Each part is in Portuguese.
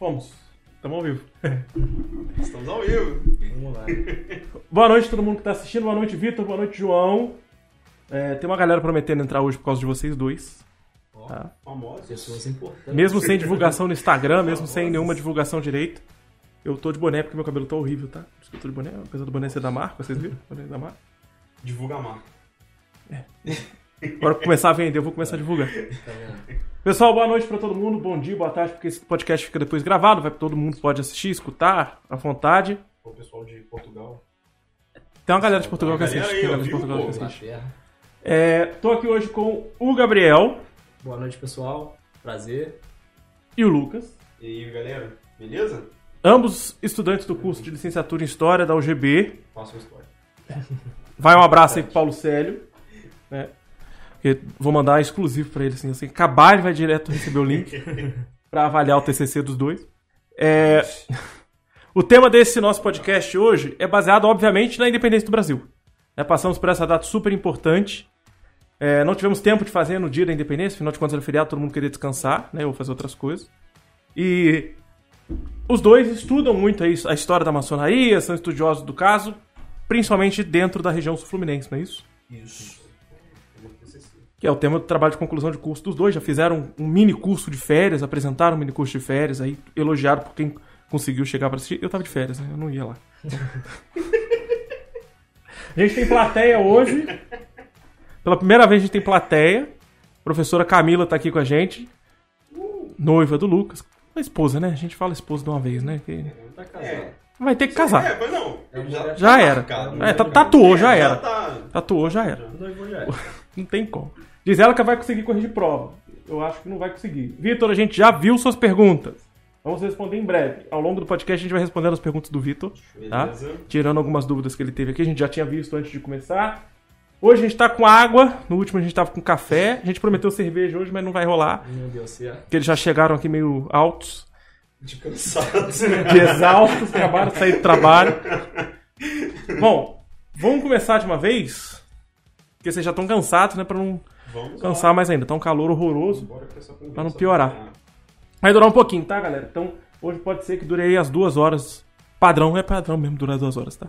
Fomos. Estamos ao vivo. Estamos ao vivo. Vamos lá. Boa noite todo mundo que está assistindo. Boa noite, Vitor. Boa noite, João. É, tem uma galera prometendo entrar hoje por causa de vocês dois. Ó, Tá. famosos. Pessoas importantes. Mesmo sem divulgação no Instagram, mesmo sem nenhuma divulgação direita. Eu tô de boné porque meu cabelo tá horrível, tá? Por isso que eu tô de boné, apesar do boné ser da marca, vocês viram? Boné da marca. Divulga a marca. Agora que começar a vender, eu vou começar a divulgar. Pessoal, boa noite pra todo mundo, bom dia, boa tarde, porque esse podcast fica depois gravado, vai todo mundo pode assistir, escutar à vontade. O pessoal de Portugal. Tem uma galera de Portugal que Galera assiste. aí, Tem galera de Portugal que assiste. É, tô aqui hoje com o Gabriel Boa noite, pessoal. Prazer. e o Lucas, E aí, galera? Beleza? ambos estudantes do curso de licenciatura em História da UGB. Faça uma história. Vai um abraço aí pro Paulo Célio. Né? Porque vou mandar exclusivo pra ele, assim, assim. Acabar, ele vai direto receber o link pra avaliar o TCC dos dois. É, o tema desse nosso podcast hoje é baseado, obviamente, na independência do Brasil. né? passamos por essa data super importante. É, não tivemos tempo de fazer no dia da independência, afinal de contas era feriado, todo mundo queria descansar, né? Ou fazer outras coisas. E os dois estudam muito aí a história da maçonaria, são estudiosos do caso, principalmente dentro da região sul-fluminense, não é isso? Isso. Que é o tema do trabalho de conclusão de curso dos dois. Já fizeram um mini curso de férias, apresentaram um mini curso de férias, aí elogiaram por quem conseguiu chegar pra assistir. Eu tava de férias, né? Eu não ia lá. a gente tem plateia hoje. Pela primeira vez a gente tem plateia. A professora Camila tá aqui com a gente. Noiva do Lucas. A esposa, né? A gente fala esposa de uma vez, né? Que Tá. É. vai ter que casar. É, mas não. Já, Já era. marcado. É, tá- tatuou, já era. tá. Tatuou, já era. Não tem como. Diz ela que vai conseguir corrigir prova. Eu acho que não vai conseguir. Vitor, a gente já viu suas perguntas. Vamos responder em breve. Ao longo do podcast a gente vai respondendo as perguntas do Vitor, tá? Tirando algumas dúvidas que ele teve aqui. A gente já tinha visto antes de começar. Hoje a gente tá com água. No último a gente tava com café. A gente prometeu cerveja hoje, mas não vai rolar. Meu Deus, se é. Porque eles já chegaram aqui meio altos, De cansados. de exaustos, acabaram de sair do trabalho. Bom, vamos começar de uma vez. Porque vocês já estão cansados, né? Pra não Vamos cansar mais ainda. Tá um calor horroroso. Pra não piorar. Vai durar um pouquinho, tá, galera? Então, hoje pode ser que dure aí as duas horas. Padrão é padrão mesmo, durar duas horas, tá?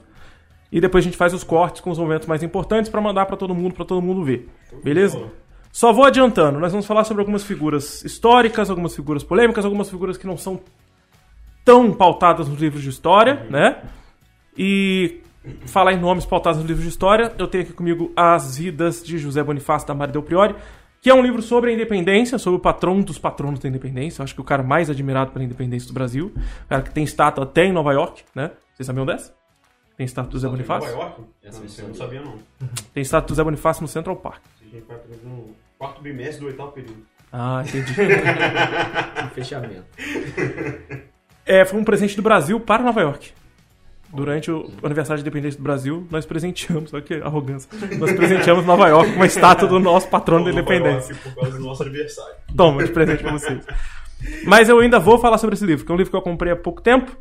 E depois a gente faz os cortes com os momentos mais importantes pra mandar pra todo mundo, pra todo mundo ver. Beleza? Só vou adiantando, nós vamos falar sobre algumas figuras históricas, algumas figuras polêmicas, algumas figuras que não são tão pautadas nos livros de história, né? E falar em nomes pautados nos livros de história, eu tenho aqui comigo As Vidas de José Bonifácio da Maria Del Priori, que é um livro sobre a independência, sobre o patrono dos patronos da independência. Eu acho que o cara mais admirado pela independência do Brasil. O cara que tem estátua até em Nova York, né? Vocês sabiam dessa? Tem estátua do Zé Nova Bonifácio? York? Essa Não, eu não sabia. não. Tem estátua do Zé Bonifácio no Central Park. A gente vai aprender no quarto bimestre do oitavo período. Ah, entendi. Um fechamento. É, foi um presente do Brasil para Nova York. Durante o aniversário de independência do Brasil, nós presenteamos, olha que arrogância, nós presenteamos Nova York com uma estátua do nosso patrono da independência. York, Por causa do nosso aniversário. Toma, de presente pra vocês. Mas eu ainda vou falar sobre esse livro, que é um livro que eu comprei há pouco tempo.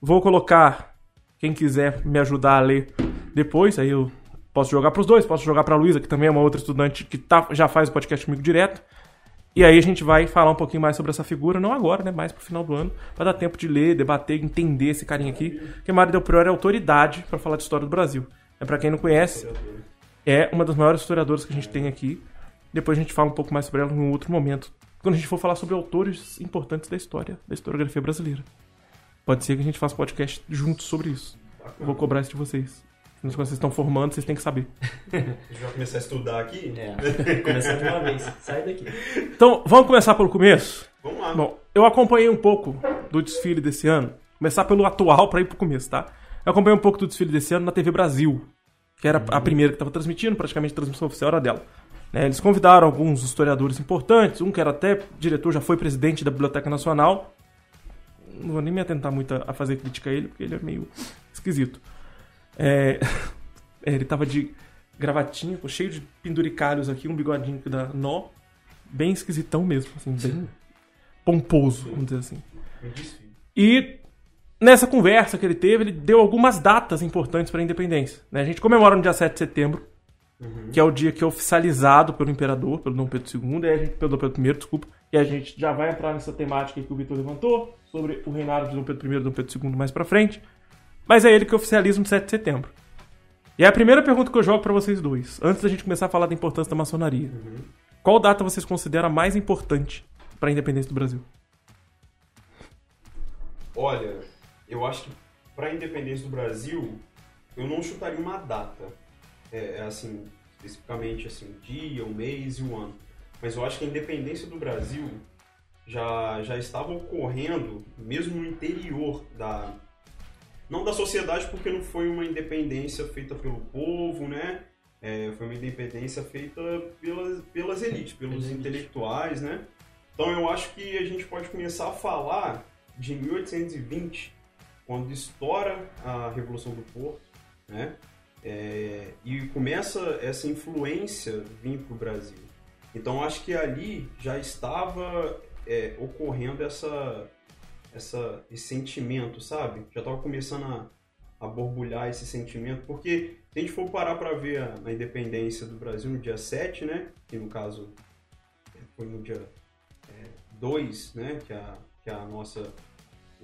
Vou colocar, quem quiser me ajudar a ler depois, aí eu posso jogar pros dois, posso jogar pra Luísa, que também é uma outra estudante que tá, já faz o podcast comigo direto. E aí a gente vai falar um pouquinho mais sobre essa figura, não agora, né? Mais pro final do ano, pra dar tempo de ler, debater, entender esse carinha aqui. Porque Mário Del Priori é autoridade pra falar de história do Brasil. É para quem não conhece, é uma das maiores historiadoras que a gente tem aqui. Depois a gente fala um pouco mais sobre ela em outro momento. Quando a gente for falar sobre autores importantes da história, da historiografia brasileira. Pode ser que a gente faça podcast juntos sobre isso. Vou cobrar isso de vocês. Quando vocês estão formando, vocês têm que saber. A gente vai começar a estudar aqui? É. Começar de uma vez. Sai daqui. Então, vamos começar pelo começo? Vamos lá. Bom, eu acompanhei um pouco do desfile desse ano. Começar pelo atual pra ir pro começo, tá? Eu acompanhei um pouco do desfile desse ano na TV Brasil, que era a primeira que estava transmitindo, praticamente a transmissão oficial era dela. Né, eles convidaram alguns historiadores importantes, um que era até diretor, já foi presidente da Biblioteca Nacional. Não vou nem me atentar muito a fazer crítica a ele, porque ele é meio esquisito. É, é, ele tava de gravatinha, cheio de penduricalhos aqui, um bigodinho que dá nó. Bem esquisitão mesmo, assim, bem pomposo, vamos dizer assim. E nessa conversa que ele teve, ele deu algumas datas importantes para a independência. né? A gente comemora no dia 7 de setembro, que é o dia que é oficializado pelo imperador, pelo Dom Pedro II, e a gente, pelo Dom Pedro I, desculpa, e a gente já vai entrar nessa temática que o Vitor levantou, sobre o reinado de Dom Pedro I e Dom Pedro II mais pra frente. Mas é ele que oficializa no 7 de setembro. E é a primeira pergunta que eu jogo pra vocês dois, antes da gente começar a falar da importância da maçonaria. Qual data vocês consideram a mais importante pra independência do Brasil? Olha, eu acho que para a independência do Brasil, eu não chutaria uma data. É, é assim, especificamente assim, o dia, o mês e o ano. Mas eu acho que a independência do Brasil já, já estava ocorrendo, mesmo no interior da. Não da sociedade, porque não foi uma independência feita pelo povo, né? É, foi uma independência feita pelas, pelas elites, pelos Elite. intelectuais, né? Então eu acho que a gente pode começar a falar de 1820, quando estoura a Revolução do Porto, né? É, e começa essa influência vir para o Brasil. Então acho que ali já estava é, ocorrendo essa, essa, esse sentimento, sabe? Já estava começando a, a borbulhar esse sentimento, porque se a gente for parar para ver a, a independência do Brasil no dia 7, né? Que no caso é, foi no dia 2, né? Que a, que a nossa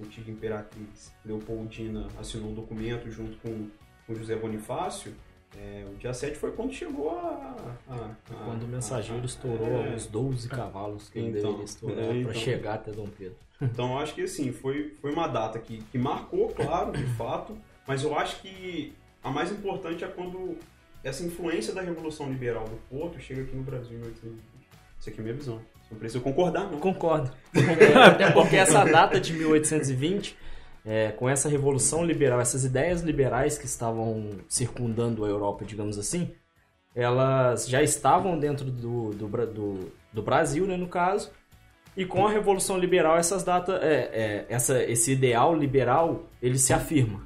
antiga imperatriz Leopoldina assinou um documento junto com, com José Bonifácio. É, o dia 7 foi quando chegou a. a- a- Quando o mensageiro estourou é. os 12 cavalos que ele Então, deveria estourar é, pra então. chegar até Dom Pedro. Então eu acho que assim, foi, foi uma data que, que marcou, claro, de fato, mas eu acho que a mais importante é quando essa influência da Revolução Liberal do Porto chega aqui no Brasil em 1820. Isso aqui é minha visão. Não precisa concordar, não. Concordo. É, Até porque essa data de 1820, é, com essa revolução liberal, essas ideias liberais que estavam circundando a Europa, digamos assim, elas já estavam dentro do, do, do, do Brasil, né, no caso, e com a revolução liberal, essas datas, é, é, essa, esse ideal liberal, ele se afirma.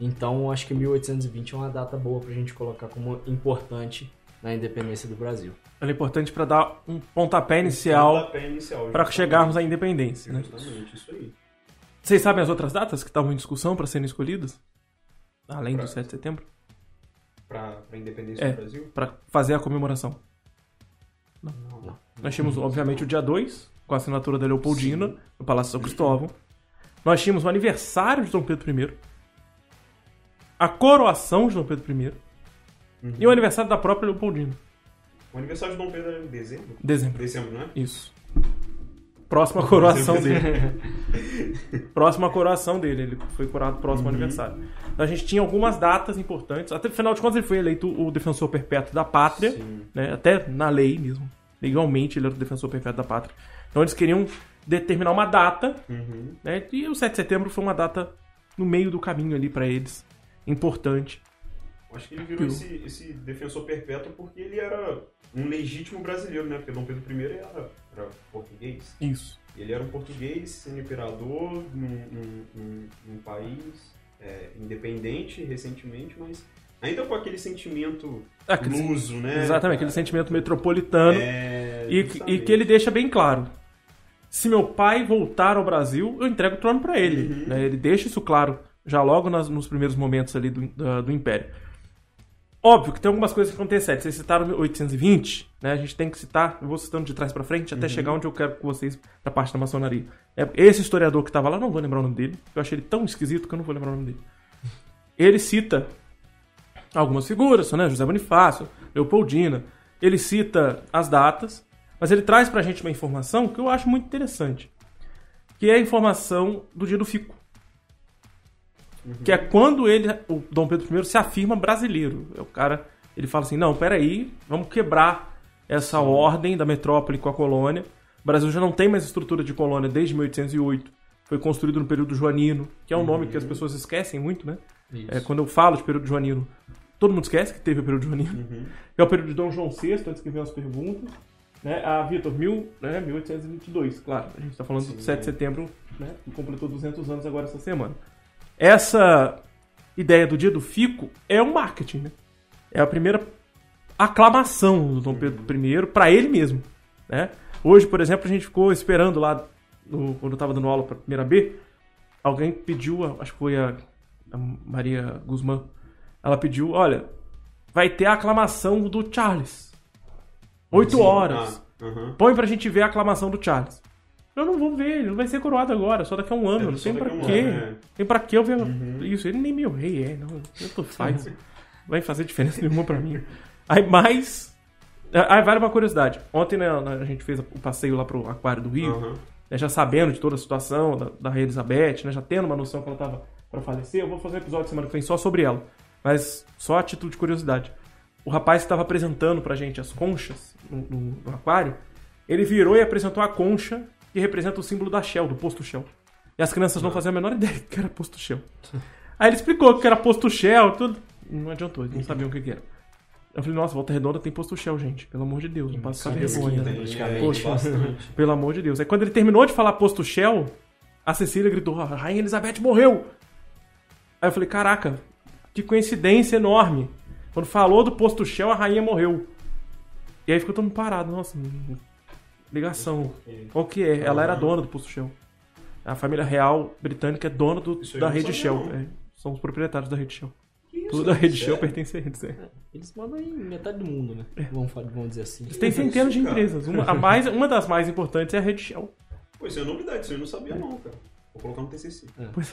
Então, acho que 1820 é uma data boa pra gente colocar como importante na independência do Brasil. Ela é importante pra dar um pontapé inicial pra justamente. chegarmos à independência, né? Justamente, isso aí. Vocês sabem as outras datas que estavam em discussão pra serem escolhidas? Além do Pra- 7 de setembro? Pra, pra independência É. do Brasil? Pra fazer a comemoração. Não. Nós tínhamos, obviamente, o dia 2, com a assinatura da Leopoldina, no Palácio São Cristóvão. Nós tínhamos o aniversário de Dom Pedro I, a coroação de Dom Pedro I Uhum. e o aniversário da própria Leopoldina. O aniversário de Dom Pedro era em dezembro? Dezembro. Dezembro, né? Isso. Próxima coroação dele. Próxima coroação dele. Ele foi coroado próximo ao aniversário. Então a gente tinha algumas datas importantes. Até afinal de contas, ele foi eleito o defensor perpétuo da pátria. Sim. né? Até na lei mesmo. Legalmente ele era o defensor perpétuo da pátria. Então eles queriam determinar uma data, Uhum. né? E o 7 de setembro foi uma data no meio do caminho ali pra eles. Importante. Acho que ele virou esse, esse defensor perpétuo porque ele era um legítimo brasileiro, né? Porque Dom Pedro I era, era português. Isso. Ele era um português sendo imperador num, num- num- num país é, independente recentemente, mas ainda com aquele sentimento Aquele- luso, né? Exatamente, aquele sentimento metropolitano. É, E, e que ele deixa bem claro. Se meu pai voltar ao Brasil, eu entrego o trono pra ele. Uhum. né? Ele deixa isso claro já logo nas- nos primeiros momentos ali do, da- do Império. Óbvio que tem algumas coisas que acontecem. Vocês citaram 1820, né? A gente tem que citar, eu vou citando de trás pra frente, Uhum. até chegar onde eu quero com vocês da parte da maçonaria. É, esse historiador que tava lá, não vou lembrar o nome dele, eu achei ele tão esquisito que eu não vou lembrar o nome dele. Ele cita algumas figuras, né? José Bonifácio, Leopoldina. Ele cita as datas, mas ele traz pra gente uma informação que eu acho muito interessante, que é a informação do dia do fico. Que é quando ele, o Dom Pedro I se afirma brasileiro. É o cara, ele fala assim: "Não, peraí, vamos quebrar essa ordem da metrópole com a colônia. O Brasil já não tem mais estrutura de colônia desde 1808. Foi construído no período joanino, que é um nome que as pessoas esquecem muito, né? É, quando eu falo de período joanino, todo mundo esquece que teve o período joanino. Uhum. É o período de Dom João VI, antes que venham as perguntas. Né? A Vitor, mil, né? 1822, claro. A gente está falando do Sim. 7 de setembro, né? que completou 200 anos agora essa semana. Essa ideia do dia do fico é um marketing, né? É a primeira aclamação do Dom Pedro I para ele mesmo, né? Hoje, por exemplo, a gente ficou esperando lá, no- quando eu estava dando aula para primeira B, alguém pediu, acho que foi a, a Maria Guzmán, ela pediu, olha, vai ter a aclamação do Charles. Oito Sim, horas. ah, aham. Põe pra gente ver a aclamação do Charles. Eu não vou ver, ele não vai ser coroado agora, só daqui a um ano. É, não tem pra um quê. ano, é. Tem pra quê eu ver isso? Ele nem meu rei é, não. Tanto faz. vai fazer diferença nenhuma pra mim. Aí, mais. Aí vale uma curiosidade. Ontem né, a gente fez o passeio lá pro Aquário do Rio, Aham. né, já sabendo de toda a situação da, da Rainha Elizabeth, né, já tendo uma noção que ela tava pra falecer. Eu vou fazer um episódio semana que vem só sobre ela. Mas só a título de curiosidade. O rapaz que estava apresentando pra gente as conchas no, no- no aquário, ele virou e apresentou a concha que representa o símbolo da Shell, do posto Shell. E as crianças não faziam a menor ideia que era posto Shell. Aí ele explicou que era posto Shell, tudo. Não adiantou, eles não sabiam o que, que era. Eu falei, nossa, Volta Redonda tem posto Shell, gente. Pelo amor de Deus, não passa vergonha. Né? Poxa. Pelo amor de Deus. Aí quando ele terminou de falar posto Shell, a Cecília gritou: a Rainha Elizabeth morreu! Aí eu falei: caraca, que coincidência enorme. Quando falou do posto Shell, a rainha morreu. E aí ficou todo mundo parado. Nossa, ligação. Qual que é? Ela era dona do posto Shell. A família real britânica é dona do- da rede Shell. É, são os proprietários da rede Shell. Tudo da rede? Shell pertence a eles. é. Eles mandam em metade do mundo, né? Vamos, vamos dizer assim. Eles têm centenas de empresas. Uma, a mais, uma das mais importantes é a rede Shell. Pô, isso é novidade, isso eu não sabia não, cara. Vou colocar no TCC.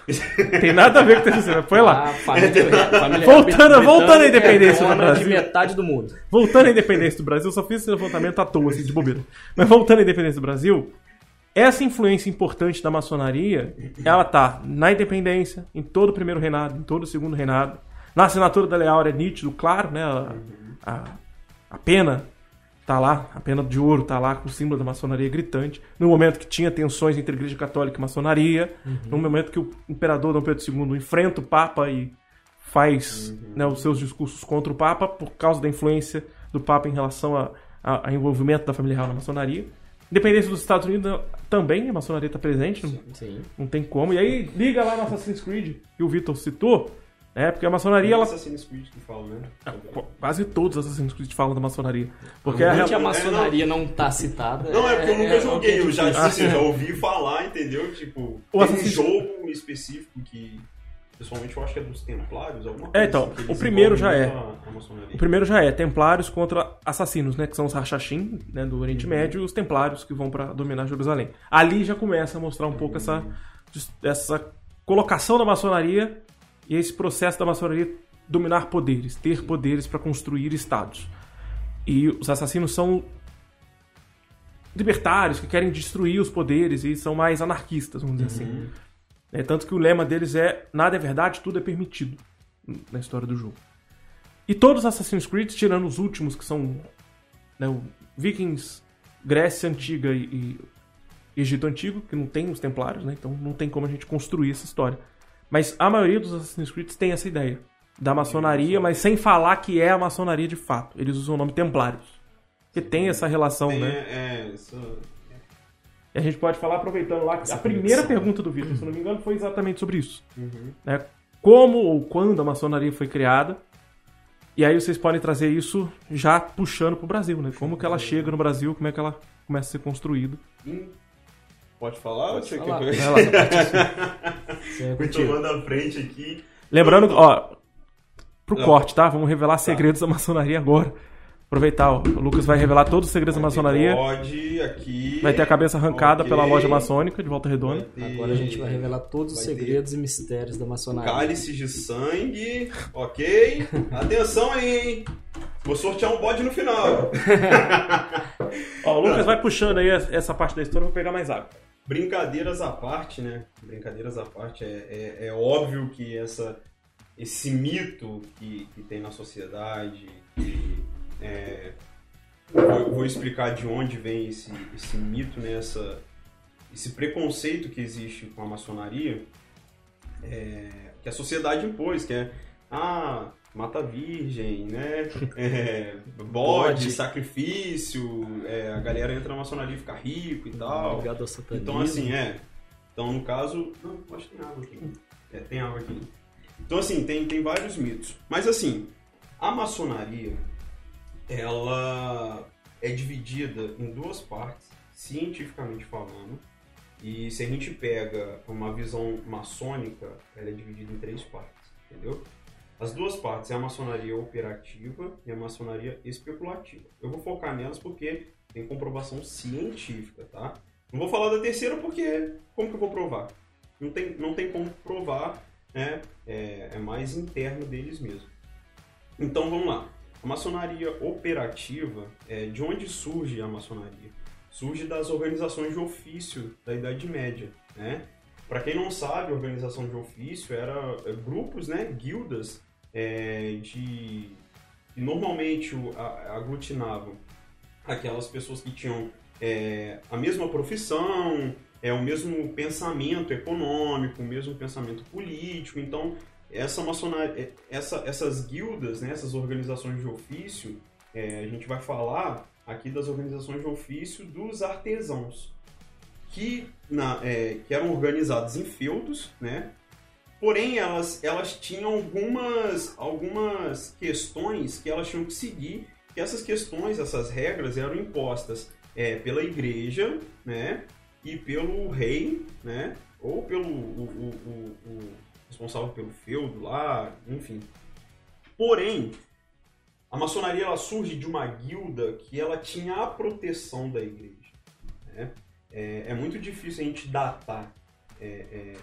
Tem nada a ver com o TCC, mas foi lá. A família, família Voltando- voltando à é independência do Brasil. de metade do mundo. Voltando à independência do Brasil, só fiz esse levantamento à toa, assim, de bobeira. Mas voltando à independência do Brasil, essa influência importante da maçonaria, ela tá na independência, em todo o primeiro reinado, em todo o segundo reinado. Na assinatura da Lei Áurea é nítido, claro, né? A, a, a pena tá lá, a pena de ouro tá lá com o símbolo da maçonaria gritante. No momento que tinha tensões entre Igreja Católica e maçonaria, no momento que o imperador Dom Pedro II enfrenta o Papa e faz né, os seus discursos contra o Papa por causa da influência do Papa em relação a, a- a envolvimento da família real na maçonaria. Independência dos Estados Unidos também, a maçonaria está presente, não, Sim. não tem como. E aí, liga lá no Assassin's Creed, que o Vitor citou, né, porque a maçonaria, ela, Assassin's Creed que fala, né? qu- quase todos os Assassin's Creed falam da maçonaria. Porque Porque a, a é, maçonaria não tá citada. Não, é porque eu nunca é joguei, eu já, assim, eu já ouvi falar, entendeu? Tipo, O tem Assassin's- um jogo específico que, pessoalmente, eu acho que é dos Templários, alguma coisa É, então, assim, o primeiro já é. muito A, a maçonaria. O primeiro já é Templários contra Assassinos, né? Que são os Rachachim, né? Do Oriente Médio, e os Templários que vão pra dominar Jerusalém. Ali já começa a mostrar um pouco essa, essa colocação da maçonaria e esse processo da maçonaria dominar poderes, ter poderes para construir estados. E os assassinos são libertários que querem destruir os poderes e são mais anarquistas, vamos dizer assim. É, tanto que o lema deles é nada é verdade, tudo é permitido na história do jogo. E todos os Assassin's Creed, tirando os últimos, que são né, o Vikings, Grécia Antiga e, e Egito Antigo, que não tem os Templários, né? Então não tem como a gente construir essa história. Mas a maioria dos Assassin's Creed tem essa ideia da maçonaria, mas sem falar que é a maçonaria de fato. Eles usam o nome Templários. Que tem essa relação, Tem, né? é, essa... E a gente pode falar aproveitando lá que Essa a primeira conexão. pergunta do Vitor, se não me engano, foi exatamente sobre isso. Uhum. né? Como ou quando a maçonaria foi criada. E aí vocês podem trazer isso já puxando pro Brasil, né? Como que ela chega no Brasil, como é que ela começa a ser construída. Hum, Pode falar? Pode Você falar. quer- Vai lá. Isso é tomando a frente aqui. Lembrando, ó, pro Não. corte, tá? Vamos revelar segredos da maçonaria agora. Aproveitar, ó, o Lucas vai revelar todos os segredos da maçonaria. Pode aqui. Vai ter a cabeça arrancada Ok. pela loja maçônica de Volta Vai Redonda. ter Agora a gente vai revelar todos os vai ter segredos e mistérios da maçonaria. Cálices de sangue, ok? Atenção aí, hein? Vou sortear um bode no final. Ó, o Lucas vai puxando aí essa parte da história, eu vou pegar mais água. Brincadeiras à parte, né? Brincadeiras à parte, é, é, é óbvio que essa, esse mito que, que tem na sociedade, que, é, vou, vou explicar de onde vem esse, esse mito, né? Essa, esse preconceito que existe com a maçonaria, é, que a sociedade impôs, que é, ah, mata virgem, né? É, bode, sacrifício, é, a galera entra na maçonaria e fica rico e tal. Ligado ao satanismo. Então, assim, é. Então, no caso. Não, acho que tem água aqui. É, tem água aqui. Então, assim, tem, tem vários mitos. Mas, assim, a maçonaria, ela é dividida em duas partes, cientificamente falando. E se a gente pega uma visão maçônica, ela é dividida em três partes, entendeu? As duas partes, é a maçonaria operativa e a maçonaria especulativa. Eu vou focar nelas porque tem comprovação científica, tá? Não vou falar da terceira porque como que eu vou provar? Não tem, não tem como provar, né? É, é mais interno deles mesmo. Então vamos lá. A maçonaria operativa, é, de onde surge a maçonaria? Surge das organizações de ofício da Idade Média, né? Para quem não sabe, organização de ofício era é, grupos, né, guildas é, de que normalmente aglutinavam aquelas pessoas que tinham é, a mesma profissão, é o mesmo pensamento econômico, o mesmo pensamento político. Então, essa maçonaria, é, essa, essas guildas, né, essas organizações de ofício, é, a gente vai falar aqui das organizações de ofício dos artesãos, que, na, é, que eram organizados em feudos, né? Porém, elas, elas tinham algumas, algumas questões que elas tinham que seguir, que essas questões, essas regras eram impostas é, pela igreja, né? E pelo rei, né? Ou pelo o, o, o, o responsável pelo feudo lá, enfim. Porém, a maçonaria ela surge de uma guilda que ela tinha a proteção da igreja. Né? É, é, muito difícil a gente datar é, é,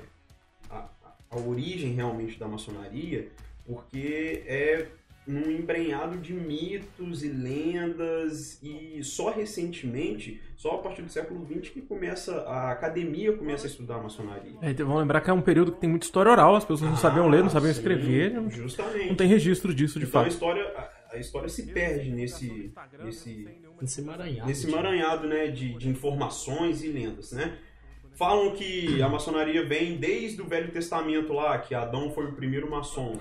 a, origem realmente da maçonaria, porque é num embrenhado de mitos e lendas e só recentemente, só a partir do século XX que começa a academia começa a estudar a maçonaria. É, então vamos lembrar que é um período que tem muita história oral, as pessoas não ah, sabiam ler, não sabiam sim, escrever, justamente. não tem registro disso de então, fato. A história, a, a história se perde nesse nesse nesse emaranhado, nesse emaranhado né, de, de informações e lendas, né? Falam que a maçonaria vem desde o Velho Testamento lá, que Adão foi o primeiro maçom.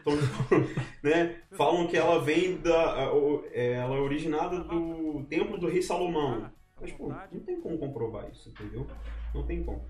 Então, né, falam que ela vem da. É, ela é originada do templo do rei Salomão. Mas, pô, não tem como comprovar isso, entendeu? Não tem como.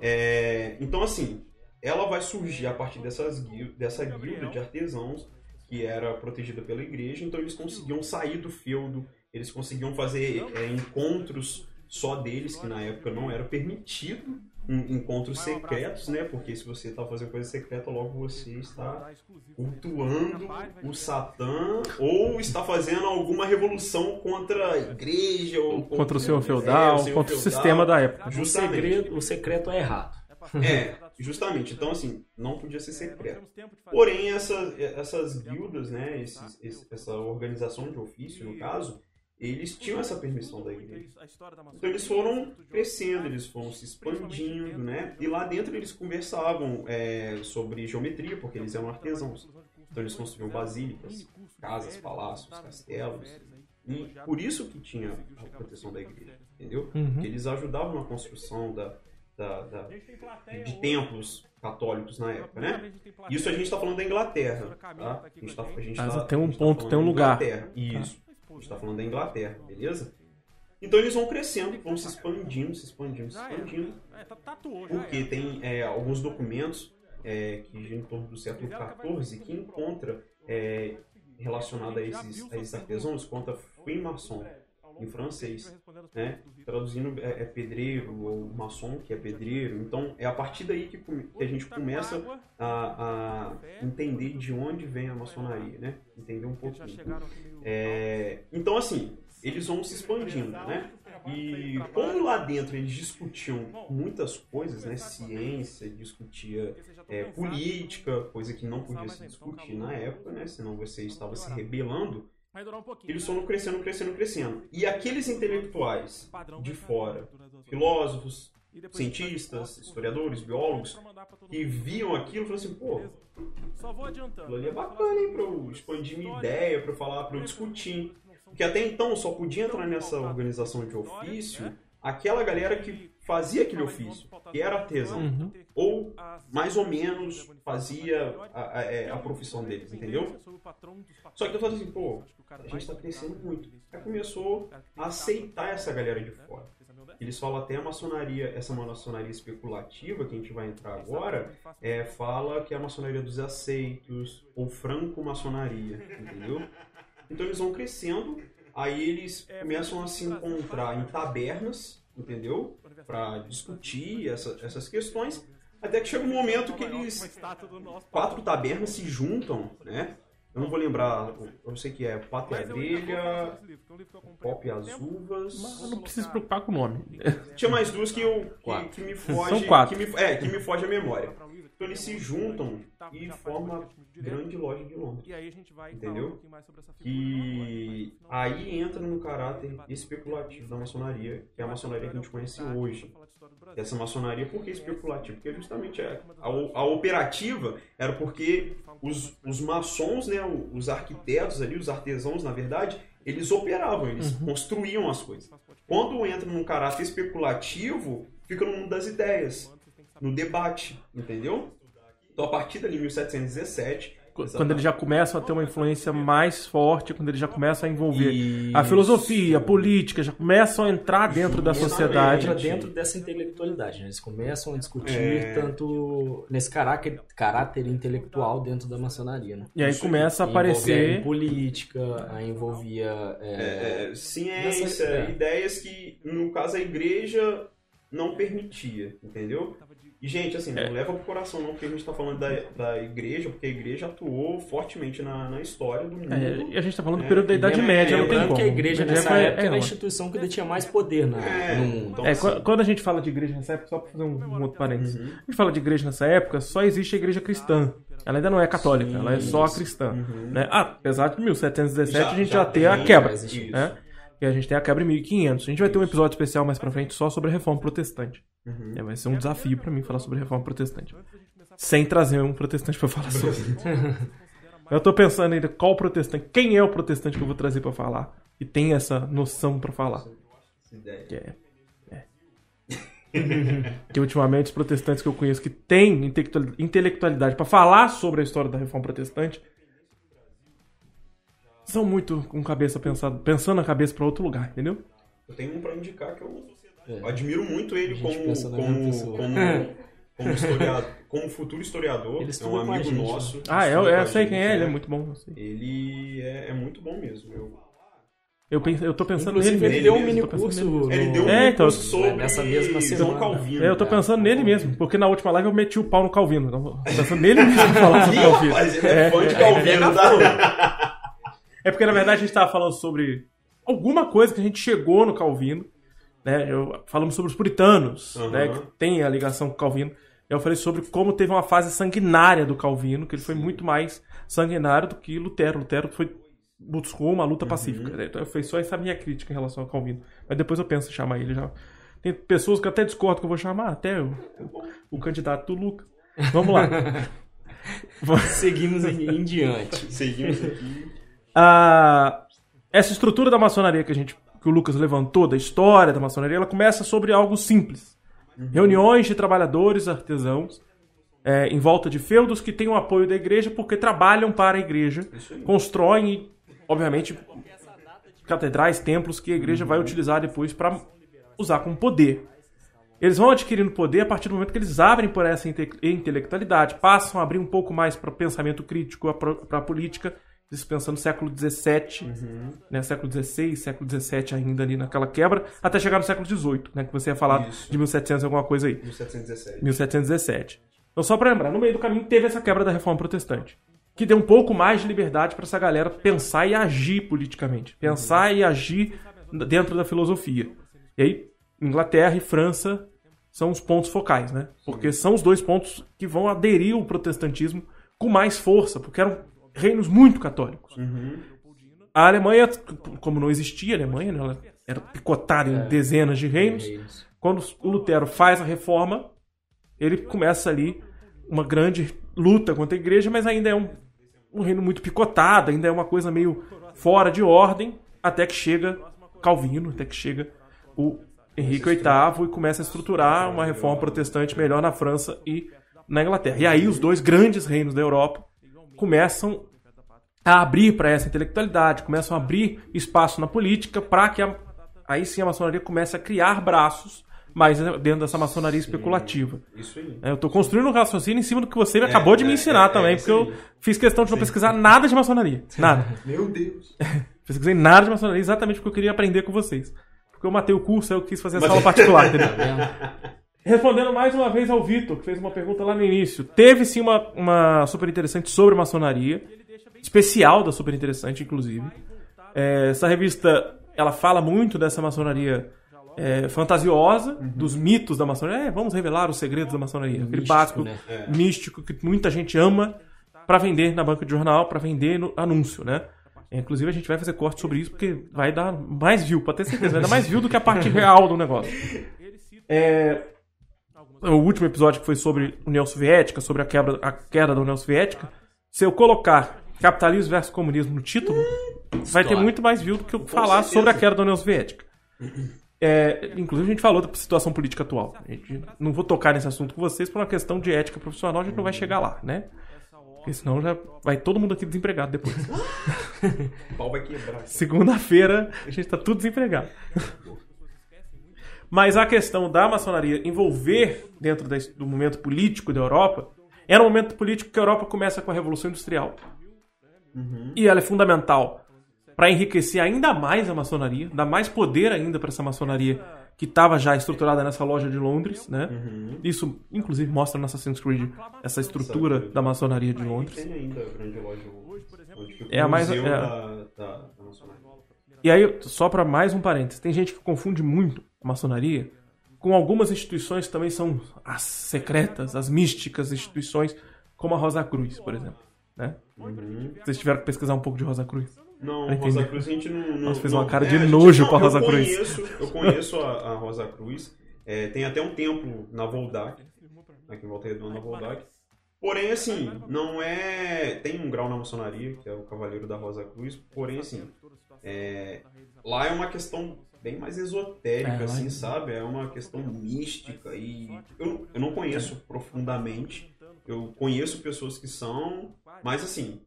É, então, assim, ela vai surgir a partir dessas, dessa guilda de artesãos que era protegida pela igreja, então eles conseguiam sair do feudo, eles conseguiam fazer é, encontros só deles, que na época não era permitido, encontros secretos, né? Porque se você está fazendo coisa secreta, logo você está cultuando o Satã ou está fazendo alguma revolução contra a igreja ou contra, contra o senhor feudal, é, o contra o sistema da época. O segredo, o secreto é errado. É, justamente. Então, assim, não podia ser secreto. Porém, essa, essas guildas, né, esses, essa organização de ofício, no caso, eles tinham essa permissão da igreja. Então eles foram crescendo, eles foram se expandindo, né? E lá dentro eles conversavam é, sobre geometria, porque eles eram artesãos. Então eles construíam basílicas, casas, palácios, castelos. E por isso que tinha a proteção da igreja, entendeu? Uhum. Porque eles ajudavam na construção da, da, da, de templos católicos na época, né? Isso a gente está falando da Inglaterra, tá? A gente tá, a gente tá, tem um ponto, tá tem um lugar. Isso. A gente está falando da Inglaterra, beleza? Então eles vão crescendo, vão se expandindo, se expandindo, se expandindo. Porque tem é, alguns documentos é, que em torno do século XIV que encontra é, relacionado a esses, a esses artesãos, conta Freemason em francês, né? Traduzindo é, é, pedreiro ou maçom, que é pedreiro. Então é a partir daí que, que a gente começa a, a, entender de onde vem a maçonaria, né? Entender um pouquinho. É, então assim, eles vão se expandindo, né? E como lá dentro eles discutiam muitas coisas, né? Ciência, discutia é, política, coisa que não podia se discutir na época, né? Senão você estava se rebelando. Eles foram crescendo, crescendo, crescendo. E aqueles intelectuais de fora, filósofos, cientistas, historiadores, biólogos, que viam aquilo, falaram assim, pô, só vou adiantando. Aquilo ali é bacana, hein, pra eu expandir minha ideia, pra eu falar, pra eu discutir. Porque até então só podia entrar nessa organização de ofício aquela galera que fazia aquele ofício, que era artesão, uhum. ou mais ou menos fazia a, a, é, a, profissão deles, entendeu? Só que eu falei assim, pô, a gente está crescendo muito. Aí começou a aceitar essa galera de fora. Eles falam até a maçonaria, essa maçonaria especulativa que a gente vai entrar agora, é, fala que é a maçonaria dos aceitos, ou franco-maçonaria, entendeu? Então eles vão crescendo, aí eles começam a se encontrar em tabernas, entendeu? Para discutir essa, essas questões, Até que chega um momento que eles, quatro tabernas se juntam, né? Eu não vou lembrar, eu sei que é Pata e a Abelha, Pop e as Uvas. Mas não precisa se preocupar com o nome. Tinha mais duas que, eu, que, que me foge. São quatro. Que me, é, que me foge a memória. Então eles se juntam e formam a grande loja de Londres. E aí a gente vai Entendeu? um mais sobre essa figura Que aí entra no caráter especulativo da maçonaria, que é a maçonaria que a gente conhece hoje. Essa maçonaria, por que especulativo? Porque justamente a, a, a operativa era porque os, os maçons, né, os arquitetos ali, os artesãos, na verdade, eles operavam, eles construíam as coisas. Quando entra num caráter especulativo, fica no mundo das ideias, no debate, entendeu? Então, a partir dali, 1717... Quando eles já começam a ter uma influência mais forte, quando eles já começam a envolver a Isso. filosofia, a política, já começam a entrar dentro da sociedade. entra dentro dessa intelectualidade. né? Eles começam a discutir É. tanto nesse caráter, caráter intelectual dentro da maçonaria. Né? E aí Isso começa a aparecer. em política, aí envolvia é, É, ciência, Nessa- é. ideias que, no caso, a igreja não permitia, entendeu? E, gente, assim, É. não leva pro coração não, porque a gente tá falando da, da igreja, porque a igreja atuou fortemente na, na história do mundo. É, e a gente tá falando do É, período da Idade lembrando- Média, não tem como. que a igreja nessa é- época é, era a instituição que detinha mais poder na, É, no mundo. então, É, assim, qu- quando a gente fala de igreja nessa época, só pra fazer um, um outro parênteses. Uhum. A gente fala de igreja nessa época, só existe a igreja cristã. Ela ainda não é católica, ela é só cristã. Uhum. Né? Ah, apesar de 1717 Já- a gente já já, tem a quebra. Né? E a gente tem a quebra em 1500. A gente vai ter um episódio especial mais pra frente só sobre a reforma protestante. Uhum. É, vai ser um desafio pra mim falar sobre a reforma protestante. Sem trazer um protestante pra falar sobre. eu tô pensando ainda qual protestante, quem é o protestante que eu vou trazer pra falar. E tem essa noção pra falar. Que é. é. que ultimamente os protestantes que eu conheço que têm intelectual- intelectualidade pra falar sobre a história da reforma protestante são muito com cabeça pensado, pensando a cabeça pra outro lugar, entendeu? Eu tenho um pra indicar que eu, É. eu admiro muito ele como, mesma como, pessoa. como, como historiador, como futuro historiador. Ele é um amigo gente, né? nosso. Ah, estuda eu, eu sei gente, quem é, ele é né? muito bom. Ele é, é muito bom mesmo. Eu, Eu, penso, eu tô pensando Inclusive, nele ele mesmo. deu um mini curso. no- ele deu um É, então, curso sobre nessa mesma semana. Calvino. É, eu tô cara. pensando nele mesmo, porque na última live eu meti o pau no Calvino. Então, tô pensando nele mesmo falar sobre o Calvino. Mas ele é fã de Calvino, tá? É porque, na verdade, a gente tava falando sobre alguma coisa que a gente chegou no Calvino. Né? Eu, falamos sobre os puritanos, Aham. né? Que tem a ligação com o Calvino. Eu falei sobre como teve uma fase sanguinária do Calvino, que ele foi muito mais sanguinário do que Lutero. Lutero foi buscou uma luta pacífica. né? Então foi só essa minha crítica em relação ao Calvino. Mas depois eu penso em chamar ele já. Tem pessoas que eu até discordo que eu vou chamar, até o, o candidato do Luca. Vamos lá. Seguimos em, em diante. Seguimos aqui. A- essa estrutura da maçonaria que a gente que o Lucas levantou da história da maçonaria, ela começa sobre algo simples. Reuniões de trabalhadores artesãos é, em volta de feudos que têm o apoio da igreja porque trabalham para a igreja, constroem, e, obviamente, catedrais, templos que a igreja vai utilizar depois para usar como poder. Eles vão adquirindo poder a partir do momento que eles abrem por essa inte- intelectualidade, passam a abrir um pouco mais para o pensamento crítico, para a política, isso pensando no século XVII, né, século XVI, século XVII ainda ali naquela quebra, até chegar no século XVIII, né, que você ia falar Isso. de 1700 e alguma coisa aí. 1717. 1717. Então, só para lembrar, no meio do caminho teve essa quebra da reforma protestante, que deu um pouco mais de liberdade para essa galera pensar e agir politicamente, pensar e agir dentro da filosofia. E aí, Inglaterra e França são os pontos focais, né? Porque são os dois pontos que vão aderir ao protestantismo com mais força, porque eram reinos muito católicos. A Alemanha, como não existia Alemanha, né? ela era picotada em dezenas de reinos, Reinos. quando o Lutero faz a reforma, ele começa ali uma grande luta contra a igreja, mas ainda é um, um reino muito picotado, ainda é uma coisa meio fora de ordem, até que chega Calvino, até que chega o Henrique VIII e começa a estruturar uma reforma protestante melhor na França e na Inglaterra. E aí os dois grandes reinos da Europa começam a abrir para essa intelectualidade, começam a abrir espaço na política para que a- aí sim a maçonaria comece a criar braços mais dentro dessa maçonaria especulativa. Isso aí. É, Eu tô construindo um raciocínio em cima do que você acabou de me é, ensinar é, também, é porque eu fiz questão de não pesquisar nada de maçonaria. Nada. Meu Deus. Pesquisei nada de maçonaria exatamente porque eu queria aprender com vocês. Porque eu matei o curso, aí eu quis fazer essa Mas- aula particular, entendeu? Respondendo mais uma vez ao Vitor, que fez uma pergunta lá no início. Teve sim uma, uma super interessante sobre maçonaria, especial da super interessante, inclusive. É, essa revista ela fala muito dessa maçonaria é, fantasiosa, dos mitos da maçonaria. É, vamos revelar os segredos da maçonaria. Aquele Místico, básico né? místico que muita gente ama para vender na banca de jornal, para vender no anúncio, né? É, Inclusive a gente vai fazer corte sobre isso porque vai dar mais view, pode ter certeza, vai dar mais view do que a parte real do negócio. É, o último episódio que foi sobre União Soviética, sobre a quebra, a queda da União Soviética, se eu colocar capitalismo versus comunismo no título, vai ter muito mais view do que eu falar sobre a queda da União Soviética. É, inclusive a gente falou da situação política atual. A gente, não vou tocar nesse assunto com vocês por uma questão de ética profissional, a gente não vai chegar lá, né? Porque senão já vai todo mundo aqui desempregado depois. O pau vai quebrar. Segunda-feira a gente tá tudo desempregado. Mas a questão da maçonaria envolver dentro do momento político da Europa era um momento político que a Europa começa com a Revolução Industrial. E ela é fundamental para enriquecer ainda mais a maçonaria, dar mais poder ainda para essa maçonaria que estava já estruturada nessa loja de Londres, né? Isso, inclusive, mostra no Assassin's Creed essa estrutura da maçonaria de Londres. Tem ainda a grande loja fica É a mais- é. da, da, da maçonaria. E aí, só para mais um parênteses, tem gente que confunde muito a maçonaria com algumas instituições que também são as secretas, as místicas instituições, como a Rosa Cruz, por exemplo. Né? Uhum. Vocês tiveram que pesquisar um pouco de Rosa Cruz. Não, Rosa. Cruz a gente não. não Nossa, fez não- uma cara é, de gente- nojo não, com a Rosa eu Cruz. Conheço, eu conheço a, a Rosa Cruz. É, tem até um templo na Voldac, aqui em Volta Redonda, na Voldac. Porém, assim, não é. Tem um grau na maçonaria, que é o Cavaleiro da Rosa Cruz, porém, assim. é, Lá é uma questão bem mais esotérica, É, assim, é- sabe? É uma questão mística e. Eu, eu não conheço profundamente. Eu conheço pessoas que são, mas assim.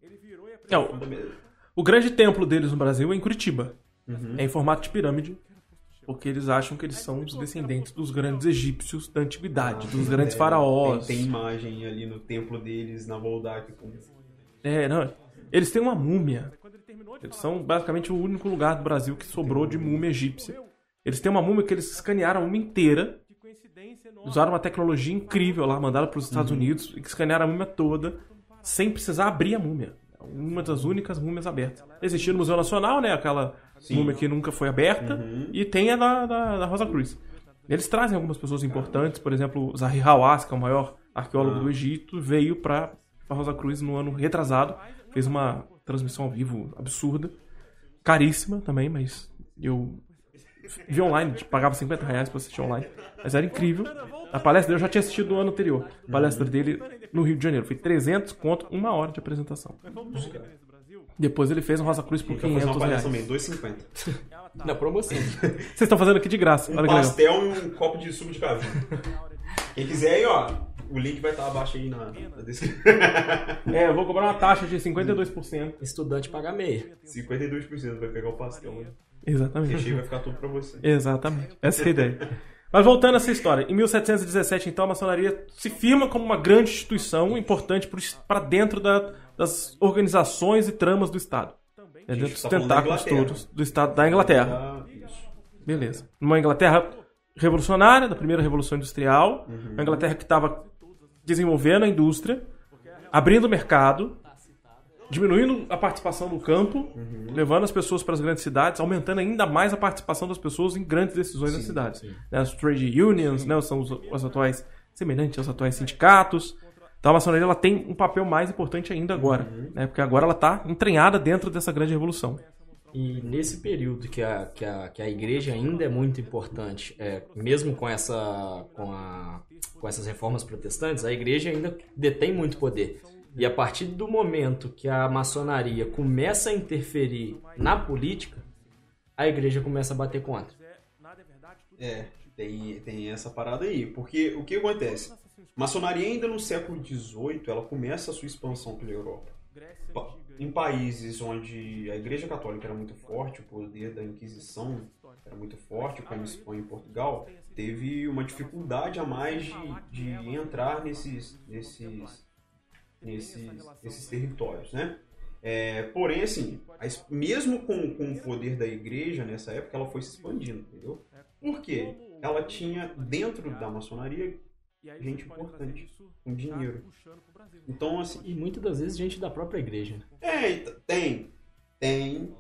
Não, profundamente- o grande templo deles no Brasil é em Curitiba. Uhum. É em formato de pirâmide. Porque eles acham que eles são os descendentes dos grandes egípcios da antiguidade, dos grandes É, faraós. Tem, tem imagem ali no templo deles, na Voldac. Com... É, não. Eles têm uma múmia. Eles são basicamente o único lugar do Brasil que sobrou de múmia egípcia. Eles têm uma múmia que eles escanearam a múmia inteira. Usaram uma tecnologia incrível lá, mandaram para os Estados Unidos e que escanearam a múmia toda sem precisar abrir a múmia. Uma das únicas múmias abertas. Existia no Museu Nacional, né? Aquela múmia que nunca foi aberta. E tem a da, da, da Rosa Cruz. Eles trazem algumas pessoas importantes, por exemplo, Zahi Hawass, que é o maior arqueólogo do Egito, veio para a Rosa Cruz no ano retrasado, fez uma transmissão ao vivo absurda, caríssima também, mas eu vi online, tipo, pagava 50 reais para assistir online, mas era incrível. A palestra dele eu já tinha assistido no ano anterior, a palestra dele no Rio de Janeiro, foi 300 conto, uma hora de apresentação. Depois ele fez um Rosa Cruz por Quer fazer uma 500 reais. palestra também, 2,50. Na promoção. Vocês estão fazendo aqui de graça, Um olha pastel e um copo de suco de caju. Quem quiser aí, ó, o link vai estar abaixo aí na, na descrição. É, eu vou cobrar uma taxa de 52%. Estudante paga meia. 52% vai pegar o pastel. né? O Exatamente. recheio vai ficar tudo pra você. Exatamente. Essa é a ideia. Mas voltando a essa história, em 1717, então, a maçonaria se firma como uma grande instituição importante para dentro da- das organizações e tramas do Estado. É dentro dos tá da tentáculos todos do Estado da Inglaterra. Ah. Beleza. Uma Inglaterra revolucionária, da primeira revolução industrial. Uhum. Uma Inglaterra que estava desenvolvendo a indústria, abrindo o mercado, diminuindo a participação no campo, Uhum. levando as pessoas para as grandes cidades, aumentando ainda mais a participação das pessoas em grandes decisões das cidades. Né, As trade unions, né, são os, os atuais semelhantes aos atuais sindicatos. Então a maçonaria ela tem um papel mais importante ainda agora, Uhum. né, porque agora ela está entranhada dentro dessa grande revolução. E nesse período que a, que a, que a igreja ainda é muito importante, é, mesmo com, essa, com, a, com essas reformas protestantes, a igreja ainda detém muito poder. E a partir do momento que a maçonaria começa a interferir na política, a igreja começa a bater contra. É, tem, tem essa parada aí. Porque o que acontece? Maçonaria ainda no século XVIII, ela começa a sua expansão pela Europa. Em países onde a Igreja Católica era muito forte, o poder da Inquisição era muito forte, como Espanha e Portugal, teve uma dificuldade a mais de, de entrar nesses, nesses, nesses, nesses territórios, né? É, porém, assim, mesmo com, com o poder da igreja nessa época, ela foi se expandindo, entendeu? Por quê? ela tinha dentro da maçonaria gente importante, com dinheiro. Então, assim. E muitas das vezes gente da própria igreja. né? É, tem. Tem.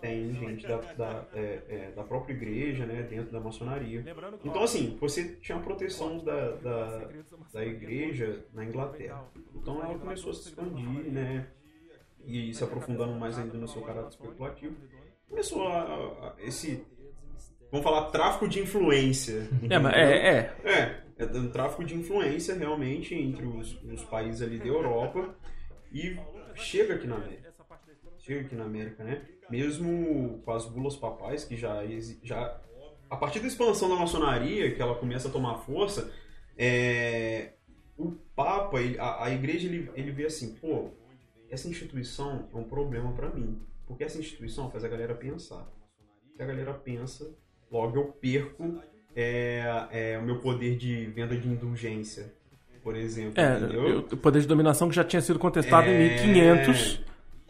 Tem gente da, da, é, é, da própria igreja, né? Dentro da maçonaria. Então, assim, você tinha a proteção da, da, da igreja na Inglaterra. Então, ela começou a se expandir, né? E se aprofundando mais ainda no seu caráter especulativo. Começou a, a- a- esse. Vamos falar tráfico de influência. É, é, é. É, é um tráfico de influência realmente entre os, os países ali da Europa e chega aqui na América. Chega aqui na América, né? Mesmo com as bulas papais, que já, já a partir da expansão da maçonaria, que ela começa a tomar força, é, o Papa, ele- a, a igreja, ele, ele vê assim, pô, essa instituição é um problema pra mim. Porque essa instituição faz a galera pensar. Se a galera pensa, logo eu perco é, é, o meu poder de venda de indulgência, por exemplo. É, entendeu? o poder de dominação que já tinha sido contestado É. em 1500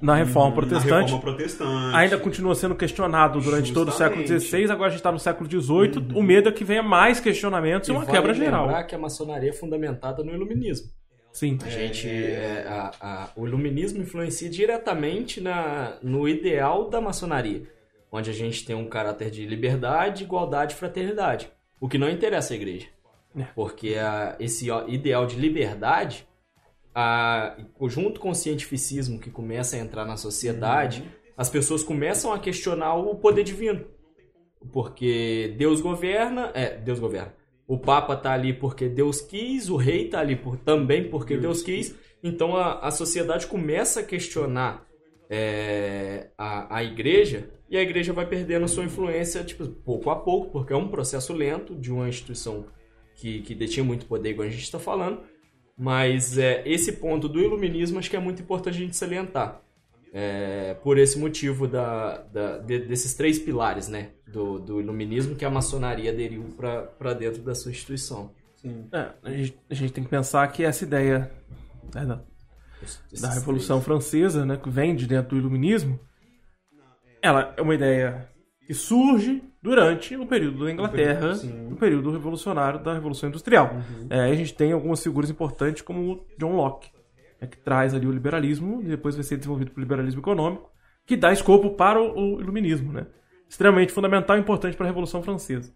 na Reforma Na Protestante. Reforma Protestante. Ainda continua sendo questionado durante todo o século Justamente. XVI, agora a gente está no século XVIII. O medo é que venha mais questionamentos e, uma vale quebra geral. lembrar que a maçonaria é fundamentada no iluminismo. Sim. A gente, é, a- a- o iluminismo influencia diretamente na, no ideal da maçonaria, onde a gente tem um caráter de liberdade, igualdade e fraternidade. O que não interessa à igreja. É. Porque a- esse ideal de liberdade, a, junto com o cientificismo que começa a entrar na sociedade, as pessoas começam a questionar o poder divino. Porque Deus governa, é, Deus governa. O Papa tá ali porque Deus quis, o rei tá ali por, também porque Deus, quis. Então a, a sociedade começa a questionar é, a, a igreja e a igreja vai perdendo a sua influência tipo, pouco a pouco, porque é um processo lento de uma instituição que, que detinha muito poder, igual a gente está falando. Mas é, esse ponto do iluminismo acho que é muito importante a gente salientar. É, por esse motivo da, da- de- desses três pilares né, do, do iluminismo que a maçonaria aderiu para dentro da sua instituição. Sim. É, a, gente, a gente tem que pensar que essa ideia né, da, da Revolução Francesa, né, que vem de dentro do Iluminismo, ela é uma ideia que surge durante o período da Inglaterra, Sim. o período revolucionário da Revolução Industrial. Uhum. É, a gente tem algumas figuras importantes como o John Locke, né, que traz ali o liberalismo e depois vai ser desenvolvido pelo liberalismo econômico, que dá escopo para o, o Iluminismo, né? Extremamente fundamental e importante para a Revolução Francesa,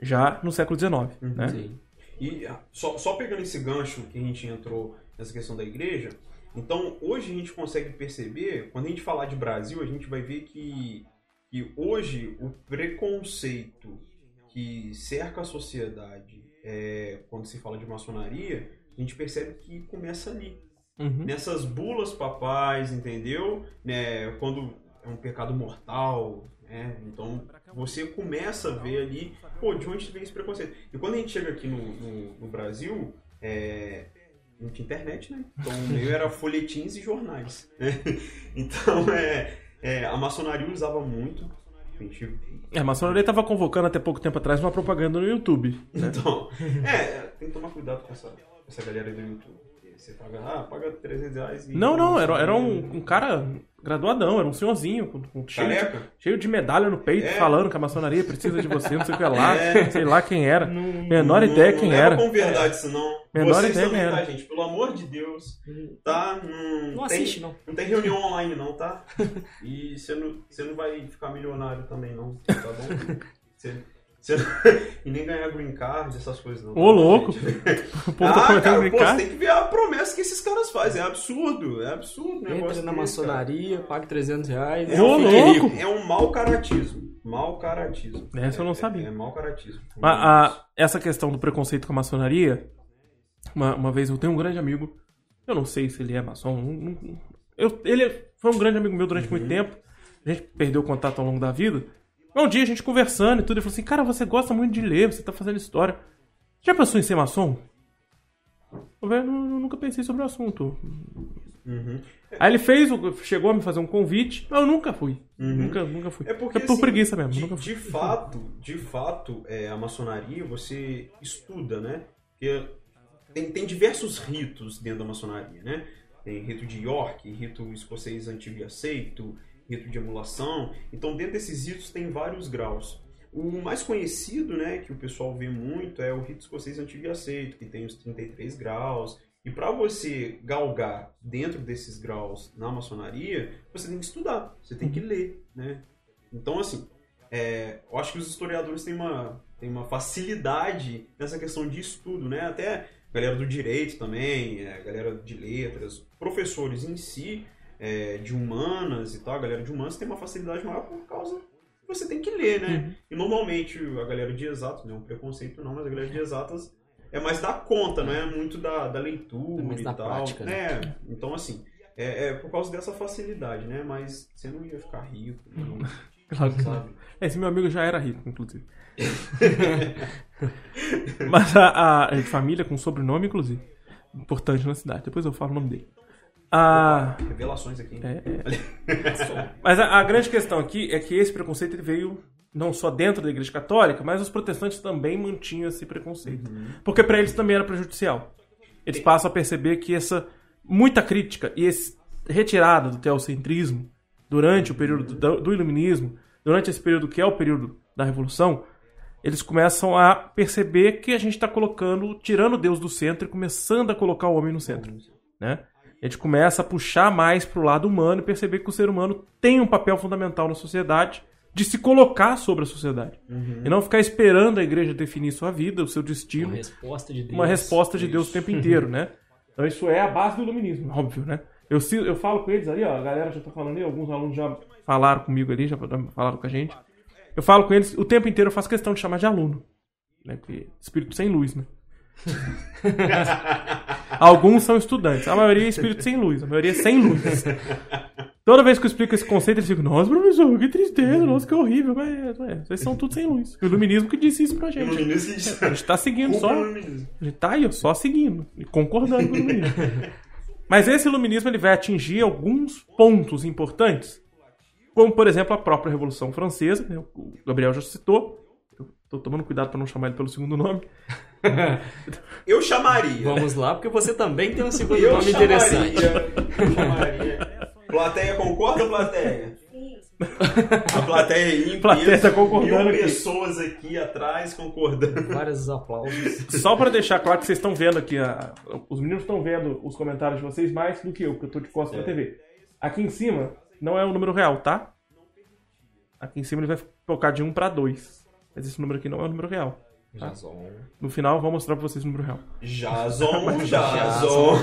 já no século XIX, Uhum. né? Sim. E ah, só, só pegando esse gancho que a gente entrou nessa questão da igreja, então hoje a gente consegue perceber, quando a gente falar de Brasil, a gente vai ver que, que hoje o preconceito que cerca a sociedade é, quando se fala de maçonaria, a gente percebe que começa ali. Uhum. Nessas bulas papais, entendeu? Né, quando é um pecado mortal, né? Então você começa a ver ali, pô, de onde vem esse preconceito? E quando a gente chega aqui no, no, no Brasil, é, não tinha internet, né? Então o meio era folhetins e jornais. Né? Então é, é, a maçonaria usava muito. A gente É, a maçonaria estava convocando até pouco tempo atrás uma propaganda no YouTube. né? Então, é, tem que tomar cuidado com essa, com essa galera aí do YouTube. Você paga, ah, paga 300 reais e... Não, não, era, era um, um cara graduadão, era um senhorzinho, com, com- cheio, de, Careca? cheio de medalha no peito, É. falando que a maçonaria precisa de você, não sei o que lá, É. sei lá quem era. Não- Menor Não- ideia não quem leva era. com verdade isso não. Menor Vocês ideia também, quem tá, era. gente? Pelo amor de Deus, tá? Não, Não tem, assiste, não. Não tem reunião online não, tá? E você não, você não vai ficar milionário também não, tá bom? Você, você e nem ganhar green card, essas coisas não. Ô, louco! O povo tá ah, comentando cara, pô, brincar. você tem que ver a promessa que esses caras fazem. É absurdo, é absurdo. o negócio Entra na cara. maçonaria, pague 300 reais. É Ô, um, louco! é um mau caratismo. Mau caratismo. Essa eu não É- sabia. É, mau caratismo. Mas a- essa questão do preconceito com a maçonaria, uma, uma vez eu tenho um grande amigo, eu não sei se ele é maçom, não- não- eu- ele foi um grande amigo meu durante muito tempo, a gente perdeu o contato ao longo da vida. Um dia a gente conversando e tudo, ele falou assim: Cara, você gosta muito de ler, você tá fazendo história. Já pensou em ser maçom? Eu falei, "Não, eu nunca pensei sobre o assunto. Uhum. Aí ele fez, chegou a me fazer um convite, mas eu nunca fui. Nunca, nunca fui. É porque, por assim, preguiça mesmo. De, de fato, de fato, é, a maçonaria você estuda, né? Porque tem, tem diversos ritos dentro da maçonaria, né? Tem rito de York, rito escocês antigo e aceito, rito de emulação. Então, dentro desses ritos tem vários graus. O mais conhecido, né, que o pessoal vê muito, é o rito escocês antigo e aceito, que tem os 33 graus. E para você galgar dentro desses graus na maçonaria, você tem que estudar, você tem que ler, né? Então, assim, é, eu acho que os historiadores têm uma, têm uma facilidade nessa questão de estudo, né? Até galera do direito também, a galera de letras, professores em si, é, de humanas e tal, a galera de humanas tem uma facilidade maior por causa que você tem que ler, né? Uhum. E normalmente a galera de exatas, não é um preconceito não, mas a galera de exatas é mais da conta, não é muito da, da leitura É mais e da tal. prática, né? É, então assim, é, é por causa dessa facilidade, né? Mas você não ia ficar rico, não, Claro que não. sabe? Esse meu amigo já era rico, inclusive. Mas a, a, é família com sobrenome, inclusive. Importante na cidade. Depois eu falo o nome dele. A, Revelações aqui. é, é. Mas a, a grande questão aqui é que esse preconceito ele veio não só dentro da Igreja Católica, mas os protestantes também mantinham esse preconceito. Porque para eles também era prejudicial. Eles passam a perceber que essa muita crítica e esse retirada do teocentrismo durante o período do, do iluminismo, durante esse período que é o período da revolução, eles começam a perceber que a gente está colocando, tirando Deus do centro e começando a colocar o homem no centro, né? A gente começa a puxar mais para o lado humano e perceber que o ser humano tem um papel fundamental na sociedade de se colocar sobre a sociedade. E não ficar esperando a igreja definir sua vida, o seu destino, Uma resposta de Deus. uma resposta de Deus o tempo inteiro, né? Então isso é a base do iluminismo, óbvio, né? Eu, eu falo com eles ali, ó, a galera já tá falando ali, alguns alunos já falaram comigo ali, já falaram com a gente. Eu falo com eles, o tempo inteiro eu faço questão de chamar de aluno. Né? Porque espírito sem luz, né? Alguns são estudantes, a maioria é espírito sem luz, a maioria é sem luz. Toda vez que eu explico esse conceito, eles ficam, nossa, professor, que tristeza, nossa, que horrível. Mas é, vocês são tudo sem luz. O iluminismo que disse isso pra gente. Iluminismo. A gente tá seguindo só. A gente tá aí, ó, só seguindo e concordando com o iluminismo. Mas esse iluminismo ele vai atingir alguns pontos importantes, como por exemplo a própria Revolução Francesa, né, o Gabriel já citou. Tô tomando cuidado para não chamar ele pelo segundo nome. Eu chamaria. Vamos lá, porque você também tem um segundo Eu nome chamaria. interessante. Eu chamaria. Plateia concorda, plateia? A plateia aí em Plateia tá concordando mil aqui. pessoas aqui atrás concordando. Vários aplausos. Só para deixar claro que vocês estão vendo aqui, a- os meninos estão vendo os comentários de vocês mais do que eu, porque eu tô de costas pra TV. Aqui em cima não é o número real, tá? Aqui em cima ele vai focar de 1 para 2. Mas esse número aqui não é o número real. Jason. No final eu vou mostrar pra vocês o número real. Jason, Jason.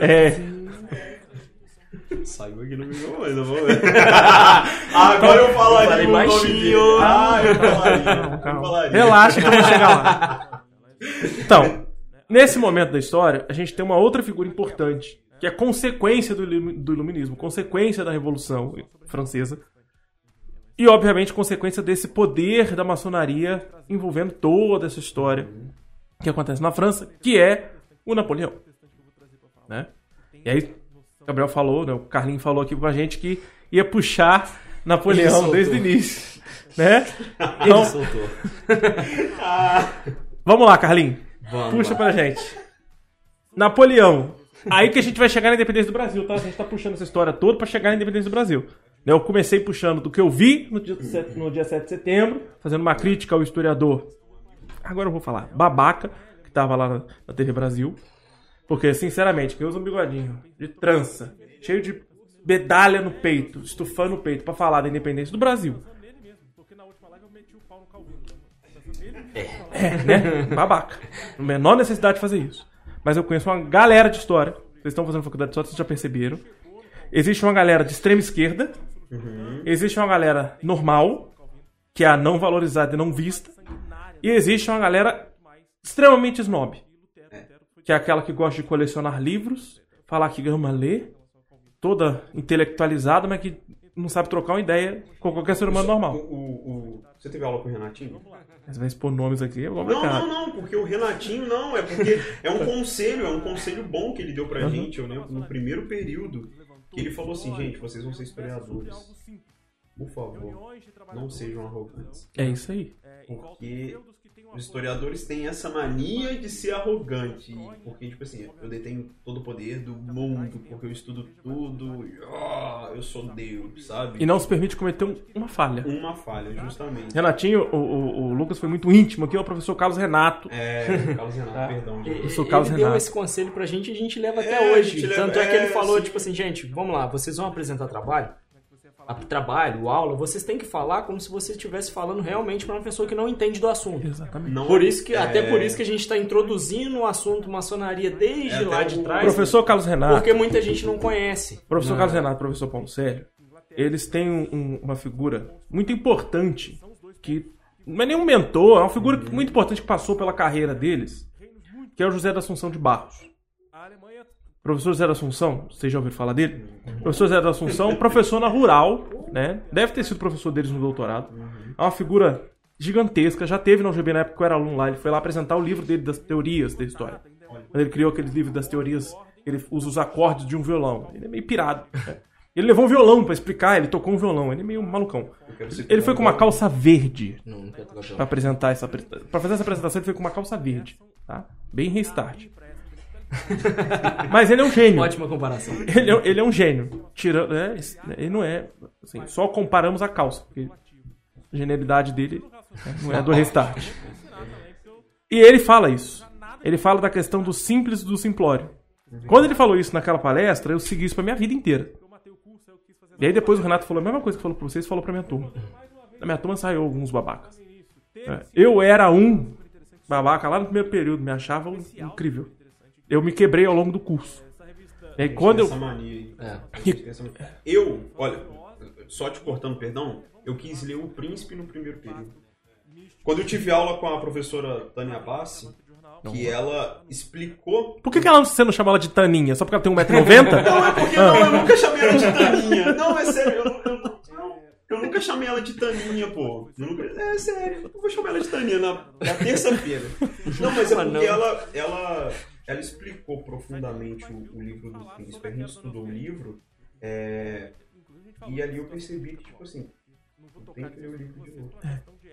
É. Saiu aqui no meu, mas eu vou ver. Ah, Agora eu falaria Falei o baixinho. dele. Ah, eu falaria. Calma, Eu falaria. Relaxa que eu vou chegar lá. Então, nesse momento da história, a gente tem uma outra figura importante, que é consequência do, do iluminismo, consequência da Revolução Francesa. E, obviamente, consequência desse poder da maçonaria envolvendo toda essa história que acontece na França, que é o Napoleão. Né? E aí, o Gabriel falou, né, o Carlinho falou aqui com a gente que ia puxar Napoleão desde o início. Né? Ele Então, soltou. Vamos lá, Carlinho. Vamos Puxa lá. pra gente. Napoleão. Aí que a gente vai chegar na independência do Brasil, tá? A gente tá puxando essa história toda pra chegar na independência do Brasil. Né, Eu comecei puxando do que eu vi no dia, 7, no dia 7 de setembro, fazendo uma crítica ao historiador. Agora eu vou falar. Babaca, que tava lá na, TV Brasil. Porque, sinceramente, quem usa um bigodinho de trança, cheio de medalha no peito, estufando no peito pra falar da independência do Brasil. É, né? Babaca. A menor necessidade de fazer isso. Mas eu conheço uma galera de história. Vocês estão fazendo faculdade de história, vocês já perceberam. Existe uma galera de extrema esquerda. Existe uma galera normal, que é a não valorizada e não vista. E existe uma galera extremamente snob. Que é aquela que gosta de colecionar livros, falar que ama ler, toda intelectualizada, mas que não sabe trocar uma ideia com qualquer ser humano O, normal. o- o- Você teve aula com o Renatinho? Mas vai expor nomes aqui, é Não, complicado. não, não, porque o Renatinho não, é porque é um conselho, é um conselho bom que ele deu pra gente, eu no primeiro período, ele falou assim, gente, vocês vão ser historiadores. Por favor, não sejam arrogantes. É isso aí. Porque os historiadores têm essa mania de ser arrogante. Porque, tipo assim, eu detenho todo o poder do mundo, porque eu estudo tudo, e, ó, eu sou Deus, sabe? E não se permite cometer um- uma falha. Uma falha, justamente. Renatinho, o, o- o Lucas foi muito íntimo aqui, é o professor Carlos Renato. É, Carlos Renato, Ah. perdão. gente. Ele sou Carlos deu Renato. esse conselho pra gente e a gente leva É, até a hoje. gente leva- Tanto é que ele é, falou, tipo assim, gente, vamos lá, vocês vão apresentar trabalho? A- trabalho, aula, vocês têm que falar como se você estivesse falando realmente pra uma pessoa que não entende do assunto. Exatamente. Não- Por isso que, é, até por isso que a gente tá introduzindo o assunto maçonaria desde É, lá de o trás. Professor Carlos Renato. Porque muita gente não conhece. Professor Não. Carlos Renato, professor Paulo Sérgio, eles têm um- um- uma figura muito importante que não é nenhum mentor, é uma figura que- muito importante que passou pela carreira deles, que é o José da Assunção de Barros. Professor José da Assunção, vocês já ouviram falar dele? Professor José da Assunção, professor na Rural, né? Deve ter sido professor deles no doutorado. É uma figura gigantesca, já teve na UGB na época que eu era aluno lá, ele foi lá apresentar o livro dele das teorias da história. Quando ele criou aquele livro das teorias, ele usa os acordes de um violão. Ele é meio pirado. né? Ele levou um violão pra explicar, ele tocou um violão, ele é meio malucão. Ele foi com uma calça verde violão. apresentar essa para fazer essa apresentação, ele foi com uma calça verde, tá? Bem restart. Mas ele é um gênio. Ótima comparação. Ele é, ele é um gênio. Tirando, é, ele não é, assim, só comparamos a calça, porque a genialidade dele né, não é do restart. E ele fala isso. Ele fala da questão do simples e do simplório. Quando ele falou isso naquela palestra, eu segui isso pra minha vida inteira. E aí depois o Renato falou a mesma coisa que falou pra vocês, falou pra minha turma. Na minha turma saiu alguns babacas. É, Eu era um babaca lá no primeiro período, me achava incrível. Eu me quebrei ao longo do curso. E quando eu Essa mania aí. É. Essa mania. Eu, olha, só te cortando, perdão, eu quis ler O Príncipe no primeiro período. Quando eu tive aula com a professora Tânia Bassi, que ela explicou. Por que, que ela, você não chama ela de Taninha? Só porque ela tem 1,90m? Não, é porque não, eu nunca chamei ela de Taninha. Não, é sério, eu, eu, eu, eu nunca chamei ela de Taninha, pô. Nunca, é sério, eu vou chamar ela de Taninha na, na terça-feira. Não, mas é Ah, porque ela, ela, ela explicou profundamente o, o livro do Príncipe. A gente estudou o livro, é, e ali eu percebi que, tipo assim, eu tenho que ler o livro de novo.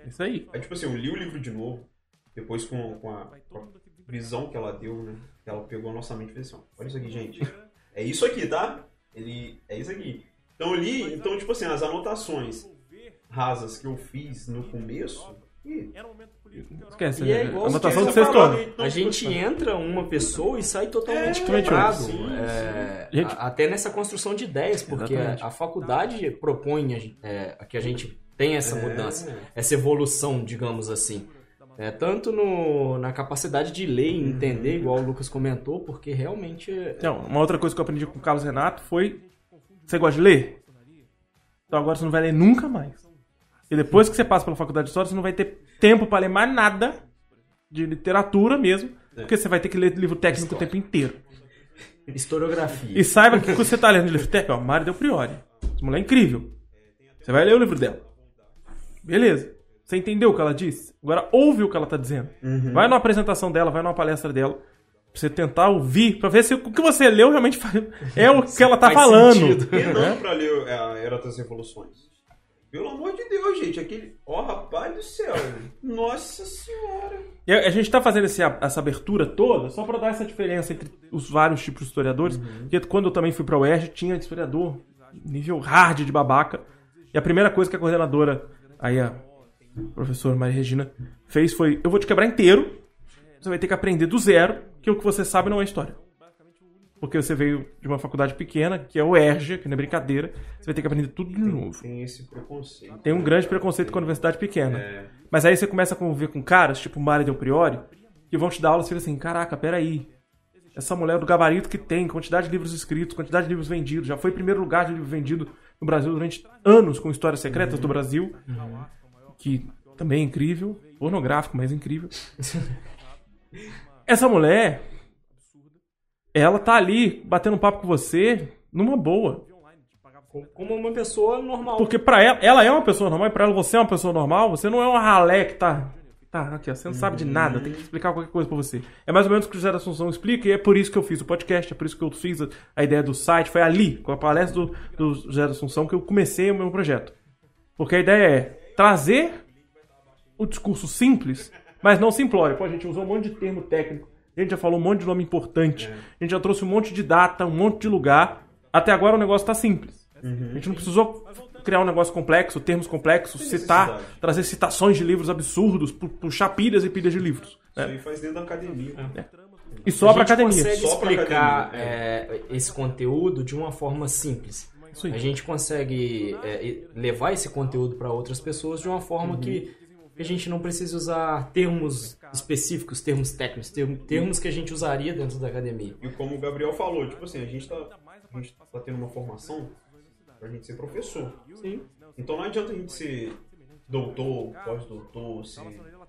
Isso aí. Aí, tipo assim, eu li o livro de novo, depois com, com, a, com a visão que ela deu, né? Que ela pegou a nossa mente e fez assim, olha isso aqui, gente. É isso aqui, tá? Ele, é isso aqui. Então eu li, então, tipo assim, as anotações rasas que eu fiz no começo, ih, Esquece, E é né? igual Anotação do sexto ano. então, A gente entra uma pessoa e sai totalmente É, quebrado. É. Gente- a- até nessa construção de ideias, porque a, a faculdade propõe a é, que a gente tenha essa É. mudança, essa evolução, digamos assim. É, tanto no, na capacidade de ler e entender, igual o Lucas comentou, porque realmente. é- Não, uma outra coisa que eu aprendi com o Carlos Renato foi: você gosta de ler? Então agora você não vai ler nunca mais. E depois que você passa pela faculdade de história, você não vai ter tempo pra ler mais nada de literatura mesmo, porque você vai ter que ler livro técnico o tempo inteiro. Historiografia. E saiba que quando você tá lendo livro técnico, ó, Mário Del Priori. Essa mulher é incrível. Você vai ler o livro dela. Beleza. Você entendeu o que ela disse? Agora ouve o que ela tá dizendo. Vai numa apresentação dela, vai numa palestra dela. Pra você tentar ouvir, pra ver se o que você leu realmente faz- é o que ela tá Faz falando. sentido. penando pra ler é, a Era das Revoluções. Pelo amor de Deus, gente, aquele. Ó, rapaz do céu. Nossa senhora. E a a gente tá fazendo esse- essa abertura toda só pra dar essa diferença entre os vários tipos de historiadores. Porque quando eu também fui pra UERJ, tinha historiador nível hard de babaca. E a primeira coisa que a coordenadora, aí a professora Maria Regina, fez foi: eu vou te quebrar inteiro. Você vai ter que aprender do zero, que o que você sabe não é história. Porque você veio de uma faculdade pequena, que é o UERJ, que não é brincadeira. Você vai ter que aprender tudo de novo. Tem esse preconceito. Tem um grande preconceito com a universidade pequena. É. Mas aí você começa a conviver com caras, tipo Mário Del Priori, que vão te dar aula e assim, caraca, peraí. Essa mulher é do gabarito que tem, quantidade de livros escritos, quantidade de livros vendidos, já foi primeiro lugar de livro vendido no Brasil durante anos com histórias secretas do Brasil, que também é incrível, pornográfico, mas incrível. Essa mulher, ela tá ali batendo um papo com você numa boa. Como uma pessoa normal. Porque pra ela, ela é uma pessoa normal e pra ela você é uma pessoa normal, você não é uma ralé que tá. Tá, aqui, ó, você não sabe de nada, tem que explicar qualquer coisa pra você. É mais ou menos o que o José da Assunção explica, e é por isso que eu fiz o podcast, é por isso que eu fiz a, a ideia do site, foi ali, com a palestra do, do José da Assunção, que eu comecei o meu projeto. Porque a ideia é trazer o discurso simples Mas não simplório. Pô, a gente usou um monte de termo técnico. A gente já falou um monte de nome importante. É. A gente já trouxe um monte de data, um monte de lugar. Até agora o negócio tá simples. Uhum. A gente não precisou criar um negócio complexo, termos complexos, citar, trazer citações de livros absurdos, pu- puxar pilhas e pilhas de livros. Isso né? aí faz dentro da academia. E só pra a gente academia. consegue Só explicar academia, é, esse conteúdo de uma forma simples. Isso. A gente consegue é, levar esse conteúdo para outras pessoas de uma forma Uhum. que a gente não precisa usar termos específicos, termos técnicos, term- termos que a gente usaria dentro da academia. E como o Gabriel falou, tipo assim, a gente tá, a gente tá tendo uma formação pra gente ser professor. Sim. Então não adianta a gente ser doutor, pós-doutor, ser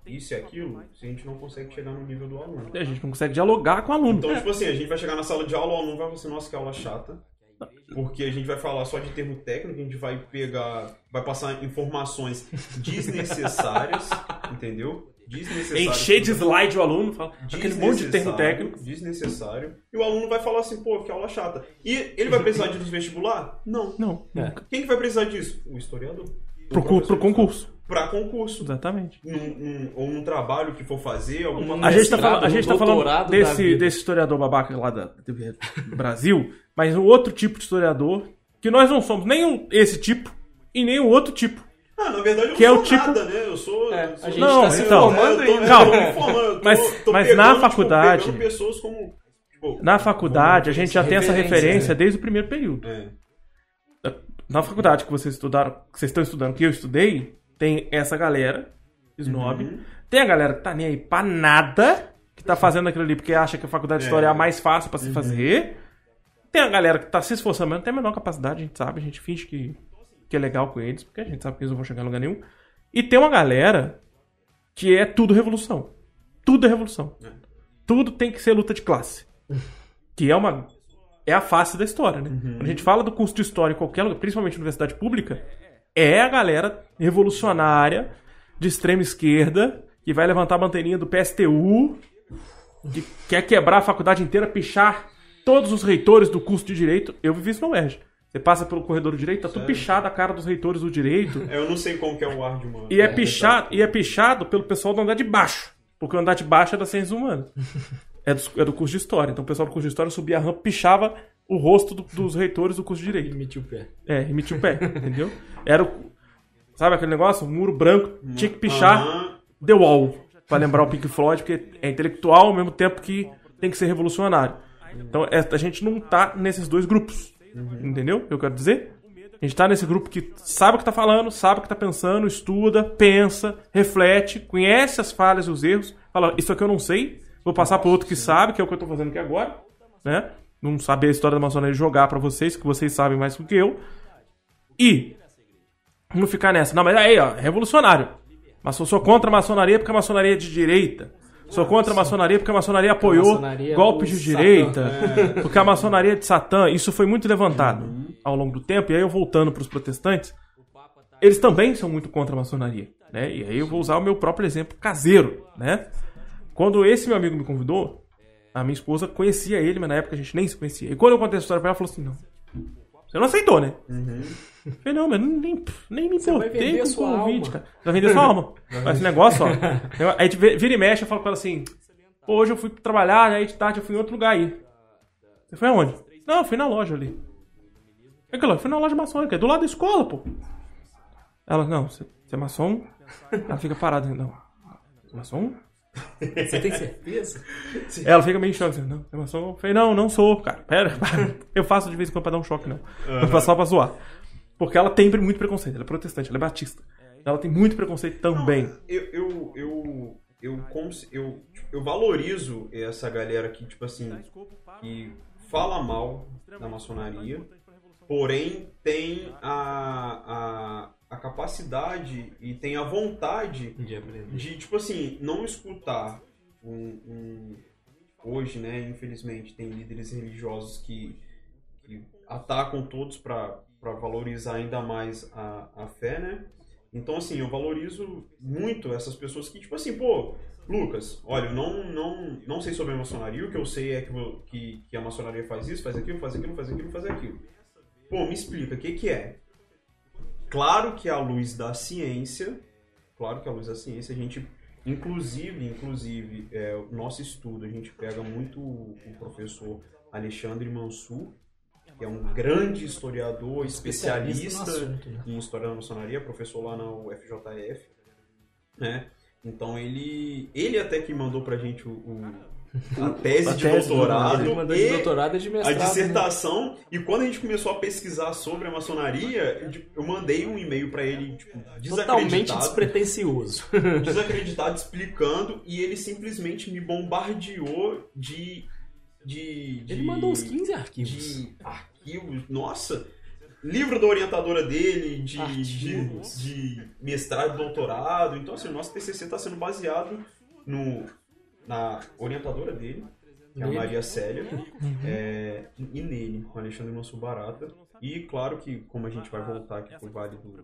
isso e aquilo, se a gente não consegue chegar no nível do aluno. A gente não consegue dialogar com o aluno. Então, tipo assim, a gente vai chegar na sala de aula, o aluno vai falar assim, nossa, que aula chata. Porque a gente vai falar só de termo técnico, a gente vai pegar, vai passar informações desnecessárias, entendeu? Desnecessárias. Encher de slide o aluno, fala aquele monte de termo técnico. Desnecessário. E o aluno vai falar assim, pô, que aula chata. E ele vai precisar disso no vestibular? Não. Não, É. Quem que vai precisar disso? O historiador. pro, pro concurso. Pra concurso. Exatamente. Num- num- ou num trabalho que for fazer, alguma Um A gente tá falando, a um gente tá falando desse, desse historiador babaca lá da, do Brasil, mas um outro tipo de historiador, que nós não somos nem um- esse tipo e nem o outro tipo. Ah, na verdade eu Que é não o sou tipo- nada, né? Eu sou... É, eu sou- a gente Não, tá se então, formando ainda. Calma. tô Mas- tô mas pegando, na tipo, faculdade- pegando pessoas como... tipo, Na faculdade, a gente já tem essa Referência, referência né? desde o primeiro período. É. Na faculdade que vocês estudaram, que vocês estão estudando, que eu estudei, tem essa galera, snob. Uhum. Tem a galera que tá nem aí pra nada, que tá fazendo aquilo ali porque acha que a faculdade de história é a É. mais fácil pra se fazer. Tem a galera que tá se esforçando, mas não tem a menor capacidade, a gente sabe, a gente finge que, que é legal com eles, porque a gente sabe que eles não vão chegar em lugar nenhum. E tem uma galera que é tudo revolução. Tudo é revolução. É. Tudo tem que ser luta de classe. Que é uma. É a face da história, né? Quando a gente fala do curso de história em qualquer lugar, principalmente na universidade pública, é a galera revolucionária de extrema esquerda que vai levantar a bandeirinha do PSTU, que quer quebrar a faculdade inteira, pichar todos os reitores do curso de direito. Eu vivi isso na UERJ. Você passa pelo corredor do direito, tá tudo Sério? pichado a cara dos reitores do direito. Eu não sei como que é o ar de uma... E é, pichado, e é pichado pelo pessoal do andar de baixo. Porque o andar de baixo é da ciências humanas. É do, é do curso de história. Então o pessoal do curso de história subia a rampa, pichava o rosto do- dos reitores do curso de direito. Emitir o pé. É, emitia o pé, entendeu? Era o. Sabe aquele negócio? Um muro branco, tinha que pichar Aham. The Wall. Pra lembrar o Pink Floyd, porque é intelectual ao mesmo tempo que tem que ser revolucionário. Então é- a gente não tá nesses dois grupos. Entendeu? o que Eu quero dizer. A gente tá nesse grupo que sabe o que tá falando, sabe o que tá pensando, estuda, pensa, reflete, conhece as falhas e os erros, fala, isso aqui eu não sei, vou passar pro outro que sabe, que é o que eu tô fazendo aqui agora, né? Não saber a história da maçonaria e jogar pra vocês, que vocês sabem mais do que eu. E não ficar nessa. Não, mas aí, ó, revolucionário. Mas eu sou contra a maçonaria porque a maçonaria é de direita. Sou contra a maçonaria porque a maçonaria apoiou maçonaria é golpes de Satã. direita. Porque a maçonaria é de Satã. Isso foi muito levantado ao longo do tempo. E aí eu voltando para os protestantes, eles também são muito contra a maçonaria. Né? E aí eu vou usar o meu próprio exemplo caseiro. Né? Quando esse meu amigo me convidou, a minha esposa conhecia ele, mas na época a gente nem se conhecia. E quando eu contei a história pra ela, ela falou assim: não. Você não aceitou, né? Eu falei, não, mas nem, nem me importei com o sua convite, alma. cara. Vai vender sua alma. Mas esse negócio, ó. eu- Aí a gente vê- vira e mexe, eu falo com ela assim: pô, hoje eu fui trabalhar, aí de tarde eu fui em outro lugar aí. Você foi aonde? Não, eu fui na loja ali. É que eu fui na loja maçônica, é do lado da escola, pô. Ela, não, você, você é maçom? Ela fica parada, não. Maçom? Você tem certeza? Ela fica meio em choque, assim, não, é maçom? Eu falei, não, não sou, cara. Pera, eu faço de vez em quando pra dar um choque, não. Eu faço só pra zoar. Porque ela tem muito preconceito, ela é protestante, ela é batista. Ela tem muito preconceito também. Eu, eu, eu, eu, cons- eu, eu valorizo essa galera que, tipo assim, que fala mal da maçonaria, porém tem a, a, a capacidade e tem a vontade De de, tipo assim, não escutar um, um- hoje, né, infelizmente, tem líderes religiosos que, que atacam todos para valorizar ainda mais a, a fé, né? Então, assim, eu valorizo muito essas pessoas que, tipo assim, pô, Lucas, olha, eu não, não, não sei sobre a maçonaria, o que eu sei é que, que, que a maçonaria faz isso, faz aquilo, faz aquilo, faz aquilo, faz aquilo. Pô, me explica, o que que é? Claro que à luz da ciência, claro que à luz da ciência, a gente Inclusive, inclusive, é, o nosso estudo, a gente pega muito o professor Alexandre Mansur, que é um grande historiador, especialista, Especialista assunto, né? em história da maçonaria, professor lá na UFJF, né? Então ele, ele até que mandou pra gente o, o- a tese A de tese do- doutorado Ele mandou de e doutorado e de a mestrado. né? dissertação. E quando a gente começou a pesquisar sobre a maçonaria, eu, mandei um e-mail pra ele, tipo, Totalmente despretensioso. desacreditado, explicando, e ele simplesmente me bombardeou de. de, de Ele mandou uns 15 arquivos. de arquivos. Nossa! Livro da orientadora dele, de, de, de mestrado, doutorado. Então, assim, o nosso TCC está sendo baseado no, na orientadora dele, que é a. Maria Célia, é, e nele, com o Alexandre Mansur Barata. E claro que, como a gente vai voltar aqui pro Vale do, do,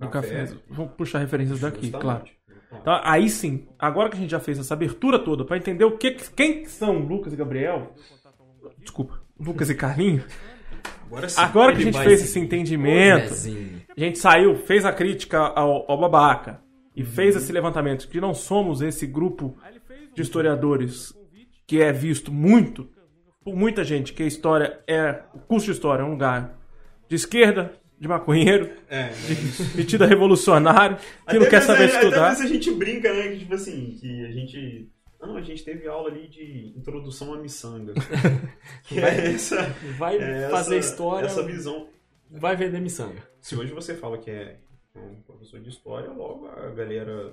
do Café, café. Vamos puxar referências daqui, claro. Então, aí sim, agora que a gente já fez essa abertura toda pra entender o que, quem são Lucas e Gabriel, desculpa, Lucas e Carlinhos, agora sim. agora que a gente fez se- esse entendimento, Zezinho. a gente saiu, fez a crítica ao, ao babaca e fez esse levantamento de que não somos esse grupo de historiadores que é visto muito por muita gente que a história é o curso de história é um lugar de esquerda, de maconheiro, É, de metido a revolucionário, que não Até quer vezes saber a- Até estudar. vezes a gente brinca, né? Que, tipo assim, que a gente. Não, a gente teve aula ali de introdução à miçanga. que é essa. Vai é fazer essa- história, Essa visão. vai vender miçanga. Se hoje você fala que é um professor de história, logo a galera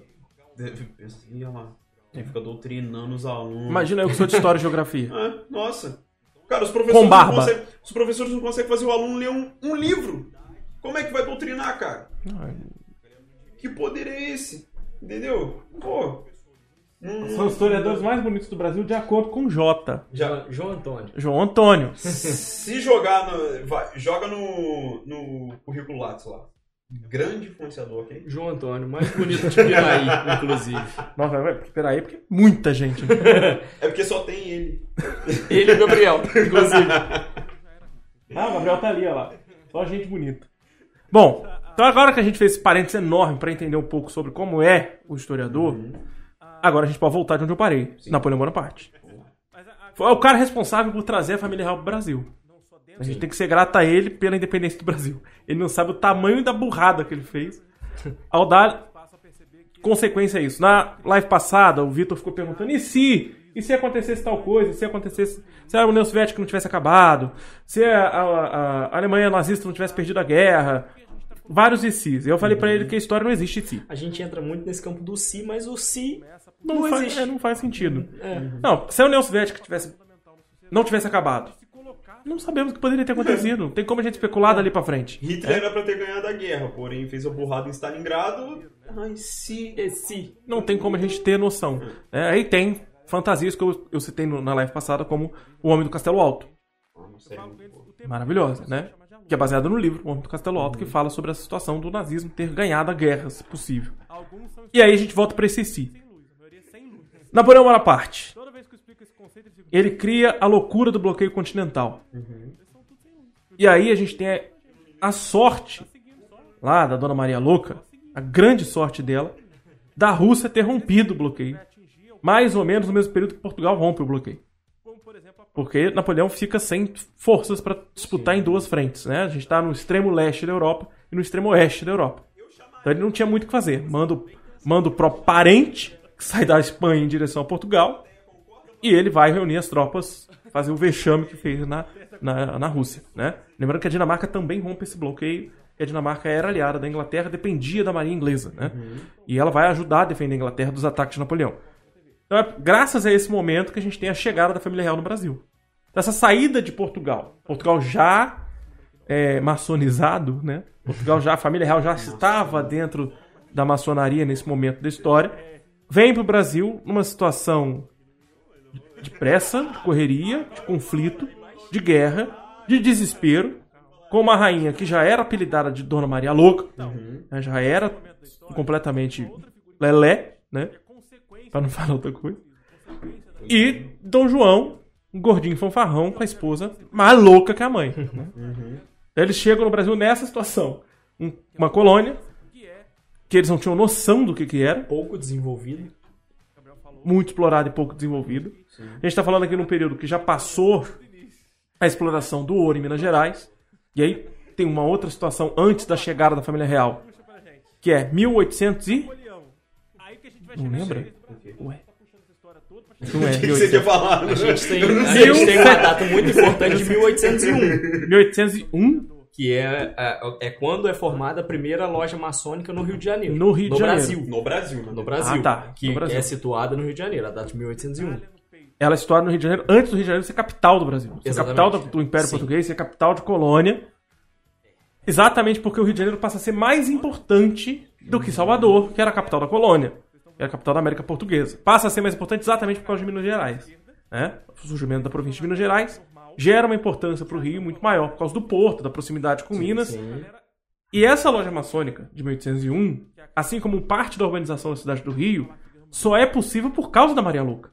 deve pensar assim, lá. Ele fica doutrinando os alunos. Imagina eu que sou de história e geografia. Ah, nossa. Cara, os professores, Com barba. Não conseguem, os professores não conseguem fazer o aluno ler um, um livro. Como é que vai doutrinar, cara? Que poder é esse? Entendeu? Pô. não- São os historiadores mais bonitos do Brasil, de acordo com Jota. Já, João Antônio. João Antônio. se jogar no. Vai, joga no, no currículo Lattes lá. Grande influenciador, ok? João Antônio, mais bonito de Piraí, inclusive. Nossa, vai, peraí, porque muita gente. né? É porque só tem ele. Ele e o Gabriel, inclusive. Ah, o Gabriel tá ali, ó lá. Só gente bonita. Bom, então agora que a gente fez esse parênteses enorme pra entender um pouco sobre como é o historiador, agora a gente pode voltar de onde eu parei. Napoleão Bonaparte. Foi o cara responsável por trazer a família real pro Brasil. A gente tem que ser grato a ele pela independência do Brasil. Ele não sabe o tamanho da burrada que ele fez ao dar consequência a isso. Na live passada, o Vitor ficou perguntando: e se? E se acontecesse tal coisa? E se acontecesse. Se a União Soviética não tivesse acabado? Se a, a- a Alemanha nazista não tivesse perdido a guerra? Vários e se. Eu falei pra ele que a história não existe si. A gente entra muito nesse campo do si, mas o si Não, não, faz, existe. é, não faz sentido. É. Não, se a União Soviética tivesse, não tivesse acabado, não sabemos o que poderia ter acontecido. Não tem como a gente especular dali pra frente. Hitler era pra ter ganhado a guerra, porém fez a burrada em Stalingrado. Ai, se. Esse. não tem como a gente ter noção. É, aí tem fantasias que eu, eu citei no- na live passada, como O Homem do Castelo Alto. Ah. Maravilhosa, né? Que é baseada no livro O Homem do Castelo Alto, que fala sobre a situação do nazismo ter ganhado a guerra, se possível. E aí a gente volta pra esse si. Napoleão Bonaparte. Ele cria a loucura do bloqueio continental. E aí a gente tem a- sorte, lá da Dona Maria Louca, a grande sorte dela, da Rússia ter rompido o bloqueio. Mais ou menos no mesmo período que Portugal rompe o bloqueio. Porque Napoleão fica sem forças para disputar em duas frentes. Né? A gente está no extremo leste da Europa e no extremo oeste da Europa. Então ele não tinha muito o que fazer. Manda, manda o próprio parente, que sai da Espanha em direção a Portugal, e ele vai reunir as tropas, fazer o vexame que fez na, na, na Rússia. Né? Lembrando que a Dinamarca também rompe esse bloqueio, e a Dinamarca era aliada da Inglaterra, dependia da marinha inglesa. Né? E ela vai ajudar a defender a Inglaterra dos ataques de Napoleão. Então é graças a esse momento que a gente tem a chegada da família real no Brasil. Então, essa saída de Portugal. Portugal já é, maçonizado, né? Portugal já, a família real já estava dentro da maçonaria nesse momento da história. Vem para o Brasil numa situação de pressa, de correria, de conflito, de guerra, de desespero, com uma rainha que já era apelidada de Dona Maria Louca, né? já era completamente lelé, né? Pra não falar outra coisa. E Dom João, um gordinho fanfarrão com a esposa mais louca que a mãe. né? Então Eles chegam no Brasil nessa situação. Um- uma colônia, que eles não tinham noção do que, que era, Pouco desenvolvido. Muito explorado e pouco desenvolvido. A gente está falando aqui num período que já passou a exploração do ouro em Minas Gerais, e aí tem uma outra situação antes da chegada da família real, que é 1800 e... Não lembra? Ué. Não é, O que você quer falar? A gente tem, a gente tem uma data muito importante de 1801, 1801 que é, é, é quando é formada a primeira loja maçônica no Rio de Janeiro. No Rio de Janeiro. Brasil. No Brasil, né? No Brasil. Ah, tá. Que No Brasil. é situada no Rio de Janeiro, a data de 1801. ela é situada no Rio de Janeiro antes do Rio de Janeiro ser capital do Brasil. Ser capital do, do Império Sim. Português, ser capital de colônia. Exatamente porque o Rio de Janeiro passa a ser mais importante do que Salvador, que era a capital da colônia. Era a capital da América Portuguesa. Passa a ser mais importante exatamente por causa de Minas Gerais. Né? O surgimento da província de Minas Gerais gera uma importância para o Rio muito maior por causa do porto, da proximidade com Minas. Sim. E essa loja maçônica de 1801, assim como parte da urbanização da cidade do Rio, só é possível por causa da Maria Louca,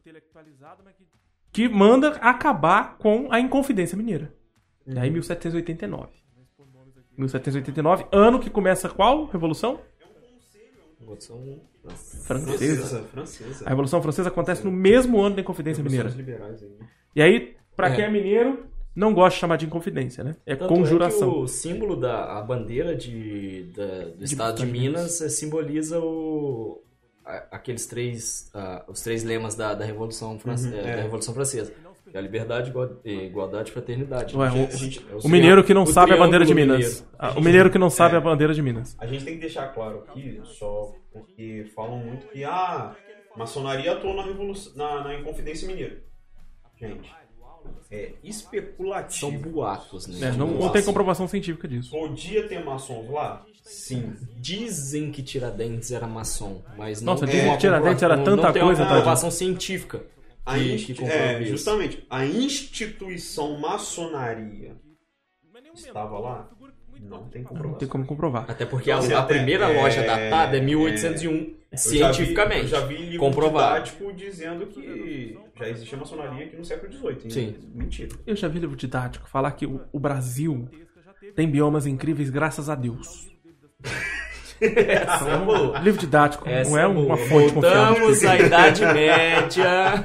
que manda acabar com a Inconfidência Mineira. E aí 1789. 1789, ano que começa qual revolução? Revolução Francesa. Francesa. A Revolução Francesa acontece no mesmo ano da Inconfidência Mineira. E aí, pra É. quem é mineiro, não gosta de chamar de Inconfidência, né? É Tanto É conjuração. que o símbolo da a bandeira de, da- do estado de Minas eh, simboliza o, a- aqueles três, os três lemas da, da, Revolução France- eh, é. da Revolução Francesa. É a liberdade, igua- igualdade e fraternidade. Ué, A o- gente- a gente- é O mineiro que não o sabe a bandeira de Minas. mineiro. Ah, O mineiro que não sabe É. a bandeira de Minas. A gente tem que deixar claro aqui, só porque falam muito que ah, maçonaria atuou na, revolução, na, na Inconfidência Mineira. Gente, é especulativo. São boatos, né? É, não, não tem comprovação científica disso. Podia ter maçons lá? Sim. Dizem que Tiradentes era maçom, mas não Nossa, tem dizem uma que Tiradentes era não- tanta não tem coisa, uma comprovação científica A que, que comprova é, isso. justamente, a instituição maçonaria estava lá? Não tem Não tem como comprovar. Até porque a, a até- primeira é, loja datada é 1801, Eu já vi- cientificamente. Eu já vi, livro comprovado. didático dizendo que já existia maçonaria aqui no século XVIII. hein? Sim. Mentira. Eu já vi livro didático falar que o, o Brasil tem biomas incríveis graças a Deus. Essa é boa. Livro didático Essa não é boa. uma fonte confiável. Voltamos à Idade Média.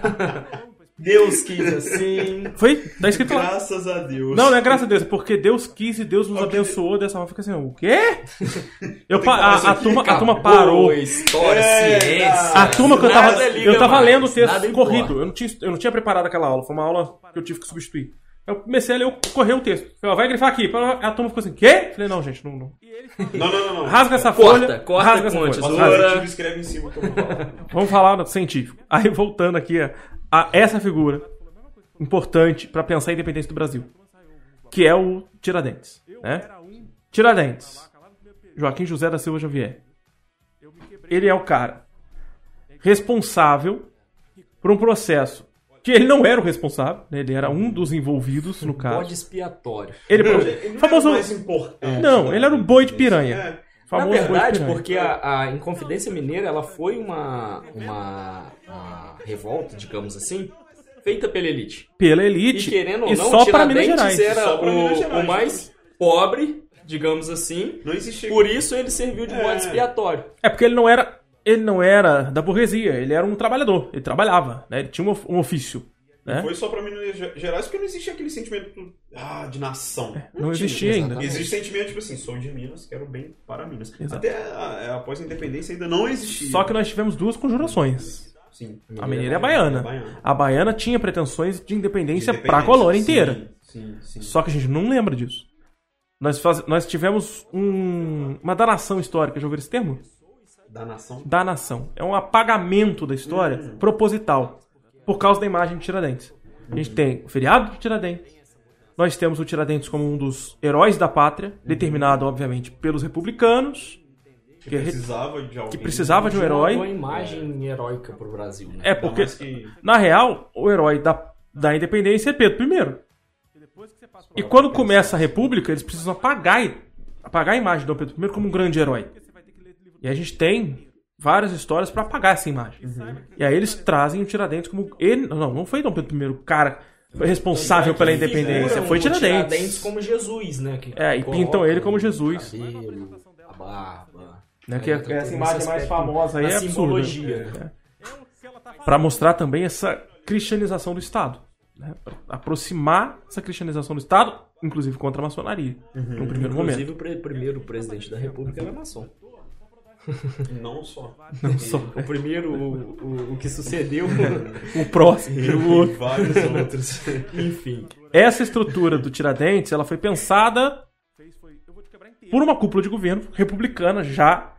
Deus quis assim. Foi? Tá escrito lá. Graças a Deus. Não, não é graças a Deus, é porque Deus quis e Deus nos abençoou dessa forma. Fica assim, o quê? Eu, pa- a, a turma, a turma parou. História, É, ciência. A turma que eu tava, liga eu tava mais, lendo o texto corrido. Eu não, tinha, eu não tinha preparado aquela aula. Foi uma aula que eu tive que substituir. Eu comecei a ler, eu corri o texto. Falei, ó, vai grifar aqui. A turma ficou assim, quê? Falei, não, gente, não. não. Não, não, não. não. Rasga essa Corta, folha. corta rasga essa folha. tesoura. Rasga. Escreve em cima que eu vou falar. Vamos falar do científico. Aí voltando aqui a, essa figura importante para pensar a independência do Brasil, que é o Tiradentes, né? Tiradentes, Joaquim José da Silva Xavier. Ele é o cara responsável por um processo que ele não era o responsável, né? ele era um dos envolvidos no Bode caso. expiatório. Ele, Ele não famoso, era o mais importante. não, ele era o boi de piranha. É. Na verdade, porque a, a Inconfidência Mineira ela foi uma, uma, uma revolta, digamos assim, feita pela elite. pela E elite querendo ou e não, só para Minas Tiradentes Gerais. era Só pra o, Minas Gerais, o mais pobre, digamos assim. Não existia. Por isso ele serviu de É. bode expiatório. É porque ele não era, ele não era da burguesia, ele era um trabalhador, ele trabalhava, né? Ele tinha um, of- ofício, né? Foi só pra Minas Ge- Gerais porque não existia aquele sentimento ah, de nação. Não tinha. existia ainda. exatamente. Existe sentimento, tipo assim, sou de Minas, quero bem para Minas. Exato. Até a- a- após a independência ainda não existia. Só que nós tivemos duas conjurações. Sim. A mineira e a baiana. A baiana. A baiana tinha pretensões de independência Independência, pra colônia inteira. Sim, sim. Só que a gente não lembra disso. Nós, faz- nós tivemos um- uma danação histórica, já ouviram esse termo? Da nação. Danação. É um apagamento da história proposital. Por causa da imagem de Tiradentes. A gente tem o feriado de Tiradentes. Nós temos o Tiradentes como um dos heróis da pátria, determinado, obviamente, pelos republicanos. Que Que re- precisava de alguém. que precisava de um herói. Uma imagem heróica pro Brasil, né? É porque, que- na real, o herói da, da independência é Pedro I. E quando começa a república, eles precisam apagar, apagar a imagem de Dom Pedro I como um grande herói. E a gente tem várias histórias pra apagar essa imagem. E aí eles trazem o Tiradentes como. Ele, não, não foi Dom Pedro I o cara foi responsável pela independência, foi o Tiradentes. como Jesus, né? que É, e pintam ele como o Jesus. cabelo, a barba. Né? Que é, entra essa imagem mais famosa aí é absurda. né? Para mostrar também essa cristianização do Estado. Né? Pra aproximar essa cristianização do Estado, inclusive contra a maçonaria, no primeiro Inclusive, momento. o pre- primeiro presidente da República era maçom. Não só. Não só O primeiro, o, o, o que sucedeu, o próximo. E o outro. vários outros. enfim. Essa estrutura do Tiradentes, ela foi pensada por uma cúpula de governo republicana já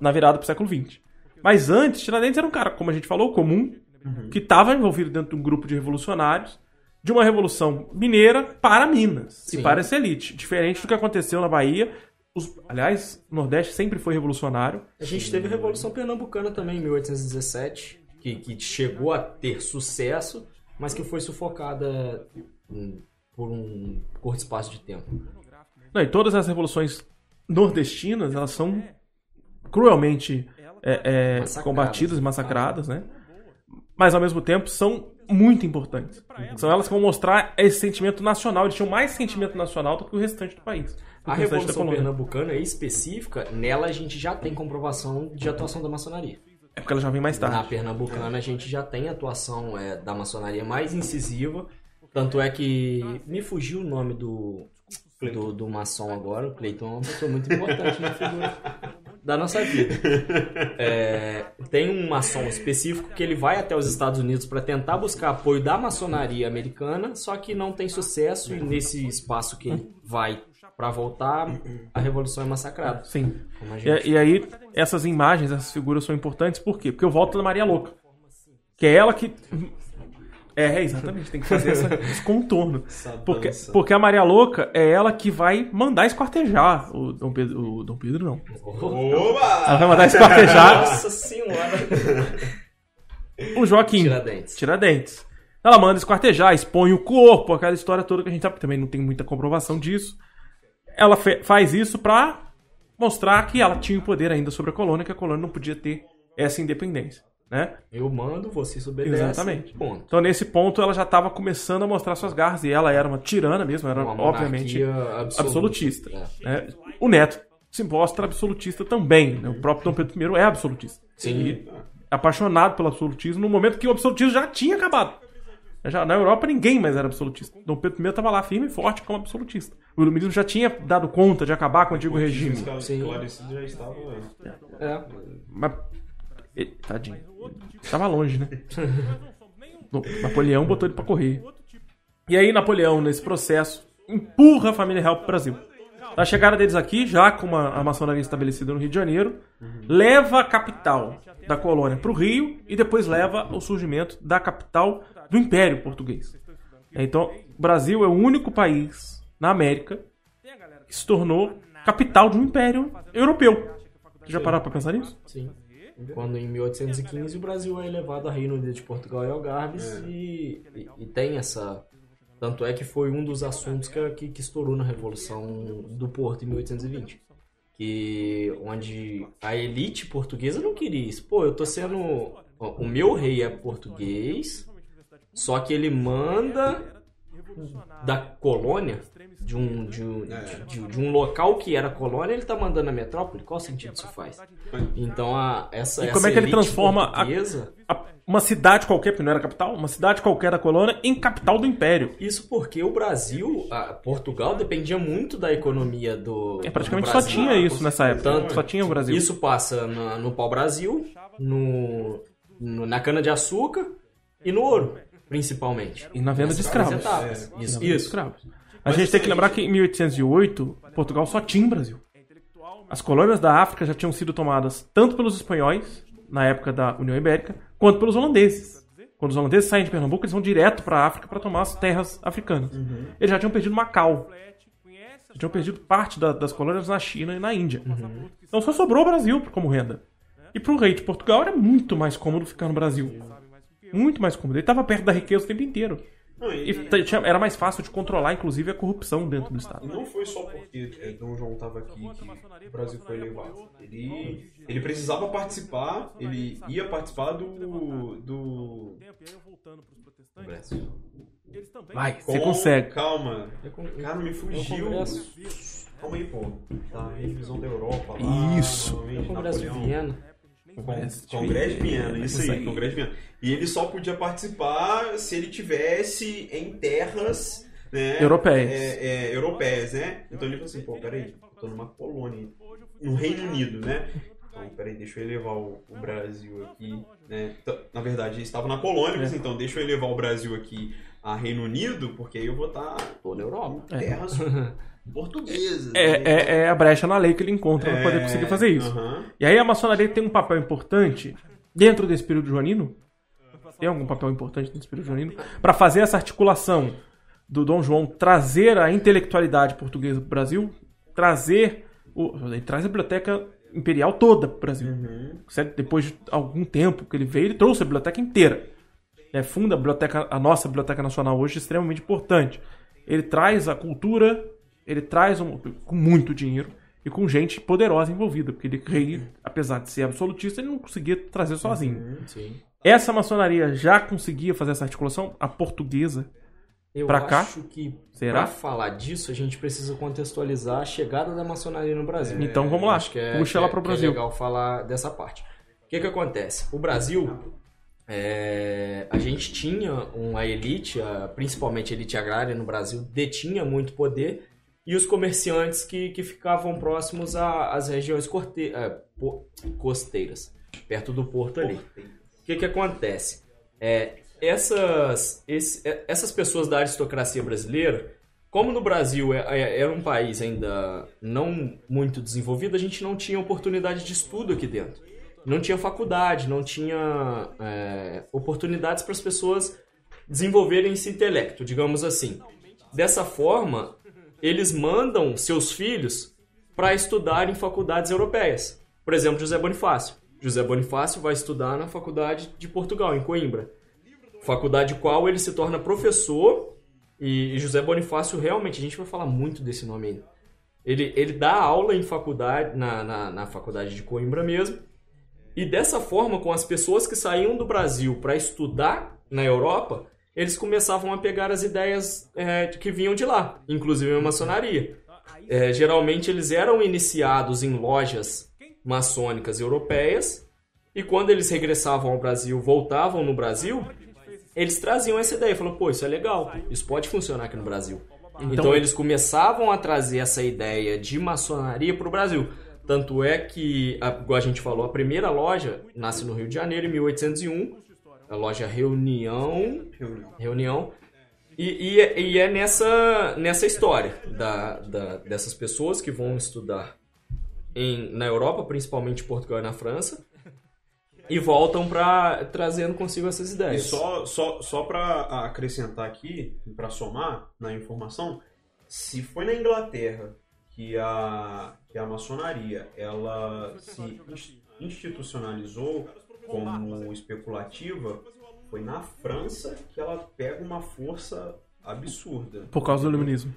na virada pro século XX. Mas antes, Tiradentes era um cara, como a gente falou, comum, que estava envolvido dentro de um grupo de revolucionários de uma revolução mineira para Minas e Sim. para essa elite. Diferente do que aconteceu na Bahia. Os- aliás, o Nordeste sempre foi revolucionário. A gente teve a Revolução Pernambucana também, em 1817, que, que chegou a ter sucesso, mas que foi sufocada hum, por um curto espaço de tempo. Não, e todas as revoluções nordestinas, elas são cruelmente é, é, combatidas e massacradas, né? Mas ao mesmo tempo são muito importantes. São elas que vão mostrar esse sentimento nacional. Eles tinham mais sentimento nacional do que o restante do país. A Revolução colônia. Pernambucana específica, nela a gente já tem comprovação de atuação da maçonaria. É porque ela já vem mais Na tarde. Pernambucana a gente já tem atuação é, da maçonaria mais incisiva. Tanto é que me fugiu o nome do, do, do maçom agora. O Cleiton é uma pessoa muito importante na figura da nossa vida. É, tem um maçom específico que ele vai até os Estados Unidos para tentar buscar apoio da maçonaria americana, só que não tem sucesso e nesse espaço que ele vai para voltar, a revolução é massacrada. Sim. Como a gente E, e aí, essas imagens, essas figuras são importantes, por quê? Porque eu volto da Maria Louca. Que é ela que. É, exatamente, tem que fazer essa- esse contorno. Porque, porque a Maria Louca é ela que vai mandar esquartejar o Dom Pedro. O Dom Pedro não. Oba! Ela vai mandar esquartejar Nossa senhora! o Joaquim. Tiradentes. Tiradentes. Ela manda esquartejar, expõe o corpo, aquela história toda que a gente sabe, também não tem muita comprovação disso. Ela faz isso pra mostrar que ela tinha o poder ainda sobre a colônia, que a colônia não podia ter essa independência, né? Eu mando, você obedece. Exatamente. Ponto. Então, nesse ponto, ela já estava começando a mostrar suas garras, e ela era uma tirana mesmo, era Uma obviamente absoluta. absolutista. É. né? O Neto se mostra absolutista também. né? O próprio Dom Pedro I é absolutista. Sim. E apaixonado pelo absolutismo no momento que o absolutismo já tinha acabado. Já, na Europa ninguém mais era absolutista. Dom Pedro I estava lá firme e forte como absolutista. O iluminismo já tinha dado conta de acabar com o antigo regime. Sim. Já estava. É. Mas. e- Tadinho. Tava longe, né? Napoleão botou ele pra correr. E aí, Napoleão, nesse processo, empurra a família real pro Brasil. Da chegada deles aqui, já com uma, a maçonaria estabelecida no Rio de Janeiro, leva a capital da colônia pro Rio e depois leva o surgimento da capital do Império Português. Então, o Brasil é o único país na América que se tornou capital de um império europeu. Você já parou pra pensar nisso? Sim. Quando em 1815 o Brasil é elevado a Reino Unido de Portugal e Algarves É. e, e, e tem essa. Tanto é que foi um dos assuntos que, que, que estourou na Revolução do Porto em 1820. Que onde a elite portuguesa não queria isso. Pô, eu tô sendo. O meu rei é português, só que ele manda da colônia, de um, de, um, de, de- de um local que era colônia, ele tá mandando a metrópole? Qual sentido isso faz? Então, a, essa, E essa como é que ele transforma a- A- uma cidade qualquer, porque não era capital, uma cidade qualquer da colônia em capital do império. Isso porque o Brasil, a- Portugal, dependia muito da economia do. É, praticamente do só tinha isso nessa época. Tanto- só tinha o Brasil. Isso passa na- no pau-brasil, no, no- na cana-de-açúcar e no ouro, principalmente. E na venda de escravos. Na Isso, isso. escravos. A gente tem que lembrar que em 1808, Portugal só tinha o Brasil. As colônias da África já tinham sido tomadas tanto pelos espanhóis, na época da União Ibérica, quanto pelos holandeses. Quando os holandeses saem de Pernambuco, eles vão direto para a África para tomar as terras africanas. Eles já tinham perdido Macau. Já tinham perdido parte da- das colônias na China e na Índia. Então só sobrou o Brasil como renda. E para o rei de Portugal era muito mais cômodo ficar no Brasil. Muito mais cômodo. Ele estava perto da riqueza o tempo inteiro. Não, e, E tinha- era mais fácil de controlar, inclusive, a corrupção dentro do Estado. não foi só porque é, Dom João estava aqui que o Brasil foi elevado. Ele, ele precisava participar, ele ia participar do. do Vai, você com- consegue. Calma. Cara, me fugiu. Calma aí, pô. Da revisão da Europa lá. Isso. Congresso de. Viena. Congresso de Congresso de Viena, isso Isso aí, aí. Congresso de Viena. E ele só podia participar se ele tivesse em terras né, Europeias. é, é, europeias, né? Então ele falou assim, pô, peraí, eu tô numa colônia, no Reino Unido, né? Então, peraí, deixa eu elevar o, o Brasil aqui, né? Então, na verdade, eles estavam na colônia, mas É. então deixa eu elevar o Brasil aqui a Reino Unido, porque aí eu vou estar Tô na Europa. É. terras portuguesas. É, né? é, é a brecha na lei que ele encontra para poder É, conseguir fazer isso. aham. E aí a maçonaria tem um papel importante dentro desse período joanino? Tem algum papel importante nesse período joanino? Para fazer essa articulação do Dom João trazer a intelectualidade portuguesa para o Brasil, trazer. O, ele traz a biblioteca imperial toda para o Brasil. Uhum. Certo? Depois de algum tempo que ele veio, ele trouxe a biblioteca inteira. É, funda a, biblioteca, a nossa Biblioteca Nacional hoje, extremamente importante. Ele traz a cultura, ele traz um- com muito dinheiro e com gente poderosa envolvida, porque ele, rei, apesar de ser absolutista, ele não conseguia trazer sozinho. Sim. Essa maçonaria já conseguia fazer essa articulação? A portuguesa? Eu Pra cá? acho que Será? pra falar disso, a gente precisa contextualizar a chegada da maçonaria no Brasil. Então vamos lá, Acho que é, puxa que ela é- pro que é Brasil. legal falar dessa parte. O que que acontece? O Brasil, é, a gente tinha uma elite, principalmente a elite agrária no Brasil, detinha muito poder e os comerciantes que, que ficavam próximos às regiões corte- é, po- costeiras, perto do porto ali. O que, que acontece? É, essas, esse- é, essas pessoas da aristocracia brasileira, como no Brasil é- é- era um país ainda não muito desenvolvido, a gente não tinha oportunidade de estudo aqui dentro. Não tinha faculdade, não tinha é, oportunidades para as pessoas desenvolverem esse intelecto, digamos assim. Dessa forma, eles mandam seus filhos para estudar em faculdades europeias. Por exemplo, José Bonifácio. José Bonifácio vai estudar na faculdade de Portugal, em Coimbra. Faculdade qual ele se torna professor e José Bonifácio realmente, a gente vai falar muito desse nome ainda. Ele, ele dá aula em faculdade, na, na, na faculdade de Coimbra mesmo. E dessa forma, com as pessoas que saíam do Brasil para estudar na Europa, eles começavam a pegar as ideias é, que vinham de lá, inclusive a maçonaria. É, geralmente eles eram iniciados em lojas maçônicas europeias e quando eles regressavam ao Brasil, voltavam no Brasil, eles traziam essa ideia, falaram, pô, isso é legal, isso pode funcionar aqui no Brasil. Então, eles começavam a trazer essa ideia de maçonaria para o Brasil. Tanto é que, igual a gente falou, a primeira loja nasce no Rio de Janeiro em 1801, a loja Reunião, Reunião. reunião. E, e é- e é nessa, nessa história da, da- dessas pessoas que vão estudar em, na Europa, principalmente Portugal e na França, e voltam para trazendo consigo essas E ideias. só, só, só para acrescentar aqui, para somar na informação, se foi na Inglaterra que a, que a maçonaria ela se ins- institucionalizou como especulativa, foi na França que ela pega uma força absurda. Por causa do iluminismo.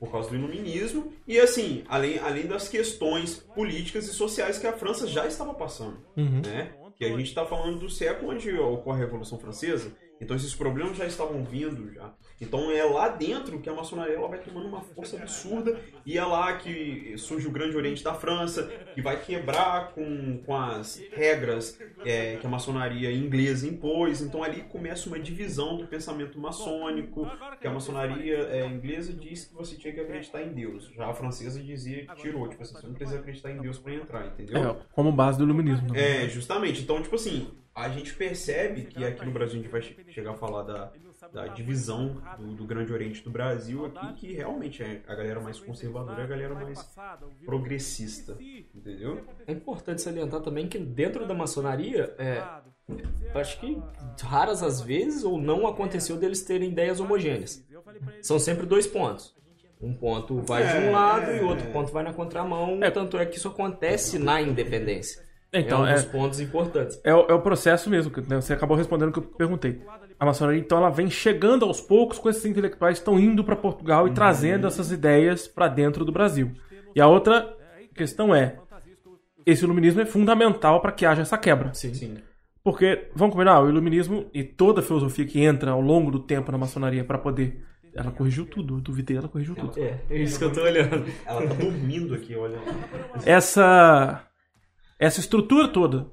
por causa do iluminismo e assim, além, além das questões políticas e sociais que a França já estava passando, Uhum. né? Que a gente está falando do século onde ocorre a Revolução Francesa, então esses problemas já estavam vindo já. Então é lá dentro que a maçonaria ela vai tomando uma força absurda e é lá que surge o Grande Oriente da França, que vai quebrar com, com as regras é, que a maçonaria inglesa impôs. Então ali começa uma divisão do pensamento maçônico, que a maçonaria é, inglesa diz que você tinha que acreditar em Deus. Já a francesa dizia que tirou, tipo assim, você não precisa acreditar em Deus para entrar, entendeu? É, como base do iluminismo. né? É, justamente. Então, tipo assim, a gente percebe que aqui no Brasil a gente vai che- chegar a falar da, da divisão do, do Grande Oriente do Brasil aqui, que realmente é a galera mais conservadora e a galera mais progressista, entendeu? É importante salientar também que dentro da maçonaria, é, acho que raras as vezes ou não aconteceu deles terem ideias homogêneas. São sempre dois pontos. Um ponto vai de É, um lado é, e o outro é. ponto vai na contramão. É. Tanto é que isso acontece na independência. Então, é um é, dos pontos importantes. é, o, é o processo mesmo, que né, você acabou respondendo o que eu perguntei. A maçonaria, então, ela vem chegando aos poucos com esses intelectuais que estão indo para Portugal e trazendo essas ideias para dentro do Brasil. E a outra questão é, esse iluminismo é fundamental para que haja essa quebra. Sim. Sim. Porque, vamos combinar, o iluminismo e toda a filosofia que entra ao longo do tempo na maçonaria para poder Ela corrigiu tudo, eu duvidei, ela corrigiu tudo. É, é isso que eu tô olhando. Ela tá dormindo aqui, olha. Essa, essa estrutura toda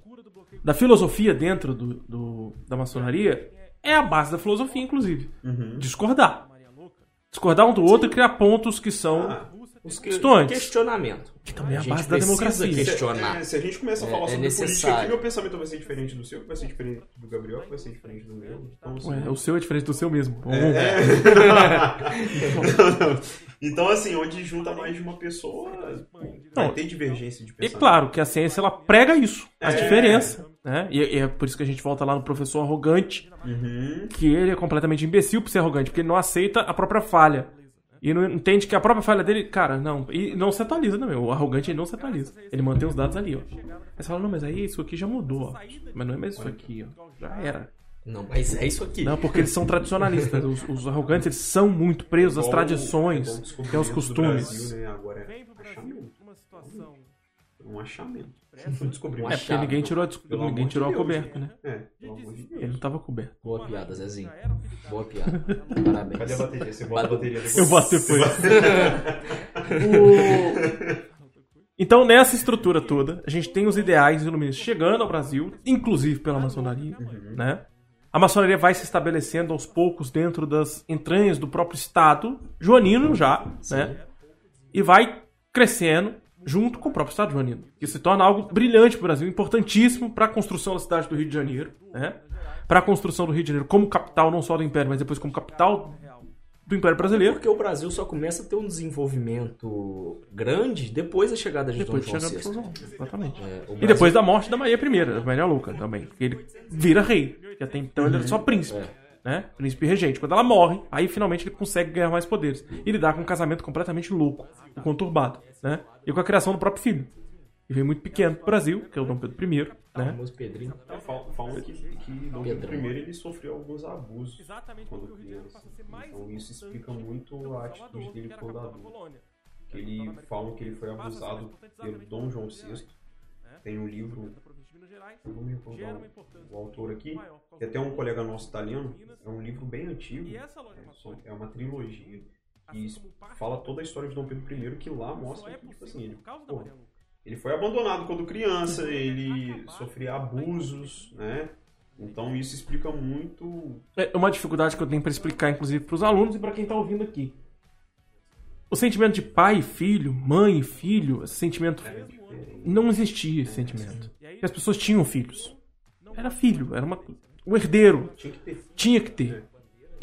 da filosofia dentro do, do- da maçonaria é a base da filosofia, inclusive. Uhum. Discordar. Discordar um do outro e criar pontos que são. Ah, Os que, Questões. questionamento. Que também é a gente base da democracia. questionar. É, se a gente começa a falar É- é sobre política necessário. aqui, meu pensamento vai ser diferente do seu, que vai ser diferente do Gabriel, que vai ser diferente do meu. Então, assim, Ué, o seu é diferente do seu mesmo. É. então, assim, onde junta mais de uma pessoa, vai Não. ter divergência de E pensamento. claro que a ciência ela prega isso, a É. diferença. Né? E, e é por isso que a gente volta lá no professor arrogante, Uhum. que ele é completamente imbecil por ser arrogante, porque ele não aceita a própria falha. E não entende que a própria falha dele, cara, não. E não se atualiza também. O arrogante ele não se atualiza. Ele mantém os dados ali, ó. Aí você fala, não, mas aí isso aqui já mudou, ó. Mas não é mais isso aqui, ó. Já era. Não, mas é isso aqui. Não, porque eles são tradicionalistas. Os, os arrogantes, eles são muito presos às Igual- tradições, é os descobrimento do costumes. Brasil, né? Agora é achamento. Um achamento. É porque ninguém tirou ninguém amor de tirou a Deus, coberta, né? É, pelo amor de Deus. Ele não tava coberto. Boa piada, Zezinho. Boa piada. Parabéns. Cadê a bateria? Você bota a bateria depois. Eu boto depois. Então, nessa estrutura toda, a gente tem os ideais iluministas chegando ao Brasil, inclusive pela maçonaria, né? A maçonaria vai se estabelecendo aos poucos dentro das entranhas do próprio Estado, joanino já, né? E vai crescendo junto com o próprio Estado joanino, que se torna algo brilhante para o Brasil, importantíssimo para a construção da cidade do Rio de Janeiro, né? Para a construção do Rio de Janeiro como capital não só do Império, mas depois como capital do Império Brasileiro. Porque o Brasil só começa a ter um desenvolvimento grande depois da chegada de Depois de Dom João. João, exatamente. É, o E Brasil- depois da morte da Maria I, da Maria Louca também. Ele vira rei. Que até então ele era só príncipe. É. Né? Príncipe regente. Quando ela morre, aí finalmente ele consegue ganhar mais poderes. E lidar com um casamento completamente louco, e conturbado. Né? E com a criação do próprio filho. E veio muito pequeno pro Brasil, que é o Dom Pedro I. O Né? famoso Pedrinho. Fal- Falam que, que Dom. Pedro I ele sofreu alguns abusos quando criança. Então isso explica muito a atitude dele quando adulto. Que ele falam que ele foi abusado pelo Dom João VI. Tem um livro, eu não me recordo o, o autor aqui, que até um colega nosso italiano, é um livro bem antigo, é, só- é uma trilogia. E isso fala toda a história de Dom Pedro I, que lá mostra que, tipo assim, ele, pô, ele foi abandonado quando criança, ele sofria abusos, né? Então isso explica muito. É uma dificuldade que eu tenho para explicar, inclusive, para os alunos e para quem tá ouvindo aqui. O sentimento de pai e filho, mãe e filho, esse sentimento. Não existia esse sentimento. E as pessoas tinham filhos. Era filho, era uma, um herdeiro. Tinha que ter.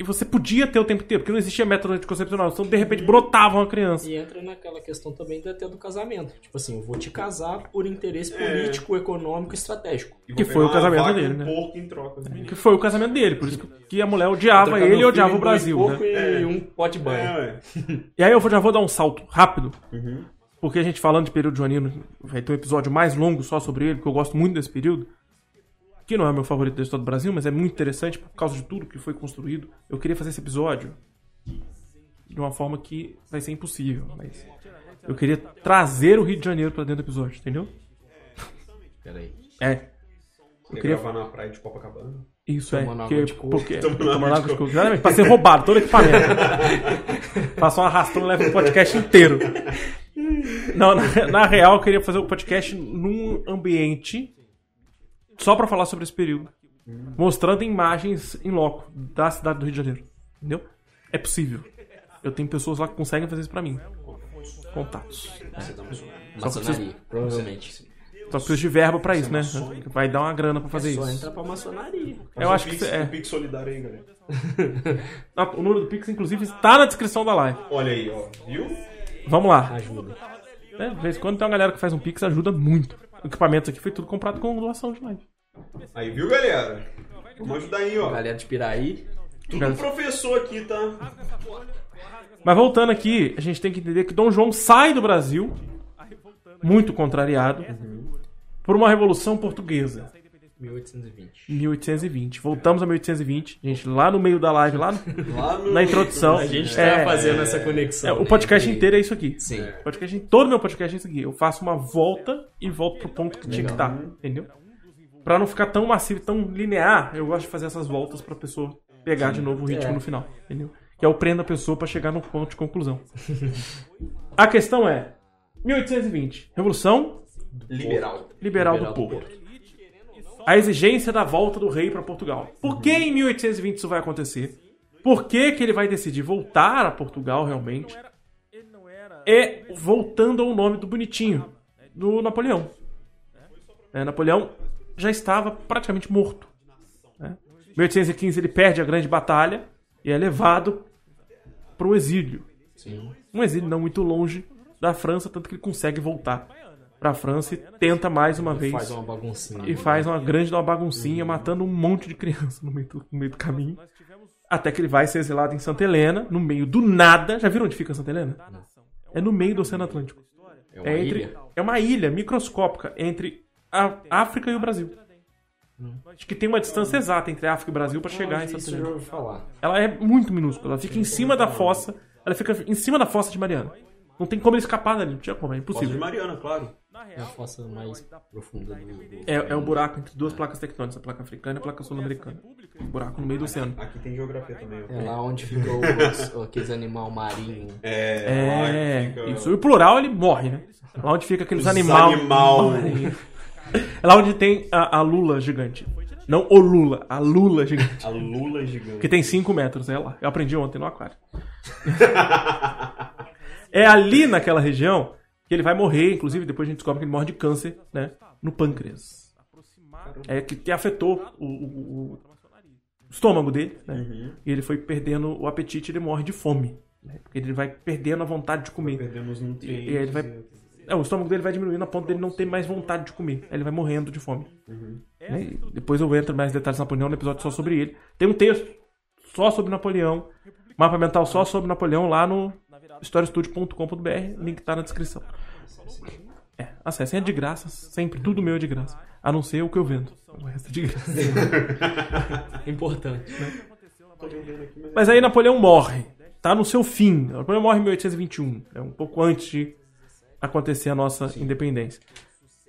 Que você podia ter o tempo inteiro, porque não existia método anticoncepcional. Então, de repente, brotava uma criança. E entra naquela questão também da até do casamento. Tipo assim, eu vou te casar por interesse É. político, econômico e estratégico. E Que foi o casamento dele, um né? porco em troca. Que foi o casamento dele. Por isso que a mulher odiava ele e odiava o Brasil. porco Né? e É. um pote de banho. É. E aí eu vou- já vou dar um salto rápido. Uhum. Porque a gente falando de período joanino, vai ter um episódio mais longo só sobre ele, porque eu gosto muito desse período. Que não é meu favorito da história do Brasil, mas é muito interessante por causa de tudo que foi construído. Eu queria fazer esse episódio de uma forma que vai ser impossível, mas eu queria trazer o Rio de Janeiro pra dentro do episódio, entendeu? Peraí. É, Quer queria- gravar na praia de Copacabana? isso é. Porque, porque, Tomando água de água de coco. Exatamente, pra ser roubado todo equipamento. Faça um arrastão e leva o podcast inteiro. Não, na, na real, eu queria fazer o podcast num ambiente só pra falar sobre esse período. Mostrando imagens em loco da cidade do Rio de Janeiro. Entendeu? É possível. Eu tenho pessoas lá que conseguem fazer isso pra mim. Contatos. Você tá me zoando. Maçonaria, provavelmente. Só preciso de verba pra isso, né? Vai dar uma grana pra fazer É só isso. entrar pra maçonaria. Eu acho que é. um pix solidário aí, galera. Ah, O número do Pix, inclusive, está na descrição da live. Olha aí, ó. Viu? Vamos lá. Ajuda. É, de vez em quando tem uma galera que faz um Pix, ajuda muito. O equipamento aqui foi tudo comprado com doação de live. Aí, viu, galera? Vamos ajudar aí, ó. Galera de Piraí. Tudo professor aqui, tá? Mas voltando aqui, a gente tem que entender que Dom João sai do Brasil, muito contrariado, por uma revolução portuguesa. 1820. 1820. Voltamos a 1820. Gente, lá no meio da live, lá no- Lá no... na introdução. A gente tá é, fazendo essa conexão. é, o podcast inteiro é isso aqui. Sim. O podcast, todo meu podcast é isso aqui. Eu faço uma volta e volto pro ponto que tinha que estar. Entendeu? Pra não ficar tão massivo, tão linear, eu gosto de fazer essas voltas pra pessoa pegar de novo o ritmo É. no final. Entendeu? que é o prenda a pessoa para chegar no ponto de conclusão. a questão é 1820, Revolução Liberal. Liberal, do Porto. A exigência da volta do rei para Portugal. Por que em 1820 isso vai acontecer? Por que, que ele vai decidir voltar a Portugal realmente? É voltando ao nome do bonitinho, do Napoleão. É, Napoleão já estava praticamente morto. Né? Em 1815 ele perde a grande batalha e é levado para o exílio. Um exílio não muito longe da França, tanto que ele consegue voltar para a França e tenta mais uma vez. Faz uma baguncinha. E faz uma grande uma baguncinha, matando um monte de criança no meio do, no meio do caminho. Até que ele vai ser exilado em Santa Helena, no meio do nada. Já viram onde fica Santa Helena? É no meio do Oceano Atlântico. É uma É, entre, ilha. é uma ilha microscópica entre a África e o Brasil. Acho que tem uma distância exata entre a África e o Brasil para chegar em Santa Helena. Ela é muito minúscula. Ela fica em cima da fossa. Ela fica em cima da fossa de Mariana. Não tem como ele escapar dali. Não tinha como, é Fossa de impossível. Mariana, claro. É a fossa mais profunda do... do- É, é o buraco entre duas placas tectônicas, a placa africana e a placa sul-americana. Um buraco no meio do oceano. Aqui tem geografia também. ó. É lá onde ficam os, aqueles animal marinho. É, É, fica- isso. E o plural ele morre, né? Lá onde fica aqueles Os animal. animal. É lá onde tem a, a lula gigante. Não o Lula, a lula gigante. A Lula gigante. Que tem 5 metros, é lá. Eu aprendi ontem no aquário. é ali naquela região que ele vai morrer, inclusive depois a gente descobre que ele morre de câncer, né? No pâncreas. É que, que afetou o, o- o estômago dele, né? Uhum. E ele foi perdendo o apetite e ele morre de fome. Né? Porque ele vai perdendo a vontade de comer. Perdendo os nutrientes. E aí ele vai- É, o estômago dele vai diminuindo a ponto dele não ter mais vontade de comer. Aí ele vai morrendo de fome. Né? E depois eu entro em mais detalhes em Napoleão no episódio só sobre ele. Tem um texto só sobre Napoleão, mapa mental só sobre Napoleão lá no historiastudio.com.br. Link tá na descrição. É, acessem, é de graça, sempre, tudo meu é de graça. A não ser o que eu vendo. O resto é de graça. Importante. Mas aí Napoleão morre. Tá no seu fim. Napoleão morre em 1821. É um pouco antes de acontecer a nossa independência.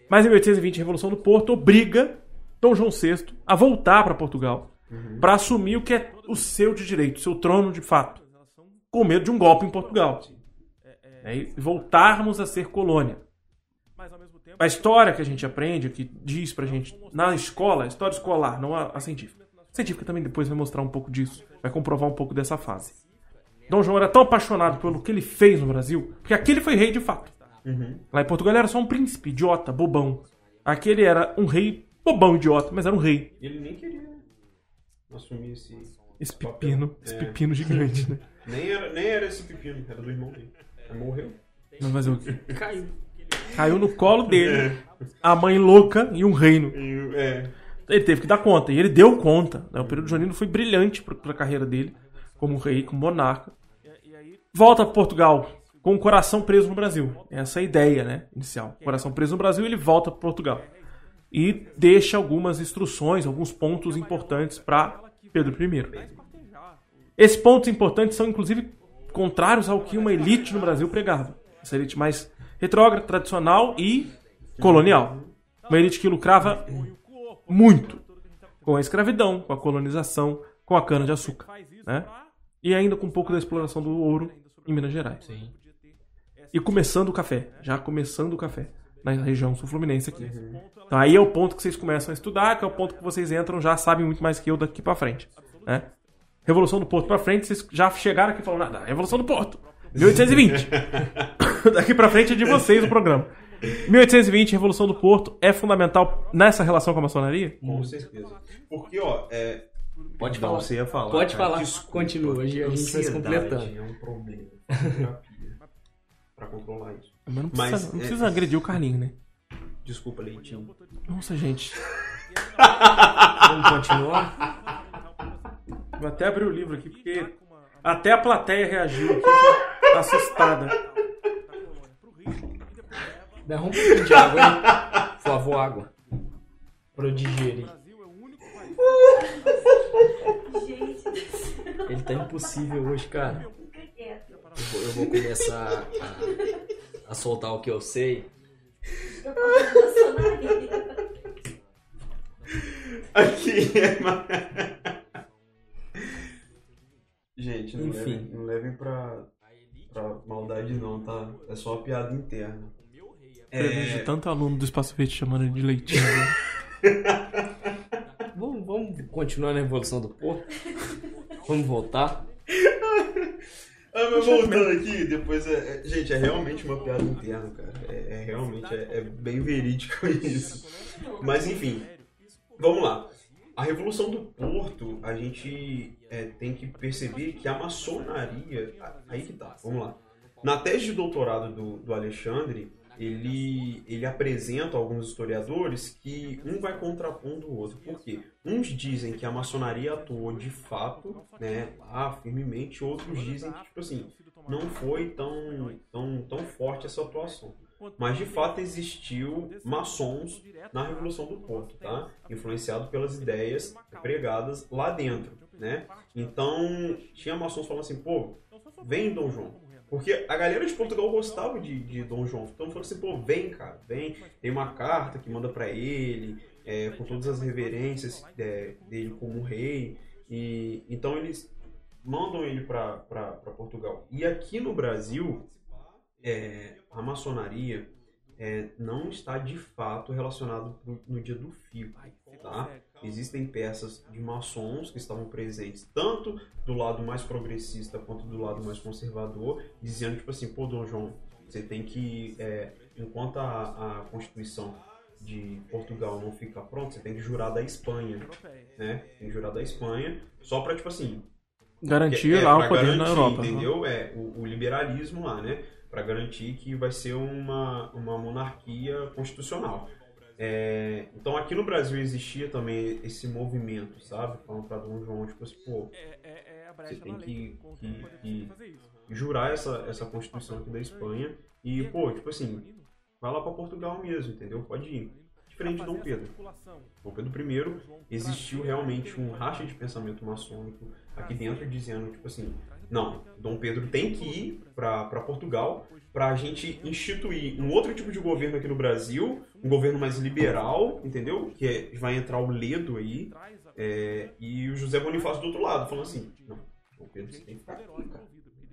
Mas em 1820, a Revolução do Porto obriga Dom João VI a voltar para Portugal para assumir o que é o seu de direito, o seu trono de fato, com medo de um golpe em Portugal. É, e voltarmos a ser colônia. A história que a gente aprende, que diz pra gente na escola, a história escolar, não a, a científica. A científica também depois vai mostrar um pouco disso, vai comprovar um pouco dessa fase. Dom João era tão apaixonado pelo que ele fez no Brasil, porque aqui ele foi rei de fato. Lá em Portugal ele era só um príncipe, idiota, bobão. Aqui ele era um rei bobão, idiota, mas era um rei. Ele nem queria assumir esse. Esse pepino, esse pepino gigante, né? Nem era, nem era esse pepino, era do irmão dele. Morreu. Mas fazer o quê? Caiu. Caiu no colo dele, a mãe louca e um reino. E, é. Ele teve que dar conta, e ele deu conta. Né? O período junino foi brilhante para a carreira dele, como rei, como monarca. Volta para Portugal com o coração preso no Brasil. Essa é a ideia né, inicial. Coração preso no Brasil, ele volta para Portugal. E deixa algumas instruções, alguns pontos importantes para Pedro I. Esses pontos importantes são, inclusive, contrários ao que uma elite no Brasil pregava. Essa elite mais retrógrada, tradicional e colonial. Uma elite que lucrava muito com a escravidão, com a colonização, com a cana-de-açúcar. Né? E ainda com um pouco da exploração do ouro em Minas Gerais. Sim. E começando o café, já começando o café, na região sul-fluminense aqui. Então aí é o ponto que vocês começam a estudar, que é o ponto que vocês entram, já sabem muito mais que eu daqui pra frente. Né? Revolução do Porto pra frente, vocês já chegaram aqui e falaram, nada, Revolução do Porto, 1820. daqui pra frente é de vocês o programa. 1820, Revolução do Porto, é fundamental nessa relação com a maçonaria? Com certeza. Porque, ó, é. Pode Não, falar. você ia falar. Pode cara. falar. Desculpa. Continua, a gente vai se completando. É um problema. Terapia. pra controlar isso. Mas não Mas, precisa, não é- precisa agredir o Carlinho, né? Desculpa, Leitinho. Nossa, gente. Vamos continuar? Vou até abrir o livro aqui, porque até a plateia reagiu aqui, assustada. Derrama um pouquinho de água aí. Por favor, água. Pra eu digerir. Ele tá impossível hoje, cara. Eu vou, eu vou começar a, a soltar o que eu sei. Aqui é. Gente, não Enfim. levem, não levem pra, pra maldade não, tá? É só uma piada interna. Eu vejo É, tanto aluno do Espaço Verde chamando ele de leitinho. né? Vamos, vamos continuar na Revolução do Porto? Vamos voltar? Ah, mas voltando aqui, depois é, é- Gente, é realmente uma piada interna, cara. É, é realmente, é, é bem verídico isso. Mas enfim, vamos lá. A Revolução do Porto, a gente é, tem que perceber que a maçonaria. Aí que tá, vamos lá. Na tese de doutorado do, do Alexandre, ele, ele apresenta alguns historiadores que um vai contrapondo o outro. Por quê? Uns dizem que a maçonaria atuou de fato, né, lá firmemente, outros dizem que, tipo assim, não foi tão, tão, tão forte essa atuação. Mas de fato existiu maçons na Revolução do Porto, tá? Influenciado pelas ideias pregadas lá dentro, né? Então, tinha maçons falando assim, pô, vem Dom João. Porque a galera de Portugal gostava de, de Dom João. Então falou assim, pô, vem, cara, vem. Tem uma carta que manda pra ele, é, com todas as reverências é, dele como rei. E então eles mandam ele pra Portugal. E aqui no Brasil, é, a maçonaria é, não está de fato relacionado pro- no dia do fico, tá? Existem peças de maçons que estavam presentes tanto do lado mais progressista quanto do lado mais conservador, dizendo tipo assim, pô, Dom João, você tem que, é, enquanto a, a Constituição de Portugal não fica pronta, você tem que jurar da Espanha, né? Tem que jurar da Espanha, só pra, tipo assim, Garantir é, lá o poder na garantir, Europa. né? Entendeu? É, o, o liberalismo lá, né? Pra garantir que vai ser uma, uma monarquia constitucional. É, então aqui no Brasil existia também esse movimento, sabe? Falando pra Dom João, tipo assim, pô, Você tem que- que- que- jurar essa, essa constituição aqui da Espanha e, pô, tipo assim, vai lá pra Portugal mesmo, entendeu? Pode ir. Diferente de Dom Pedro. Dom Pedro I existiu realmente um racha de pensamento maçônico aqui dentro dizendo, tipo assim, não, Dom Pedro tem que ir pra pra Portugal pra gente instituir um outro tipo de governo aqui no Brasil, um governo mais liberal, entendeu? Que é- vai entrar o Ledo aí, é, e o José Bonifácio do outro lado, falando assim, não, Dom Pedro, você tem que ficar aqui, cara.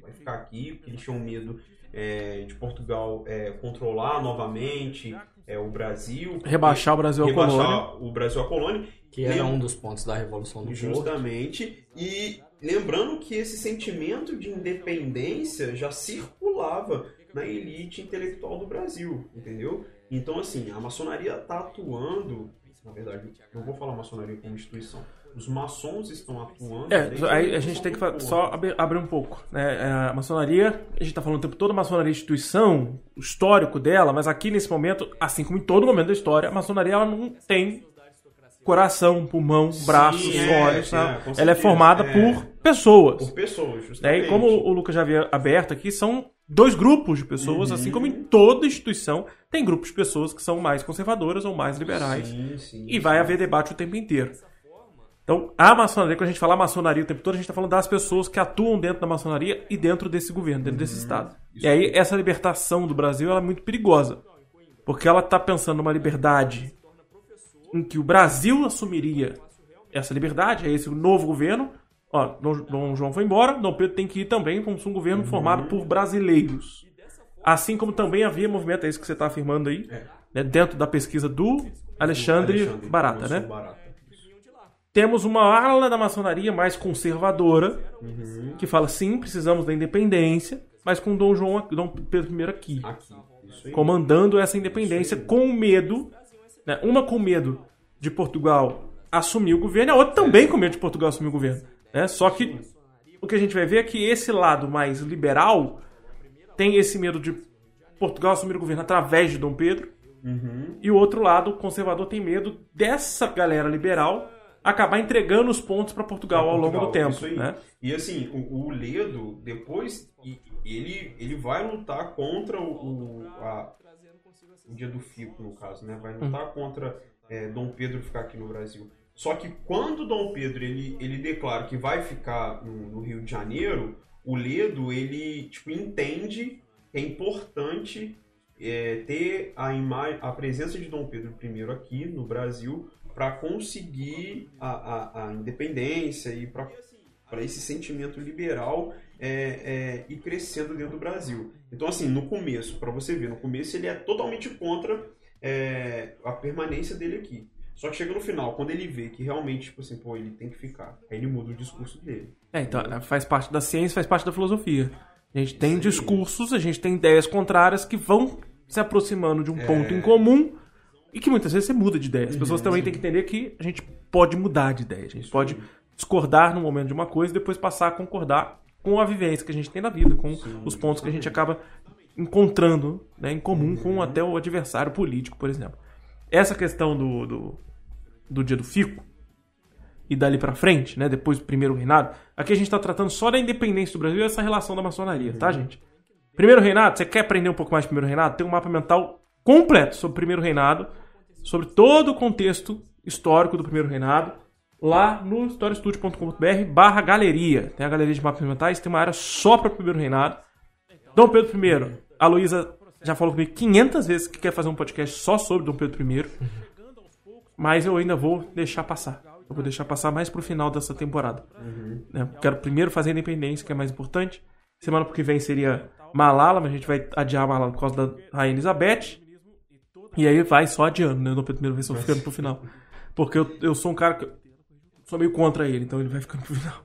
Vai ficar aqui, porque eles tinham medo é, de Portugal é, controlar novamente é, o Brasil. Rebaixar o Brasil à colônia. rebaixar o Brasil à colônia. Que era Lembra- um dos pontos da Revolução do Porto. Justamente. E lembrando que esse sentimento de independência já circulava na elite intelectual do Brasil, entendeu? Então, assim, a maçonaria está atuando. Na verdade, não vou falar maçonaria como instituição. Os maçons estão atuando. É, aí a gente tem que só abrir, um pouco. Né? É, A maçonaria, a gente tá falando o tempo todo, a maçonaria é instituição, o histórico dela, mas aqui nesse momento, assim como em todo momento da história, a maçonaria ela não tem coração, pulmão, braços, é, olhos. é, sabe? com ela é formada é. por pessoas. Por pessoas, Né? justamente. E como o Lucas já havia aberto aqui, são dois grupos de pessoas, Uhum. assim como em toda instituição, tem grupos de pessoas que são mais conservadoras ou mais liberais. Sim, sim, E vai haver debate o tempo inteiro. Então, a maçonaria, quando a gente fala maçonaria o tempo todo, a gente está falando das pessoas que atuam dentro da maçonaria e dentro desse governo, dentro desse Estado. E aí, essa libertação do Brasil é muito perigosa. Porque ela está pensando numa liberdade em que o Brasil assumiria essa liberdade, é esse o novo governo. Ó, Dom, João foi embora, Dom Pedro tem que ir também como um governo formado por brasileiros. Assim como também havia movimento, é isso que você está afirmando aí, É. né, dentro da pesquisa do Alexandre, Barata, Wilson né? Barata. Temos uma ala da maçonaria mais conservadora, Uhum. que fala sim, precisamos da independência, mas com Dom João, Dom Pedro I aqui, Aqui. Comandando essa independência com medo, né, uma com medo de Portugal assumir o governo, a outra também com medo de Portugal assumir o governo. Né? Só que o que a gente vai ver é que esse lado mais liberal tem esse medo de Portugal assumir o governo através de Dom Pedro, Uhum. e o outro lado, o conservador, tem medo dessa galera liberal acabar entregando os pontos para Portugal ao longo do Portugal, tempo. isso aí. Né? E assim, o, o Ledo, depois, ele, ele vai lutar contra o, o, a- o dia do Fico, no caso, né? Vai lutar contra é, Dom Pedro ficar aqui no Brasil. Só que quando Dom Pedro ele, ele declara que vai ficar no, no Rio de Janeiro, o Ledo ele tipo, entende que é importante é, ter a, a presença de Dom Pedro I aqui no Brasil para conseguir a, a, a independência e para esse sentimento liberal é, é, ir crescendo dentro do Brasil. Então, assim, no começo, para você ver, no começo ele é totalmente contra é, a permanência dele aqui. Só que chega no final, quando ele vê que realmente, tipo assim, pô, ele tem que ficar, aí ele muda o discurso dele. É, então, faz parte da ciência, faz parte da filosofia. A gente tem Sim. discursos, a gente tem ideias contrárias que vão se aproximando de um é... ponto em comum e que muitas vezes você muda de ideia. As pessoas uhum, também têm que entender que a gente pode mudar de ideia, a gente pode discordar no momento de uma coisa e depois passar a concordar com a vivência que a gente tem na vida, com Sim, os pontos que a gente acaba encontrando né, em comum com uhum. até o adversário político, por exemplo. Essa questão do, do, do dia do fico e dali para frente, né, depois do primeiro reinado, aqui a gente está tratando só da independência do Brasil e essa relação da maçonaria, tá, gente? Primeiro reinado, você quer aprender um pouco mais do primeiro reinado? Tem um mapa mental completo sobre o primeiro reinado, sobre todo o contexto histórico do primeiro reinado, lá no historiestudio.com.br barra galeria. Tem a galeria de mapas mentais, tem uma área só para o primeiro reinado. Dom Pedro I, a Luísa já falou comigo 500 vezes que quer fazer um podcast só sobre Dom Pedro I mas eu ainda vou deixar passar. Eu vou deixar passar mais pro final dessa temporada. Uhum. Quero primeiro fazer a independência, que é mais importante. Semana que vem seria Malala, mas a gente vai adiar Malala por causa da Rainha Elizabeth. E aí vai só adiando, né? No primeiro vez ficando pro final. Porque eu, eu sou um cara que. Sou meio contra ele, então ele vai ficando pro final.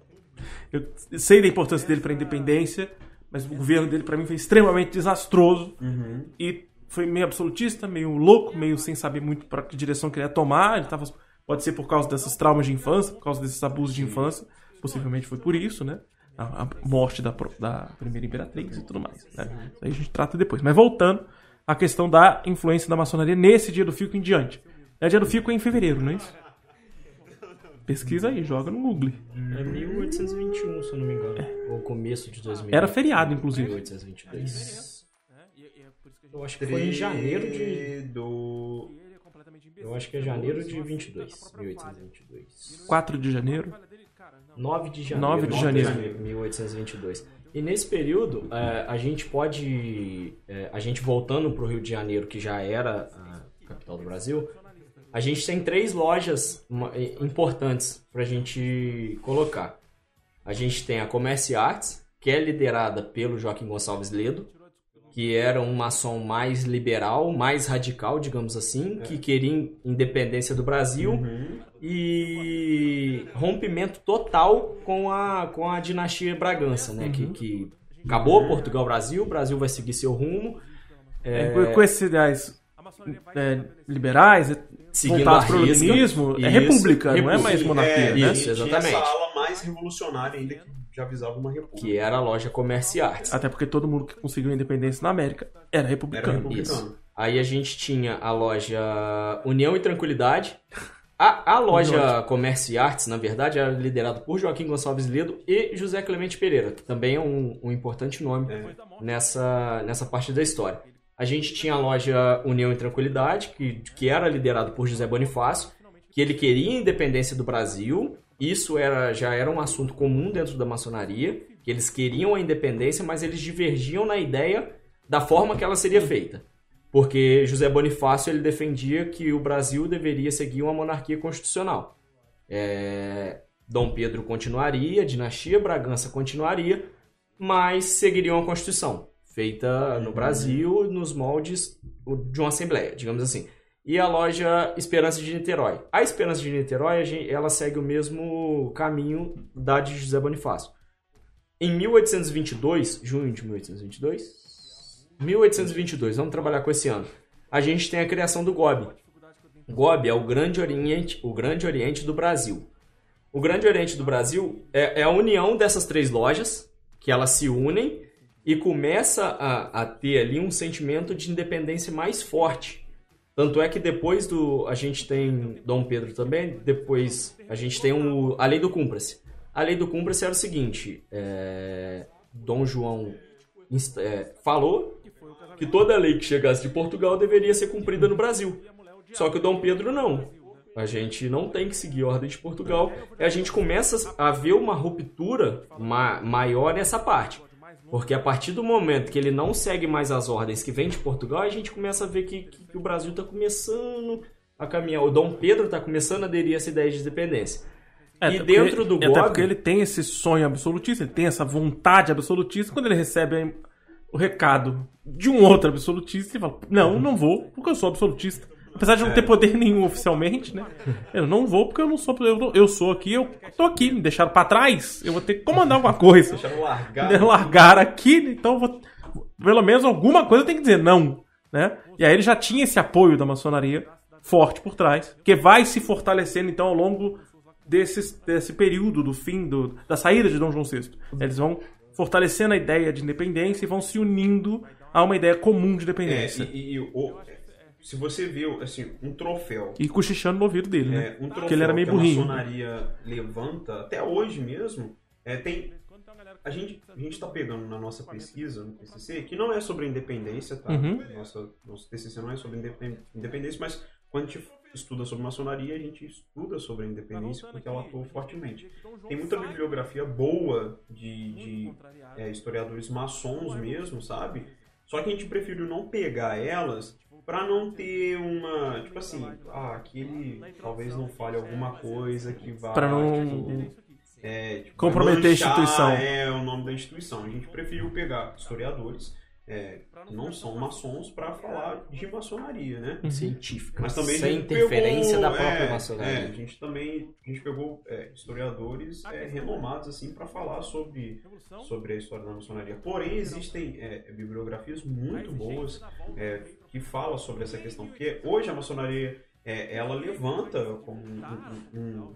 Eu sei da importância dele pra independência, mas o governo dele para mim foi extremamente desastroso. Uhum. E foi meio absolutista, meio louco, meio sem saber muito para que direção queria tomar. Ele tava, pode ser por causa desses traumas de infância, por causa desses abusos de infância. Possivelmente foi por isso, né? A, a morte da, da primeira imperatriz e tudo mais. Né? Isso aí a gente trata depois. Mas voltando à questão da influência da maçonaria nesse dia do Fico em diante. O dia do Fico é em fevereiro, não é isso? Pesquisa aí, joga no Google. É 1821, se eu não me engano. É. Ou começo de 2000. Era feriado, inclusive. 1822. Eu acho que foi em janeiro de. Do... Eu acho que é janeiro de 22. 1822. 4 de janeiro? 9 de janeiro. 9 de janeiro. 1822. E nesse período, é, a gente pode. É, a gente voltando para o Rio de Janeiro, que já era a capital do Brasil, a gente tem três lojas importantes para a gente colocar. A gente tem a Commerce Arts, que é liderada pelo Joaquim Gonçalves Ledo, que era um maçom mais liberal, mais radical, digamos assim, é. que queria independência do Brasil uhum. e rompimento total com a, com a dinastia Bragança, né? Uhum. Que, que acabou Portugal-Brasil, o Brasil vai seguir seu rumo. É... Com esses ideais é, liberais, seguindo o pro é república, não é mais monarquia, é, né? Isso, exatamente. essa ala mais revolucionária ainda que já avisava uma república. Que era a loja Commerce Arts. Até porque todo mundo que conseguiu independência na América era republicano. Era republicano. Isso. Aí a gente tinha a loja União e Tranquilidade. A, a loja Commerce Arts, na verdade, era liderada por Joaquim Gonçalves Ledo e José Clemente Pereira, que também é um, um importante nome é. nessa, nessa parte da história. A gente tinha a loja União e Tranquilidade, que, que era liderado por José Bonifácio, que ele queria a independência do Brasil, isso era, já era um assunto comum dentro da maçonaria, que eles queriam a independência, mas eles divergiam na ideia da forma que ela seria feita. Porque José Bonifácio ele defendia que o Brasil deveria seguir uma monarquia constitucional. É, Dom Pedro continuaria, a dinastia Bragança continuaria, mas seguiriam a Constituição, feita no Brasil nos moldes de uma assembleia, digamos assim e a loja Esperança de Niterói. A Esperança de Niterói, ela segue o mesmo caminho da de José Bonifácio. Em 1822, junho de 1822, 1822, vamos trabalhar com esse ano. A gente tem a criação do GOB. GOB é o Grande Oriente, o Grande Oriente do Brasil. O Grande Oriente do Brasil é, é a união dessas três lojas que elas se unem e começa a, a ter ali um sentimento de independência mais forte tanto é que depois do. A gente tem Dom Pedro também, depois a gente tem um, a lei do Cúmplice. A lei do Cúmplice era o seguinte: é, Dom João é, falou que toda lei que chegasse de Portugal deveria ser cumprida no Brasil. Só que o Dom Pedro não. A gente não tem que seguir a ordem de Portugal. E a gente começa a ver uma ruptura ma maior nessa parte. Porque a partir do momento que ele não segue mais as ordens que vem de Portugal, a gente começa a ver que, que, que o Brasil está começando a caminhar. O Dom Pedro está começando a aderir a essa ideia de independência. É, e até dentro porque- do Até GOG, porque ele tem esse sonho absolutista, ele tem essa vontade absolutista. Quando ele recebe o recado de um outro absolutista, ele fala: Não, não vou, porque eu sou absolutista. Apesar de não ter poder nenhum oficialmente, né? Eu não vou porque eu não sou. Eu, eu sou aqui, eu tô aqui, me deixaram pra trás, eu vou ter que comandar alguma coisa. Deixaram largar. Me largar aqui, então eu vou. Pelo menos alguma coisa tem que dizer não, né? E aí ele já tinha esse apoio da maçonaria forte por trás, que vai se fortalecendo então ao longo desses, desse período do fim do, da saída de Dom João VI. Eles vão fortalecendo a ideia de independência e vão se unindo a uma ideia comum de É, independência. e, e o- se você vê, assim, um troféu e, cochichando no ouvido dele, né? É, um troféu Porque ele era meio que burrinho. a maçonaria levanta, até hoje mesmo, é, tem... A gente, a gente tá pegando na nossa pesquisa, no TCC, que não é sobre independência, tá? Uhum. Nossa, nosso TCC não é sobre independ- independência, mas quando a gente estuda sobre maçonaria, a gente estuda sobre a independência porque ela atuou fortemente. Tem muita bibliografia boa de, de é, historiadores maçons mesmo, sabe? Só que a gente preferiu não pegar elas pra não ter uma, tipo assim, ah, aquele talvez não fale alguma coisa que vá Pra não- tipo, é, tipo, Comprometer a manchar, instituição. É o nome da instituição. A gente preferiu pegar historiadores é, que não são maçons pra falar de maçonaria, né? científica, Mas também a sem interferência pegou, da própria é, maçonaria. é, a gente também a gente pegou é, historiadores é, renomados assim para falar sobre sobre a história da maçonaria. Porém existem é, bibliografias muito boas é, que falam sobre essa questão, porque hoje a maçonaria é, ela levanta como um, um- um-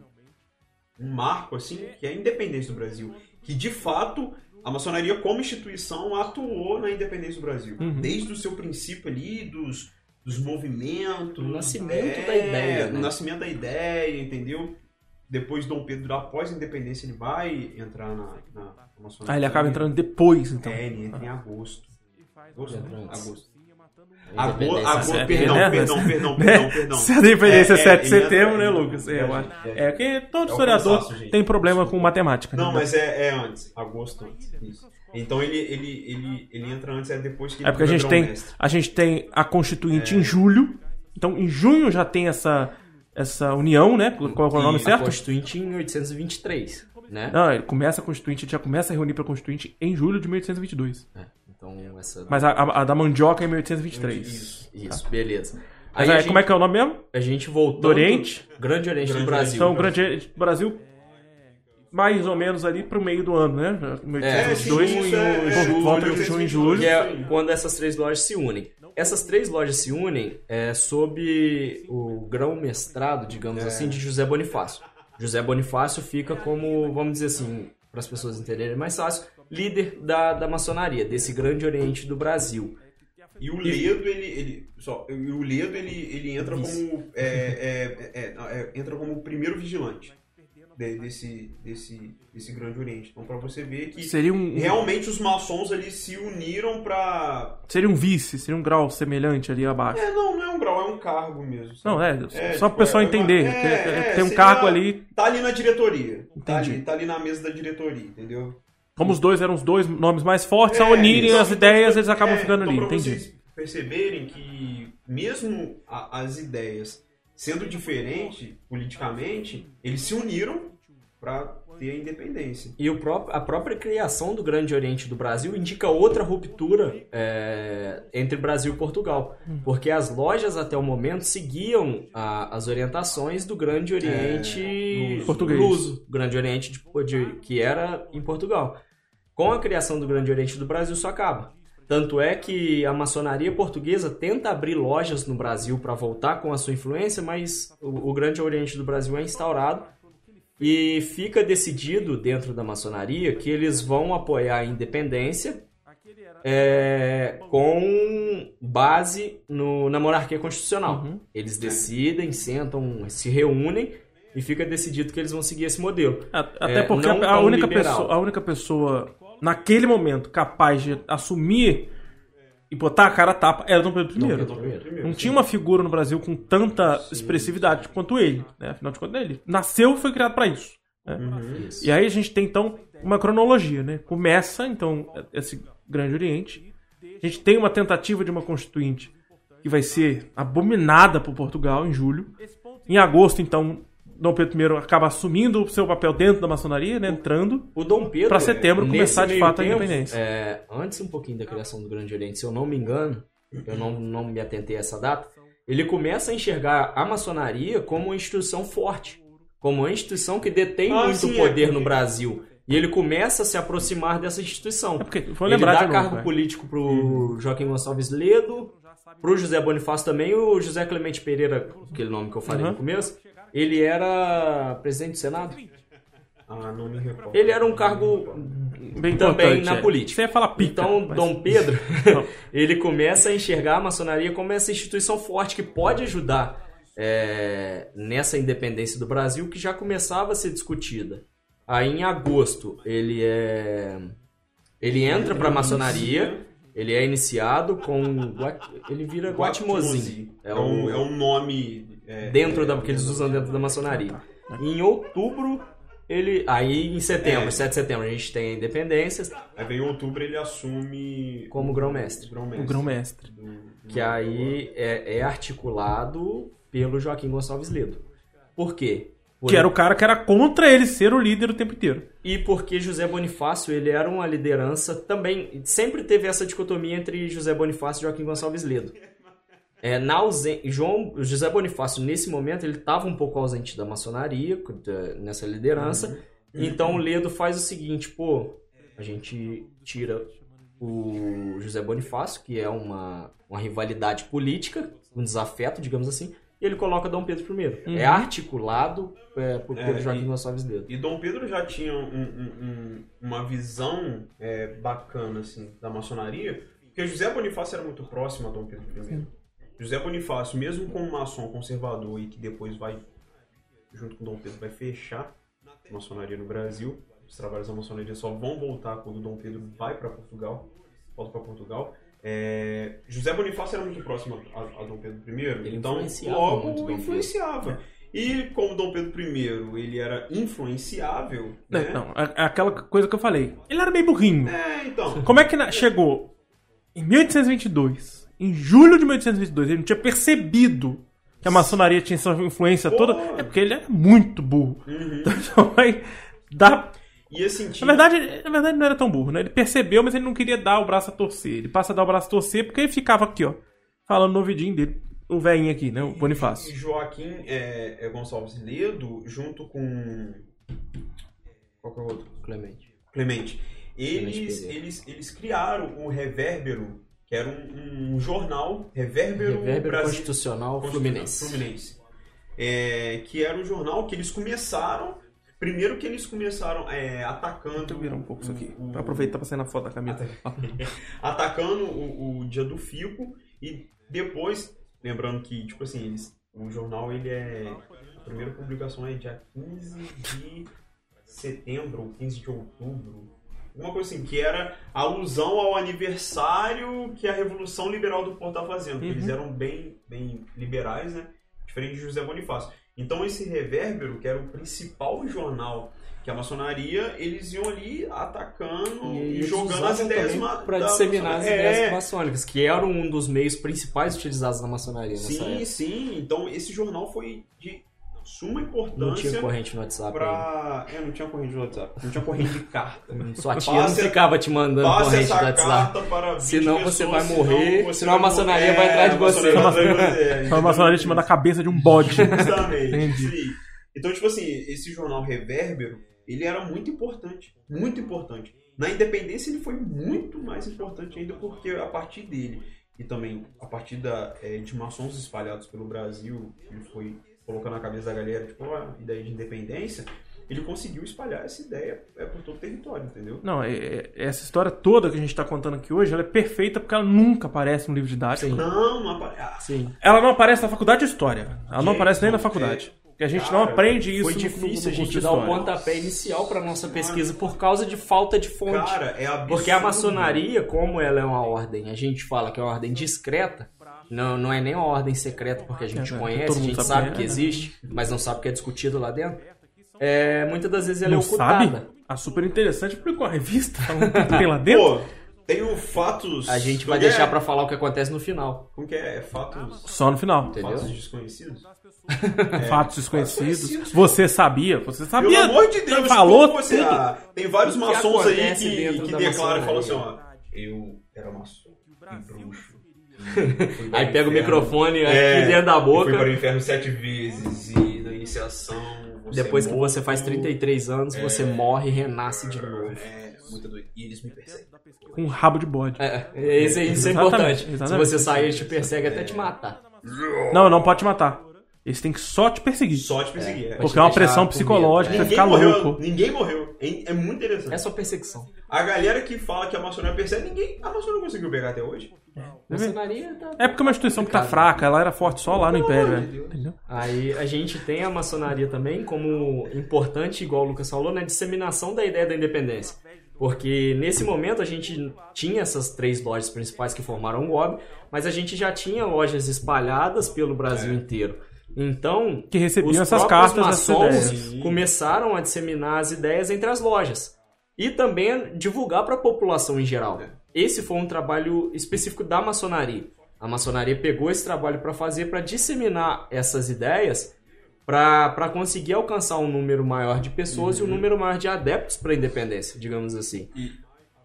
um marco assim que é a independência do Brasil, que de fato a maçonaria como instituição atuou na independência do Brasil, Uhum. desde o seu princípio ali dos dos movimentos, O nascimento é, da ideia, o né? nascimento da ideia, entendeu? Depois Dom Pedro, após a independência, ele vai entrar na, na, na maçonaria. Ah, ele acaba entrando depois, então. É, ele entra em agosto. Agosto, né? Agosto. A Agosto, independência agosto, é, perdão, né? perdão, perdão, perdão, perdão. Se a independência é, É, 7 de é, setembro, né, é, Lucas? É, é, eu acho. é. É que todo É historiador tem problema com matemática. Não, né? mas é, é antes. Agosto antes. Isso. Então ele, ele, ele, ele entra antes, é depois que ele É porque a gente tem, a gente tem a Constituinte É. em julho. Então, em junho já tem essa, essa união, né? Qual é o nome E A certo? Constituinte em 1823, né? Não, ele começa a Constituinte, já começa a reunir para a Constituinte em julho de 1822. É, então essa... Mas a, a- a da mandioca é em 1823. Isso. Isso, beleza. Mas Aí aí, a gente, como é que é o nome mesmo? a gente voltou... Do Oriente? Grande Oriente Grande do Brasil. Então, o Grande Oriente do Brasil, mais ou menos ali pro meio do ano, né? É, 1822, sim, isso é- por é volta de junho e 1822. julho. Que é quando essas três lojas se unem. Essas três lojas se unem é, sob o grão-mestrado, digamos assim, de José Bonifácio. José Bonifácio fica como, vamos dizer assim, para as pessoas entenderem mais fácil, líder da, da maçonaria, desse grande oriente do Brasil. E o Ledo, ele, ele, só, e o Ledo, ele, ele entra Isso. como é, é, é, é, entra como o primeiro vigilante de- desse, desse, desse Grande Oriente. Então, pra você ver que Seria um, realmente os maçons ali se uniram pra... seria um vice, seria um grau semelhante ali abaixo. É, não, não é um grau, é um cargo mesmo. sabe? Não, é, É, só tipo, pro pessoal é, entender. é, que é, tem um cargo ali, Tá ali na diretoria. Tá Entendi. ali, tá ali na mesa da diretoria, entendeu? Como os dois eram os dois nomes mais fortes, É, ao unirem então, as ideias, eles acabam é, ficando então ali, entendi. vocês perceberem que mesmo a- as ideias sendo diferentes politicamente, eles se uniram para ter a independência. E o pró- a própria criação do Grande Oriente do Brasil indica outra ruptura é, entre Brasil e Portugal. Porque as lojas, até o momento, seguiam a- as orientações do Grande Oriente luso. Português. luso, Grande Oriente de- de- que era em Portugal. Com a criação do Grande Oriente do Brasil, isso acaba. Tanto é que a maçonaria portuguesa tenta abrir lojas no Brasil para voltar com a sua influência, mas o, o Grande Oriente do Brasil é instaurado e fica decidido dentro da maçonaria que eles vão apoiar a independência é, com base no- na monarquia constitucional. Uhum. Eles decidem, sentam, se reúnem e fica decidido que eles vão seguir esse modelo. Até É, porque a, a única liberal. pessoa, a única pessoa naquele momento capaz de assumir e botar a cara a tapa era Dom Pedro I. Dom Pedro I. Primeiro, Não tinha uma figura no Brasil com tanta expressividade quanto ele, né? Afinal de contas, ele nasceu e foi criado para isso. né? Uhum. E aí a gente tem então uma cronologia, né? Começa então esse Grande Oriente. A gente tem uma tentativa de uma constituinte que vai ser abominada por Portugal em julho. Em agosto, então, Dom Pedro I acaba assumindo o seu papel dentro da maçonaria, né, entrando. O Dom Pedro. Pra setembro começar de fato a tempo, independência. é, antes um pouquinho da criação do Grande Oriente, se eu não me engano, eu não, não me atentei a essa data, ele começa a enxergar a maçonaria como uma instituição forte, como uma instituição que detém Ah, muito sim, poder é no Brasil. E ele começa a se aproximar dessa instituição. É porque, ele dá de novo, cargo né? político pro Joaquim Gonçalves Ledo, pro José Bonifácio também, o José Clemente Pereira, aquele nome que eu falei Uhum. no começo, ele era presidente do Senado. Ah, não me recordo. Ele era um cargo Bem também importante, na é. política. Você ia falar pica. Então, mas- Dom Pedro, ele começa a enxergar a maçonaria como essa instituição forte que pode ajudar é, nessa independência do Brasil que já começava a ser discutida. Aí, em agosto, ele é ele entra para a maçonaria, ele é iniciado com ele vira Guatimozin. É, um, é um nome. É, dentro é, da que eles usam dentro da maçonaria. Em outubro, ele aí em setembro, É. 7 de setembro, a gente tem a independência, Aí vem em outubro ele assume. Como grão-mestre. grão-mestre. O grão-mestre. Que aí é, é articulado pelo Joaquim Gonçalves Ledo. Por quê? Por- Que era o cara que era contra ele ser o líder o tempo inteiro. E porque José Bonifácio, ele era uma liderança também, sempre teve essa dicotomia entre José Bonifácio e Joaquim Gonçalves Ledo. É, na ausen... João José Bonifácio, nesse momento, ele estava um pouco ausente da maçonaria, da- nessa liderança. Então o Ledo faz o seguinte, pô, a gente tira o José Bonifácio, que é uma, uma rivalidade política, um desafeto, digamos assim, e ele coloca Dom Pedro I. É articulado é, por, É, pelo Joaquim e- Gonçalves Ledo. E Dom Pedro já tinha um- um- um- uma visão é, bacana assim da maçonaria, porque José Bonifácio era muito próximo a Dom Pedro I. José Bonifácio, mesmo como maçom conservador e que depois vai, junto com Dom Pedro, vai fechar a maçonaria no Brasil, os trabalhos da maçonaria só vão voltar quando Dom Pedro vai para Portugal, volta para Portugal. É, José Bonifácio era muito próximo a, a Dom Pedro I, Ele então influenciava logo influenciava. E como Dom Pedro I ele era influenciável, Não, né? não, é é aquela coisa que eu falei. Ele era meio burrinho. É, então. Como é que na- chegou em 1822, em julho de 1822, ele não tinha percebido que a maçonaria tinha essa influência Pô. toda? É porque ele é muito burro. Uhum. Então vai dar. E assim, Na verdade, na verdade, não era tão burro, né? Ele percebeu, mas ele não queria dar o braço a torcer. Ele passa a dar o braço a torcer porque ele ficava aqui, ó, falando no ouvidinho dele. O velhinho aqui, né? O e Bonifácio. Joaquim é, é Gonçalves Ledo, junto com. Qual que é o outro? Clemente. Clemente. Eles, Clemente eles, eles criaram o Revérbero, que era um, um jornal, Revérbero, Revérbero Brasil- Constitucional Fluminense. Fluminense. É, que era um jornal que eles começaram. Primeiro que eles começaram é, atacando. Deixa eu virar um pouco isso aqui. o- Pra aproveitar pra sair na foto da camisa. atacando o, o dia do Fico e depois, lembrando que, tipo assim, eles, o jornal ele é. A primeira publicação é dia 15 de setembro ou 15 de outubro. Uma coisa assim, que era alusão ao aniversário que a Revolução Liberal do Porto estava fazendo. que Eles Uhum. eram bem, bem liberais, né? Diferente de José Bonifácio. Então esse revérbero, que era o principal jornal que a maçonaria, eles iam ali atacando e, eles jogando as ideias da disseminar as ideias É, maçônicas, que eram um dos meios principais utilizados na maçonaria Sim, sim. Então esse jornal foi de suma Não importância tinha corrente no WhatsApp. pra. É, não tinha corrente do WhatsApp. Não tinha corrente de carta. Sua tia não Passe- ficava te mandando corrente essa do WhatsApp. carta para 20 Senão você vai morrer, você senão a maçonaria vai atrás de É, a maçonaria você. vai atrás de você, Então a maçonaria te manda a cabeça de um bode. Justamente. Sim. Então, tipo assim, esse jornal Revérbero, ele era muito importante. Muito importante. Na independência, ele foi muito mais importante ainda, porque a partir dele, e também a partir da, eh, de maçons espalhados pelo Brasil, ele foi colocando na cabeça da galera, tipo, ó, a ideia de independência, ele conseguiu espalhar essa ideia eh, por todo o território, entendeu? Não, é- é- essa história toda que a gente tá contando aqui hoje, ela é perfeita porque ela nunca aparece no livro didático. Sim. Não, não apare- ah, Sim. Ela não aparece na faculdade de história. Ela não aparece nem na faculdade. Porque a gente cara, não aprende isso Foi no- no- no difícil a gente de dar o pontapé inicial para nossa pesquisa por causa de falta de fonte. Cara, é absurdo. Porque a maçonaria, como ela é uma ordem, a gente fala que é uma ordem discreta, não, não é nem uma ordem secreta porque a gente É, é, conhece, a gente sabe sabe que é, né? existe, mas não sabe que é discutido lá dentro. É, muitas das vezes ela Não é ocultada. sabe? Ah, super interessante. Publicou uma revista falando o que tem lá dentro. Pô, Tem o fatos. A gente vai deixar é? pra falar o que acontece no final. Como que é? É fatos. Só no final. Entendeu? Fatos desconhecidos? Fatos desconhecidos. Você sabia? Você Pelo sabia? amor de Deus, falou como você. tudo. ah, tem vários O que maçons aí que, que declaram e falam assim: ó, eu era maçom e bruxo. Aí pega o microfone É, aqui dentro da Eu fui boca. para o inferno sete vezes e na iniciação. Você Depois que morto. você faz 33 anos, você morre e renasce de novo. É, muito doido. E eles me perseguem. Com um rabo de bode. É, isso é Exatamente, importante. exatamente. Se você sair, ele te persegue até te matar. Não, não pode te matar. Eles têm que só te perseguir. Só te perseguir. É. Porque é uma pressão psicológica, você Ninguém ficar morreu, louco. ninguém morreu. É, é muito interessante. É só perseguição. A galera que fala que a maçonaria persegue, ninguém. A maçonaria não conseguiu pegar até hoje. Maçonaria tá... É porque é uma instituição que tá fraca, ela era forte só lá no Império, de. Entendeu? Aí a gente tem a maçonaria também como importante, igual o Lucas falou, na disseminação da ideia da independência. Porque nesse momento a gente tinha essas três lojas principais que formaram o GOB, mas a gente já tinha lojas espalhadas pelo Brasil inteiro. Então, Que recebiam essas cartas, maçons ideias. começaram a disseminar as ideias entre as lojas. E também divulgar para a população em geral. Esse foi um trabalho específico da maçonaria. A maçonaria pegou esse trabalho para fazer, para disseminar essas ideias, para conseguir alcançar um número maior de pessoas e um número maior de adeptos para a independência, digamos assim. E,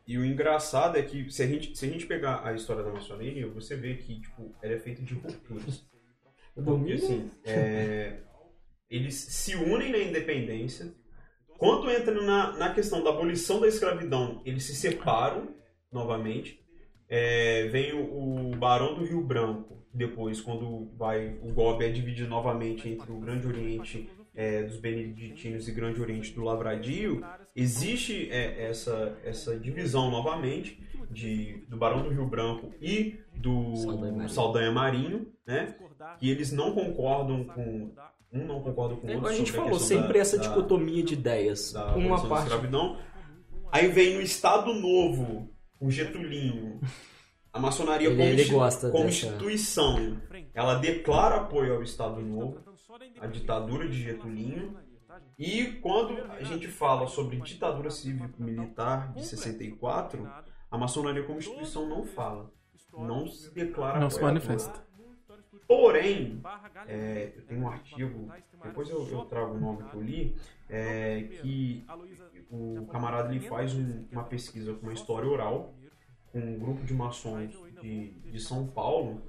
e o engraçado é que se a, gente, se a gente pegar a história da maçonaria, você vê que tipo, ela é feita de rupturas. Porque assim, é, eles se unem na independência. Quando entra na, na questão da abolição da escravidão, eles se separam novamente. É, vem o, o Barão do Rio Branco, depois, quando vai o golpe é dividido novamente entre o Grande Oriente é, dos Beneditinos e Grande Oriente do Lavradio, existe é, essa, essa divisão novamente de, do Barão do Rio Branco e do Saldanha Marinho. Saldanha Marinho, né? Que eles não concordam com. Um não concorda com o É, outro. a gente falou questão sempre da- essa da- dicotomia de ideias. da Uma parte escravidão. Aí vem o Estado Novo, o Getulinho. A maçonaria Ele- como, ele gosta como dessa- instituição, ela declara apoio ao Estado Novo, à ditadura de Getulinho. E quando a gente fala sobre ditadura cívico-militar de 64, a maçonaria como instituição não fala. Não se declara Não se manifesta. Porém, é, eu tenho um artigo, depois eu, eu trago o nome que eu li, é, que o camarada ele faz um- uma pesquisa com uma história oral com um grupo de maçons de, de São Paulo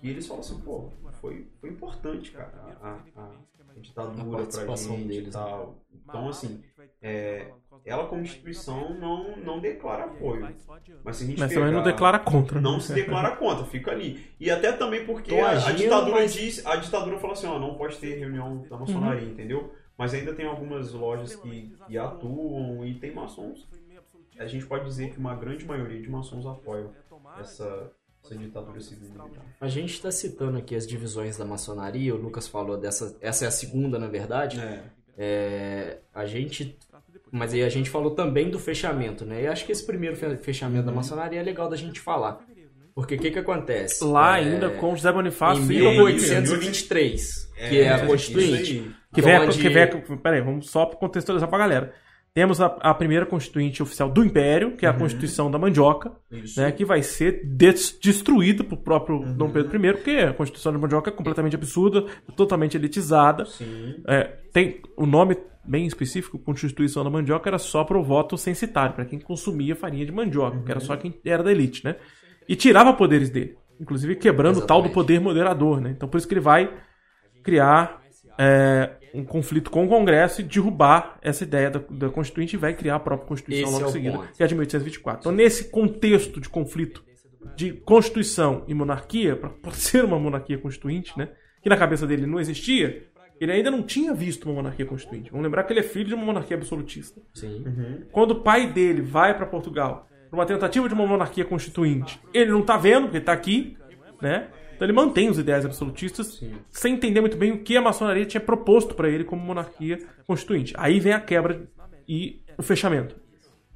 que eles falam assim, pô, foi, foi importante, cara, a, a- a ditadura A pra gente deles, e tal. Então, assim, é, ela como instituição não, não declara apoio. Mas se a gente Mas também não pegar- declara contra. não se declara contra, fica ali. E até também porque Tô a, agindo, ditadura mas- diz, a ditadura fala assim, ó, não pode ter reunião da maçonaria, entendeu? Mas ainda tem algumas lojas que, que atuam e tem maçons. A gente pode dizer que uma grande maioria de maçons apoiam essa, essa ditadura civil militar. A gente está citando aqui as divisões da maçonaria, o Lucas falou dessa, essa é a segunda, na verdade. É. É, a gente, mas aí a gente falou também do fechamento, né? E acho que esse primeiro fe- fechamento da maçonaria é legal da gente falar. Porque o que que acontece? Lá É, ainda com José Bonifácio em e o 1823, que é a isso Constituinte. Que vem, a, onde- que vem a- peraí, vamos só contextualizar pra galera. Temos a, a primeira constituinte oficial do Império, que é a Constituição da Mandioca, né, que vai ser des- destruída por próprio Dom Pedro I, porque a Constituição da Mandioca é completamente absurda, totalmente elitizada. É, tem o nome bem específico, Constituição da Mandioca, era só para o voto censitário, para quem consumia farinha de mandioca, que era só quem era da elite, né? E tirava poderes dele, inclusive quebrando o tal do Exatamente. poder moderador, né? Então por isso que ele vai criar é, um conflito com o Congresso e derrubar essa ideia da, da Constituinte e vai criar a própria Constituição Esse logo é em seguida, ponto. que é a de 1824. Então nesse contexto de conflito de Constituição e monarquia, para ser uma monarquia constituinte, né? Que na cabeça dele não existia, ele ainda não tinha visto uma monarquia constituinte. Vamos lembrar que ele é filho de uma monarquia absolutista. Sim. Quando o pai dele vai para Portugal para uma tentativa de uma monarquia constituinte, ele não tá vendo, porque ele tá aqui, né? Então ele mantém os ideais absolutistas sem entender muito bem o que a maçonaria tinha proposto para ele como monarquia constituinte. Aí vem a quebra e o fechamento.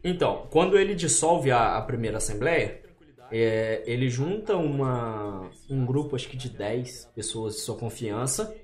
Então, quando ele dissolve a, a primeira assembleia, é, ele junta uma, um grupo, acho que de 10 pessoas de sua confiança,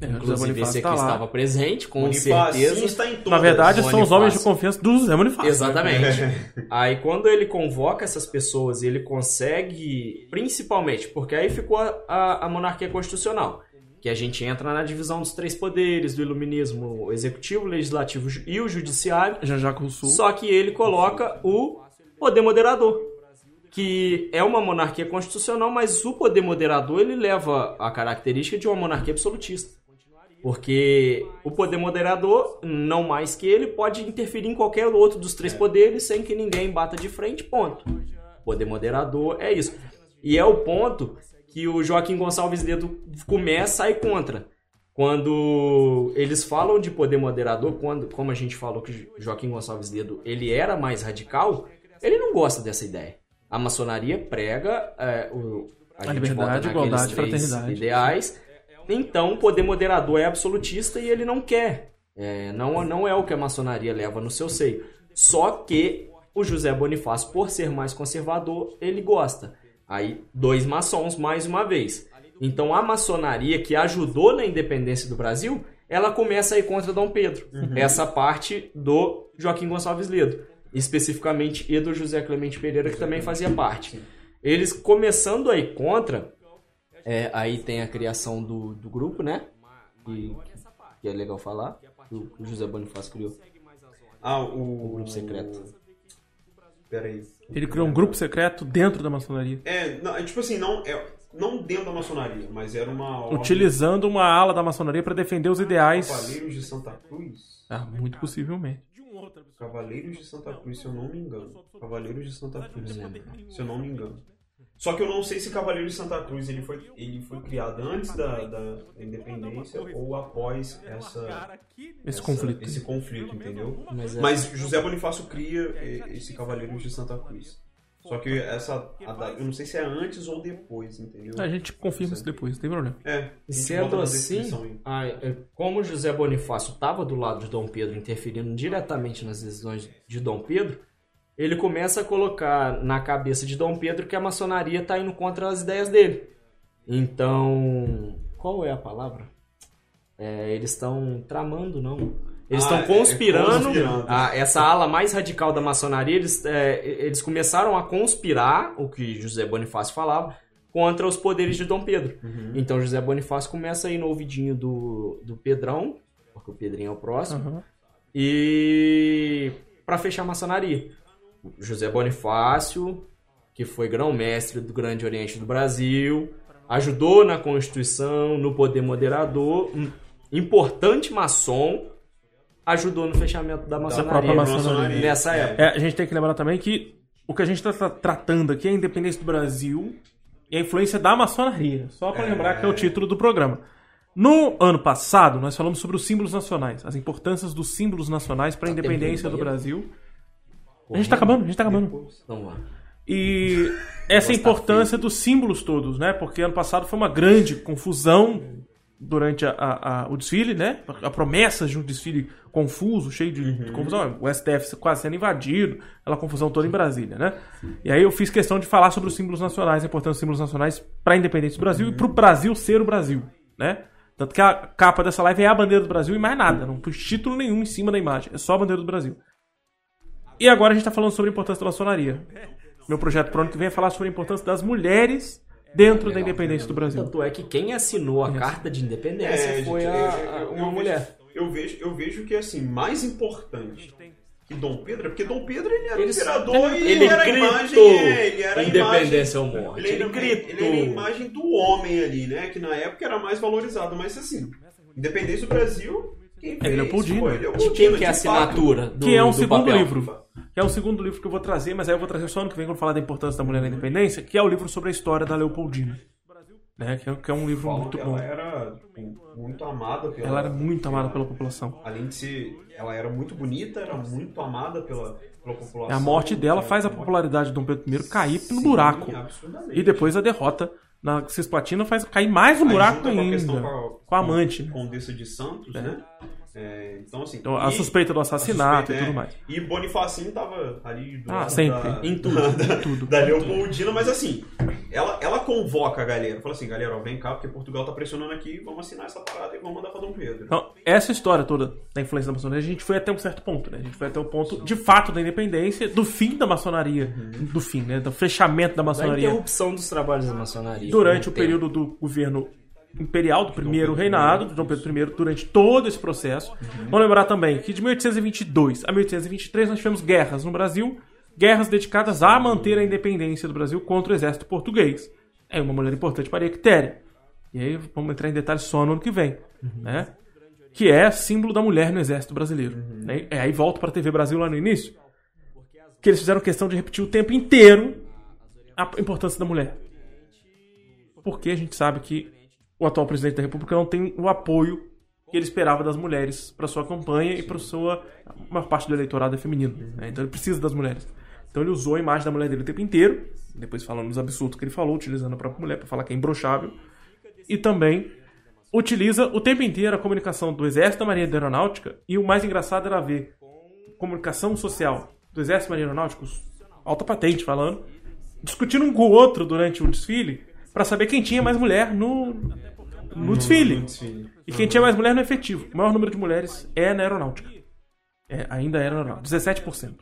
É, José Inclusive Bonifácio esse tá aqui lá. estava presente, com Bonifacinho certeza. está em todas. Na verdade, são os homens de Bonifácio. confiança do José Bonifácio. Exatamente. Aí quando ele convoca essas pessoas ele consegue, principalmente, porque aí ficou a, a- a monarquia constitucional, que a gente entra na divisão dos três poderes, do iluminismo, o executivo, o legislativo e o judiciário, Jean-Jacques Rousseau. só que ele coloca o poder moderador, que é uma monarquia constitucional, mas o poder moderador ele leva a característica de uma monarquia absolutista. Porque o poder moderador, não mais que ele, pode interferir em qualquer outro dos três poderes sem que ninguém bata de frente, ponto. O poder moderador é isso. E é o ponto que o Joaquim Gonçalves Ledo começa a ir contra. Quando eles falam de poder moderador, quando, como a gente falou que Joaquim Gonçalves Ledo ele era mais radical, ele não gosta dessa ideia. A maçonaria prega é, o, A gente liberdade, igualdade, fraternidade. ideais. Então, o poder moderador é absolutista e ele não quer. É, não, não é o que a maçonaria leva no seu seio. Só que o José Bonifácio, por ser mais conservador, ele gosta. Aí, dois maçons mais uma vez. Então, a maçonaria que ajudou na independência do Brasil, ela começa a ir contra Dom Pedro. Essa parte do Joaquim Gonçalves Ledo. Especificamente, e do José Clemente Pereira, que também fazia parte. Eles começando a ir contra, é, aí tem a criação do, do grupo, né? Que, que é legal falar. O, que o José Bonifácio criou. Ah, o... O grupo secreto. Peraí. Ele criou um grupo secreto dentro da maçonaria. É, não, é tipo assim, não, é, não dentro da maçonaria, mas era uma ordem- Utilizando uma ala da maçonaria para defender os ideais. Cavaleiros de Santa Cruz? Ah, muito possivelmente. Cavaleiros de Santa Cruz, se eu não me engano. Cavaleiros de Santa Cruz, lembro. se eu não me engano. Só que eu não sei se Cavaleiros de Santa Cruz ele foi, ele foi criado antes da, da independência ou após essa, Esse essa- conflito. esse conflito, entendeu? Mas, é- Mas José Bonifácio cria esse Cavaleiros de Santa Cruz. Só que essa. a data- eu não sei se é antes ou depois, entendeu? A gente confirma isso depois, não tem problema. É. a Sendo assim, ah, é, como José Bonifácio estava do lado de Dom Pedro, interferindo diretamente nas decisões de Dom Pedro, ele começa a colocar na cabeça de Dom Pedro que a maçonaria está indo contra as ideias dele. Então, qual é a palavra? É, eles estão tramando, não? Eles Ah, estão é, conspirando. conspirando. a- essa ala mais radical da maçonaria, eles, é, eles começaram a conspirar, o que José Bonifácio falava, contra os poderes de Dom Pedro. Uhum. Então José Bonifácio começa a ir no ouvidinho do, do Pedrão, porque o Pedrinho é o próximo, Aham. e para fechar a maçonaria. José Bonifácio, que foi grão-mestre do Grande Oriente do Brasil, ajudou na Constituição, no poder moderador, um importante maçom, ajudou no fechamento da maçonaria, própria maçonaria. nessa época. É, a gente tem que lembrar também que o que a gente está tratando aqui é a independência do Brasil e a influência da maçonaria. Só para É. lembrar que é o título do programa. No ano passado, nós falamos sobre os símbolos nacionais, as importâncias dos símbolos nacionais para a Tá independência tempo do. Brasil. A gente tá acabando, a gente tá acabando. Vamos lá. E essa importância dos símbolos todos, né? Porque ano passado foi uma grande confusão durante a- a- a- o desfile, né? A promessa de um desfile confuso, cheio de, de confusão. O STF quase sendo invadido, aquela confusão toda em Brasília, né? E aí eu fiz questão de falar sobre os símbolos nacionais, a importância dos símbolos nacionais para a independência do Brasil e para o Brasil ser o Brasil, né? Tanto que a capa dessa live é a bandeira do Brasil e mais nada, não pus título nenhum em cima da imagem, é só a bandeira do Brasil. E agora a gente está falando sobre a importância da maçonaria. Meu projeto pro ano que vem é falar sobre a importância das mulheres dentro da independência do Brasil. Tanto é que quem assinou a carta de independência É, foi gente, a- eu- a- eu- uma eu mulher. Vejo, eu, vejo, eu vejo que, assim, mais importante que Dom Pedro, é porque Dom Pedro ele era Ele- imperador e ele era a gritou, imagem, é, ele era independência ou imagem, morte. Ele, era, Ele gritou. ele era a imagem do homem ali, né? Que na época era mais valorizado, mas assim, independência do Brasil, quem fez É Leopoldina. foi De Leopoldina, quem que é a fato. assinatura? Do, Que é um do segundo papel? livro. Que é um segundo livro que eu vou trazer, mas aí eu vou trazer só ano que vem quando falar da importância da mulher na independência, que é o livro sobre a história da Leopoldina. Né? Que, é, que é um livro muito bom. ela era tipo, muito amada pela... Ela era muito amada pela população. Além de ser... Ela era muito bonita, era muito amada pela, pela população. A morte dela É, faz a popularidade de Dom Pedro I cair no Sim, buraco. absurdamente. E depois a derrota na Cisplatina faz cair mais no Aí buraco junta com a questão ainda. com a- Com a amante. né? Condessa de Santos, né? É, então, assim. Então, a e- suspeita do assassinato suspeita, e tudo é. mais. E Bonifacinho tava ali do Ah, lado sempre. da, Em tudo. Tudo. da Leopoldina, mas assim, ela, ela convoca a galera. Fala assim, galera, ó, vem cá, porque Portugal tá pressionando aqui, vamos assinar essa parada e vamos mandar pra Dom Pedro. Então, essa história toda da influência da maçonaria, a gente foi até um certo ponto, né? A gente foi até o ponto, de fato, da independência, do fim da maçonaria. Do fim, né? Do fechamento da Da maçonaria. interrupção dos trabalhos da maçonaria. Durante por o um tempo. período do governo imperial, do primeiro reinado, de Dom Pedro I, durante todo esse processo. Vamos lembrar também que de 1822 a 1823 nós tivemos guerras no Brasil, guerras dedicadas a manter a independência do Brasil contra o exército português. É uma mulher importante, Maria Quitéria. E aí vamos entrar em detalhes só no ano que vem, né? Que é símbolo da mulher no exército brasileiro. né? É, aí volto para a TV Brasil lá no início, que eles fizeram questão de repetir o tempo inteiro a importância da mulher porque a gente sabe que o atual presidente da República não tem o apoio que ele esperava das mulheres para sua campanha e para sua a maior parte do eleitorado é feminino, né? então ele precisa das mulheres. Então ele usou a imagem da mulher dele o tempo inteiro, depois falando os absurdos que ele falou, utilizando a própria mulher para falar que é imbrochável, e também utiliza o tempo inteiro a comunicação do Exército da Marinha e da Aeronáutica, e o mais engraçado era ver comunicação social do Exército Marinha e Aeronáutica, alta patente falando, discutindo um com o outro durante o desfile para saber quem tinha mais mulher no, no desfile. Desfile. E quem tinha mais mulher no efetivo. O maior número de mulheres é na aeronáutica. É, ainda é na aeronáutica. 17%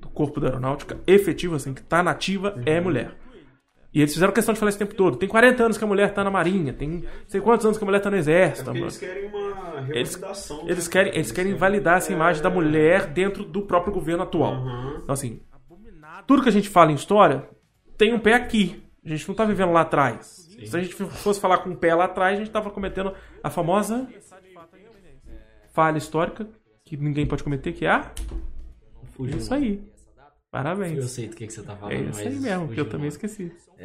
do corpo da aeronáutica efetivo, assim, que tá nativa, é mulher. E eles fizeram questão de falar esse tempo todo. Tem 40 anos que a mulher tá na marinha, tem não sei quantos anos que a mulher tá no É exército. mano. eles querem uma Eles, revalidação. eles né? querem, eles querem validar essa imagem da mulher dentro do próprio governo atual. Uhum. Então, assim, tudo que a gente fala em história tem um pé aqui. A gente não tá vivendo lá atrás. Se a gente fosse falar com um pé lá atrás, a gente tava cometendo a famosa falha histórica que ninguém pode cometer, que é a... Fugiu. Isso aí. Eu Parabéns. sei do que, que você tá falando, É isso aí mas mesmo, que eu também esqueci.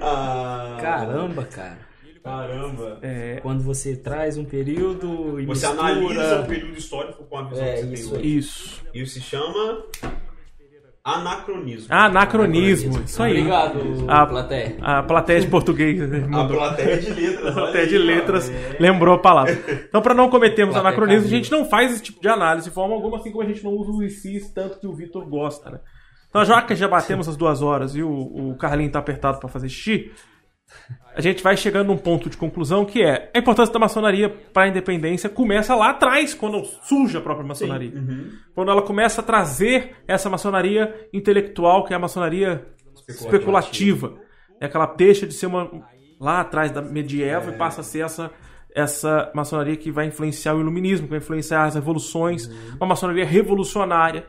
Ah, Caramba, cara. Caramba. É, Quando você traz um período e Você mistura... analisa o período histórico com a visão É, que você isso tem hoje. isso. Isso se chama anacronismo. Anacronismo, isso aí. Obrigado, A- plateia. A plateia de português né, A plateia de letras. A plateia de letras É. lembrou a palavra. Então, para não cometermos Plateia anacronismo, a gente não faz esse tipo de análise de forma alguma, assim como a gente não usa o ICIS tanto que o Vitor gosta, né? Então, já que já batemos as duas horas e o, o Carlinho tá apertado para fazer xixi, a gente vai chegando num ponto de conclusão que é a importância da maçonaria para a independência começa lá atrás, quando surge a própria maçonaria. Quando ela começa a trazer essa maçonaria intelectual, que é a maçonaria especulativa. É que ela deixa de ser uma lá atrás da medieval e passa a ser essa essa maçonaria que vai influenciar o iluminismo, que vai influenciar as revoluções, uma maçonaria revolucionária,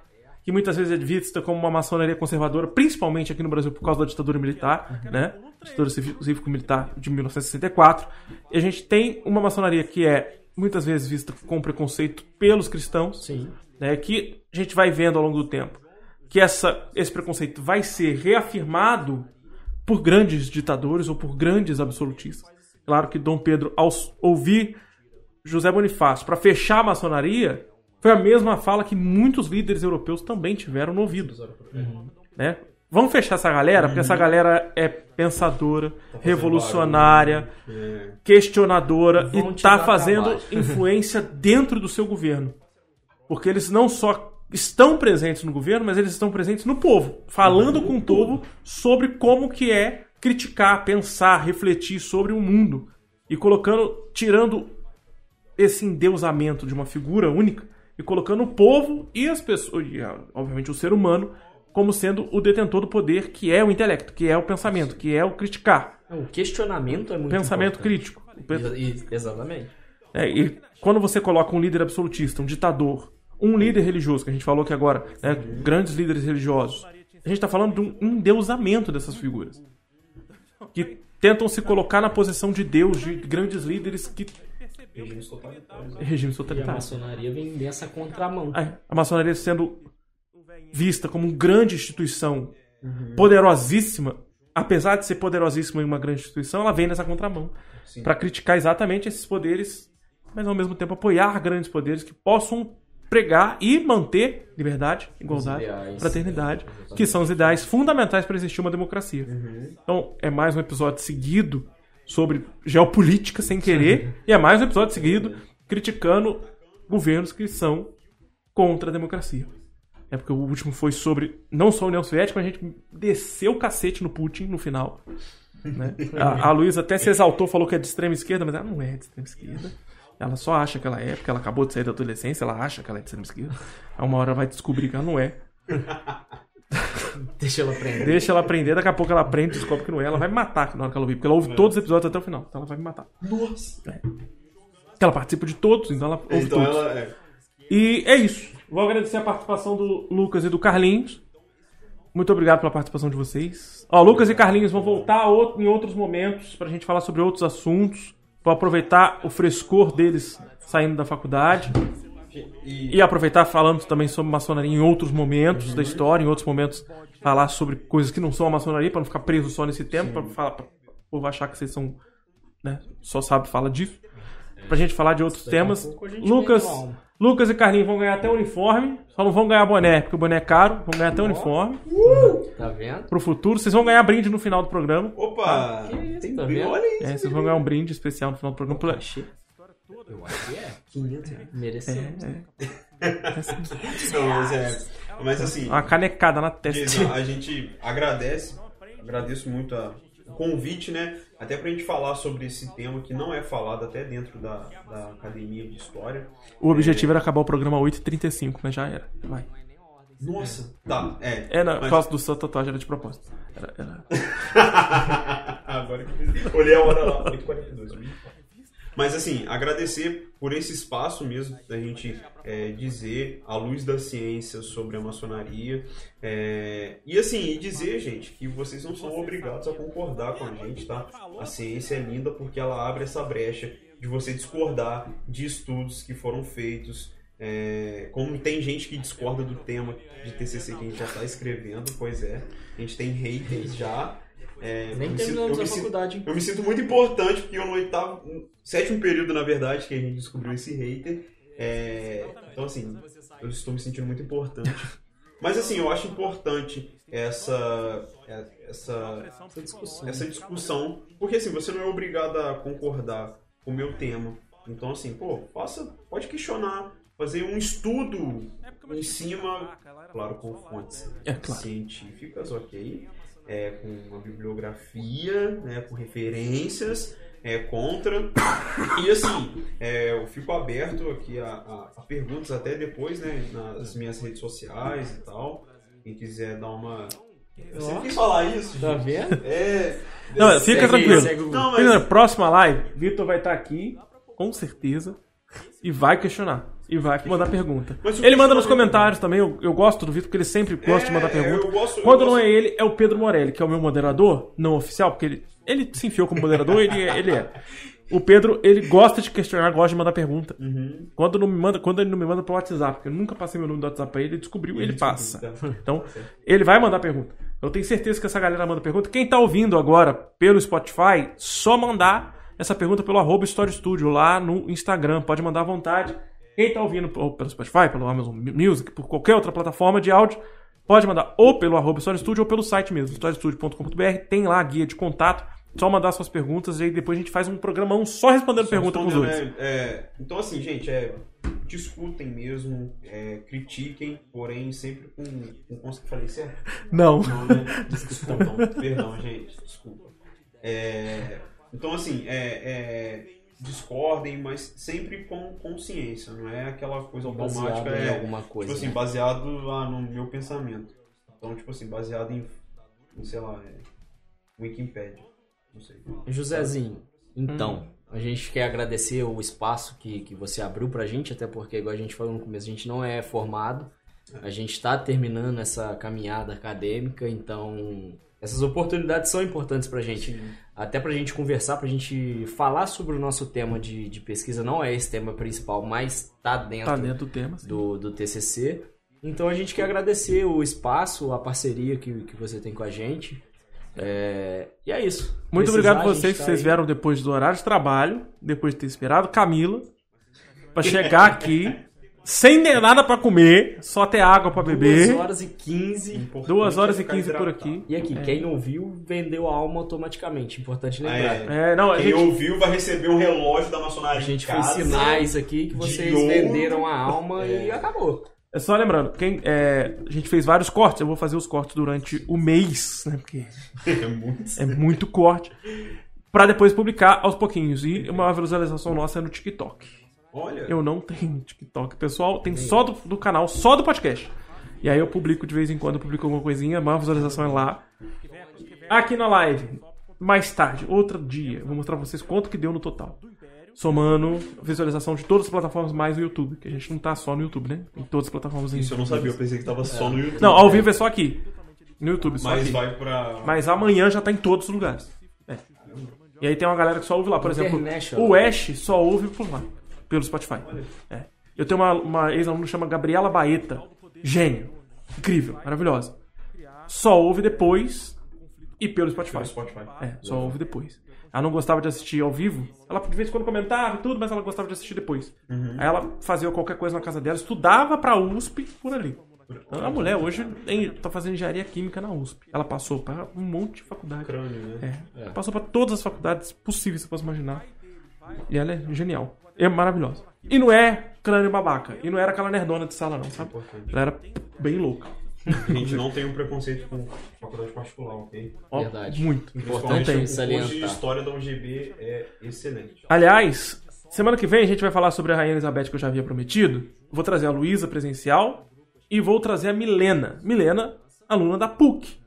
que muitas vezes é vista como uma maçonaria conservadora, principalmente aqui no Brasil por causa da ditadura militar, né? Ditadura cívico-militar de 1964. E a gente tem uma maçonaria que é muitas vezes vista com preconceito pelos cristãos, Sim. né, que a gente vai vendo ao longo do tempo que essa, esse preconceito vai ser reafirmado por grandes ditadores ou por grandes absolutistas. Claro que Dom Pedro, ao ouvir José Bonifácio para fechar a maçonaria, foi a mesma fala que muitos líderes europeus também tiveram no ouvido. Né? Vamos fechar essa galera, porque essa galera é pensadora, revolucionária, É. questionadora e tá dar fazendo influência dentro do seu governo. Porque eles não só estão presentes no governo, mas eles estão presentes no povo, falando com o povo sobre como que é criticar, pensar, refletir sobre o mundo e colocando, tirando esse endeusamento de uma figura única e colocando o povo e as pessoas, e, ah, obviamente o ser humano, como sendo o detentor do poder, que é o intelecto, que é o pensamento, que é o criticar, O questionamento é muito pensamento importante. crítico. E- e- exatamente. é, e quando você coloca um líder absolutista, um ditador, um líder religioso, que a gente falou aqui agora, né, grandes líderes religiosos, a gente está falando de um endeusamento dessas figuras. Que tentam se colocar na posição de Deus, de grandes líderes que. Regimes totalitários. regimes E a totalitários. maçonaria vem nessa contramão. É, A maçonaria sendo vista como uma grande instituição poderosíssima, apesar de ser poderosíssima em uma grande instituição, ela vem nessa contramão para criticar exatamente esses poderes, mas ao mesmo tempo apoiar grandes poderes que possam pregar e manter liberdade, igualdade, ideais, fraternidade, é, que são os ideais fundamentais para existir uma democracia. Então, é mais um episódio seguido sobre geopolítica sem querer, e é mais um episódio seguido criticando governos que são contra a democracia. É porque o último foi sobre não só a União Soviética, mas a gente desceu o cacete no Putin no final. Né? A, a Luísa até se exaltou, falou que é de extrema esquerda, mas ela não é de extrema esquerda. Ela só acha que ela é, porque ela acabou de sair da adolescência, ela acha que ela é de extrema esquerda. Aí uma hora ela vai descobrir que ela não é. Deixa ela aprender. Deixa ela aprender, daqui a pouco ela aprende e descobre que não é. Ela vai me matar na hora que ela ouvir, porque ela ouve todos os episódios até o final. Então ela vai me matar. Nossa! Porque ela participa de todos, então ela ouve Então todos. ela. É. E é isso. Vou agradecer a participação do Lucas e do Carlinhos. Muito obrigado pela participação de vocês. Ó, Lucas e Carlinhos vão voltar em outros momentos pra gente falar sobre outros assuntos. Vou aproveitar o frescor deles saindo da faculdade. E, E aproveitar falando também sobre maçonaria em outros momentos da história, em outros momentos falar sobre coisas que não são a maçonaria, pra não ficar preso só nesse tema, pra, falar, pra o povo achar que vocês são. Né, só sabe falar disso. Pra gente falar de outros temas. Lucas. Lucas e Carlinhos vão ganhar até uniforme. Só não vão ganhar boné, porque o boné é caro. Vão ganhar até uniforme. Tá vendo? Pro futuro. Vocês vão ganhar brinde no final do programa. Opa! Que isso, tem tá? Olha isso. É, vocês vão ganhar um brinde especial no final do programa. Achei. Eu acho que é. 500 reais. Mereceu. Não, mas é. Mas assim. Uma canecada na testa. Jason, a gente agradece, agradeço muito a- o convite, né? Até pra gente falar sobre esse tema que não é falado até dentro da, da academia de história. O objetivo era acabar o programa 8h35, mas já era. Vai. Nossa, tá, é. É, não, por Mas- causa do sua tatuagem era de propósito. Era, era- Agora que eu olhei a hora lá, 8h42. Mas assim, agradecer por esse espaço mesmo da gente é, dizer a luz da ciência sobre a maçonaria. É, e assim, e dizer, gente, que vocês não são obrigados a concordar com a gente, tá? A ciência é linda porque ela abre essa brecha de você discordar de estudos que foram feitos. É, como tem gente que discorda do tema de TCC que a gente já está escrevendo, pois é, a gente tem haters já. É, Nem eu me sinto- terminamos eu a me sinto- faculdade. hein? eu me sinto muito importante porque eu no oitavo, no sétimo período, na verdade, que a gente descobriu esse hater. É, então, assim, eu estou me sentindo muito importante. Mas, assim, eu acho importante essa, é, essa, Essa discussão. essa discussão, porque, assim, você não é obrigado a concordar com o meu tema. Então, assim, pô, faça, pode questionar, fazer um estudo em cima, claro, com fontes É, claro. científicas, ok? É, com uma bibliografia, né, com referências, é, contra. E assim, é, eu fico aberto aqui a, a- a perguntas até depois, né, nas minhas redes sociais e tal. Quem quiser dar uma. Eu sempre quis falar isso, Tá gente. vendo? É. Não, fica Segue- tranquilo. segue o- Não, mas. próxima live, Vitor vai estar aqui, com certeza, e vai questionar. E vai mandar pergunta. Ele manda nos comentários também, eu, eu gosto do Vitor, porque ele sempre gosta de mandar É, pergunta. eu gosto- eu Quando não gosto- é ele, é o Pedro Morelli, que é o meu moderador, não oficial, porque ele, ele se enfiou como moderador, ele, é- ele é. O Pedro, ele gosta de questionar, gosta de mandar pergunta. Uhum. Quando, não me manda, quando ele não me manda pro WhatsApp, porque eu nunca passei meu número do WhatsApp pra ele, ele descobriu, ele, passa. descobriu, tá. Então, ele vai mandar pergunta. Eu tenho certeza que essa galera manda pergunta. Quem tá ouvindo agora pelo Spotify, só mandar essa pergunta pelo arroba Story Studio lá no Instagram. Pode mandar à vontade. Quem tá ouvindo ou pelo Spotify, pelo Amazon Music, por qualquer outra plataforma de áudio, pode mandar ou pelo arroba Story Studio ou pelo site mesmo, storystudio.com.br. Tem lá a guia de contato. Só mandar suas perguntas e aí depois a gente faz um programão só respondendo pergunta pros Respondendo, outros. é, é, então, assim, gente, é, discutem mesmo, é, critiquem, porém sempre com. com cons- falei certo? Não. Não, né? Desculpam, perdão, gente, desculpa. É, então, assim, é, é, discordem, mas sempre com consciência, não é aquela coisa automática. Baseado em é, alguma coisa. Tipo assim, né? baseado ah, no meu pensamento. Então, tipo assim, baseado em, em sei lá, é, Wikipedia. Não sei. Josézinho, então, a gente quer agradecer o espaço que, que você abriu pra gente, até porque, igual a gente falou no começo, a gente não é formado, a gente está terminando essa caminhada acadêmica, então essas oportunidades são importantes pra gente. Até pra gente conversar, pra gente falar sobre o nosso tema de, de pesquisa, não é esse tema principal, mas tá dentro, Tá dentro do tema. do, do TCC. Então a gente quer agradecer o espaço, a parceria que, que você tem com a gente. É, e é isso. Muito Precisar, obrigado a a vocês tá que vocês aí. vieram depois do horário de trabalho, depois de ter esperado Camila, pra chegar aqui, sem ter nada pra comer, só ter água pra 2 beber. horas e 15. Importante 2 horas é e ficar 15 por aqui. E aqui, quem não viu, vendeu a alma automaticamente. Importante lembrar. É. É, não, a Quem gente, ouviu vai receber um relógio da maçonaria. A gente fez sinais aqui que vocês ouro. venderam a alma É. e acabou. É só lembrando, quem, é, a gente fez vários cortes, eu vou fazer os cortes durante o mês, né? Porque É muito. é muito corte. Pra depois publicar aos pouquinhos. E uma visualização nossa é no TikTok. Olha. Eu não tenho TikTok, pessoal. Tem só do, do canal, só do podcast. E aí eu publico de vez em quando, eu publico alguma coisinha, uma visualização é lá. Aqui na live, mais tarde, outro dia, vou mostrar pra vocês quanto que deu no total. Somando visualização de todas as plataformas mais o YouTube, que a gente não tá só no YouTube, né? Em todas as plataformas. Isso eu não sabia, eu pensei que tava só no YouTube. Não, ao vivo é só aqui. No YouTube, só Mas aqui. vai pra. Mas amanhã já tá em todos os lugares. É. E aí tem uma galera que só ouve lá. Por exemplo, o Ash só ouve por lá, pelo Spotify. É. Eu tenho uma, uma ex-aluna que chama Gabriela Baeta. Gênio. Incrível, maravilhosa. Só ouve depois e pelo Spotify. Pelo Spotify. É, só ouve depois. Ela não gostava de assistir ao vivo. Ela de vez em quando comentava e tudo, mas ela gostava de assistir depois. Aí ela fazia qualquer coisa na casa dela, estudava pra USP por ali. Então, a mulher hoje tem- tá fazendo engenharia química na USP. Ela passou pra um monte de faculdade. Crânio, né? É. Passou pra todas as faculdades possíveis que você possa imaginar. E ela é genial. É maravilhosa. E não é crânio babaca. E não era aquela nerdona de sala, não, sabe? Importante. Ela era bem louca. A gente não tem um preconceito com faculdade particular, ok? Ó, Verdade. Muito. Importante Não tem. o curso de história da UGB é excelente. Aliás, semana que vem a gente vai falar sobre a Rainha Elizabeth que eu já havia prometido. Vou trazer a Luísa presencial e vou trazer a Milena. Milena, aluna da PUC.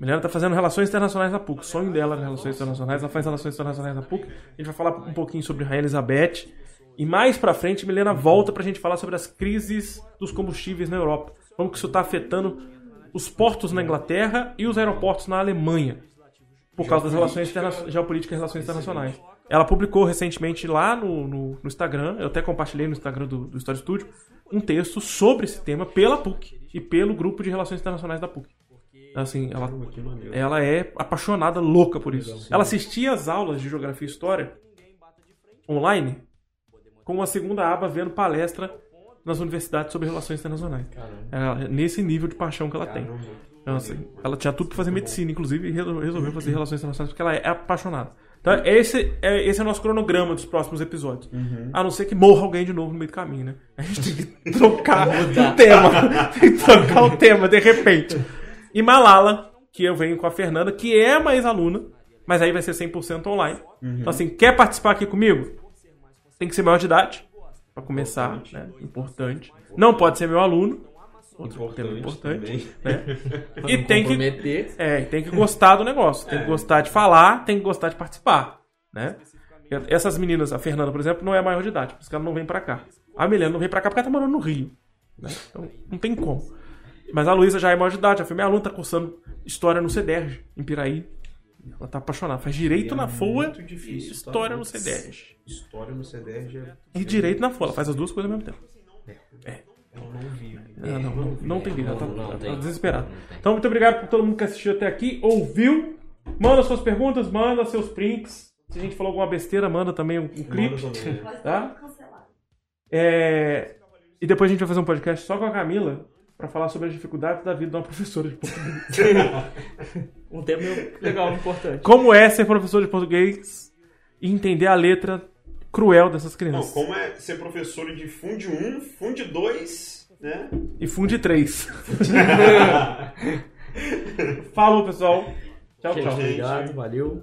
Milena tá fazendo relações internacionais na PUC. O sonho dela é relações internacionais. Ela faz relações internacionais na PUC. A gente vai falar um pouquinho sobre a Rainha Elizabeth. E mais pra frente, Milena volta pra gente falar sobre as crises dos combustíveis na Europa. Como que isso tá afetando os portos na Inglaterra e os aeroportos na Alemanha por causa das relações interna... geopolíticas e relações internacionais. Ela publicou recentemente lá no, no, no Instagram, eu até compartilhei no Instagram do, do Story Studio, um texto sobre esse tema pela PUC e pelo grupo de relações internacionais da PUC. Assim, ela, ela é apaixonada, louca por isso. Ela assistia às aulas de geografia e história online com uma segunda aba vendo palestra nas universidades sobre relações internacionais. É nesse nível de paixão que ela tem. Então, assim, ela tinha tudo pra fazer medicina, inclusive, e resol- resolveu fazer relações internacionais porque ela é apaixonada. Então, esse é, esse é o nosso cronograma dos próximos episódios. A não ser que morra alguém de novo no meio do caminho, né? A gente tem que trocar o tema. tem que trocar o tema, de repente. E Malala, que eu venho com a Fernanda, que é uma ex-aluna, mas aí vai ser 100% online. Então, assim, quer participar aqui comigo? Tem que ser maior de idade, pra começar, Importante. né? Importante. Não pode ser meu aluno. Outro Importante tema importante. Né? E tem que, é, tem que gostar do negócio. Tem que gostar de falar, tem que gostar de participar. Né? Essas meninas, a Fernanda, por exemplo, não é maior de idade, por isso que ela não vem pra cá. A Milena não vem pra cá porque ela tá morando no Rio. né? Então, não tem como. Mas a Luísa já é maior de idade, já foi minha aluna, tá cursando História no CEDERJ, em Piraí. Ela tá apaixonada. Faz Direito é na FOA muito difícil, e tá? História no CEDERJ. História no CDR já. E Direito na FOA. Ela faz as duas coisas ao mesmo tempo. Ela não vive. Não, não, não, não tem vida. Ela tá, ela tá desesperada. Então, muito obrigado por todo mundo que assistiu até aqui, ouviu. Manda suas perguntas, manda seus prints. Se a gente falou alguma besteira, manda também um, um clipe. Tá? É, E depois a gente vai fazer um podcast só com a Camila pra falar sobre as dificuldades da vida de uma professora de português. Um tema legal, importante. Como é ser professor de português e entender a letra cruel dessas Não, crianças. como é ser professor de Fundi 1, Fundi 2, né? E funde 3. Falou, pessoal. Tchau, Gente, tchau. obrigado, valeu.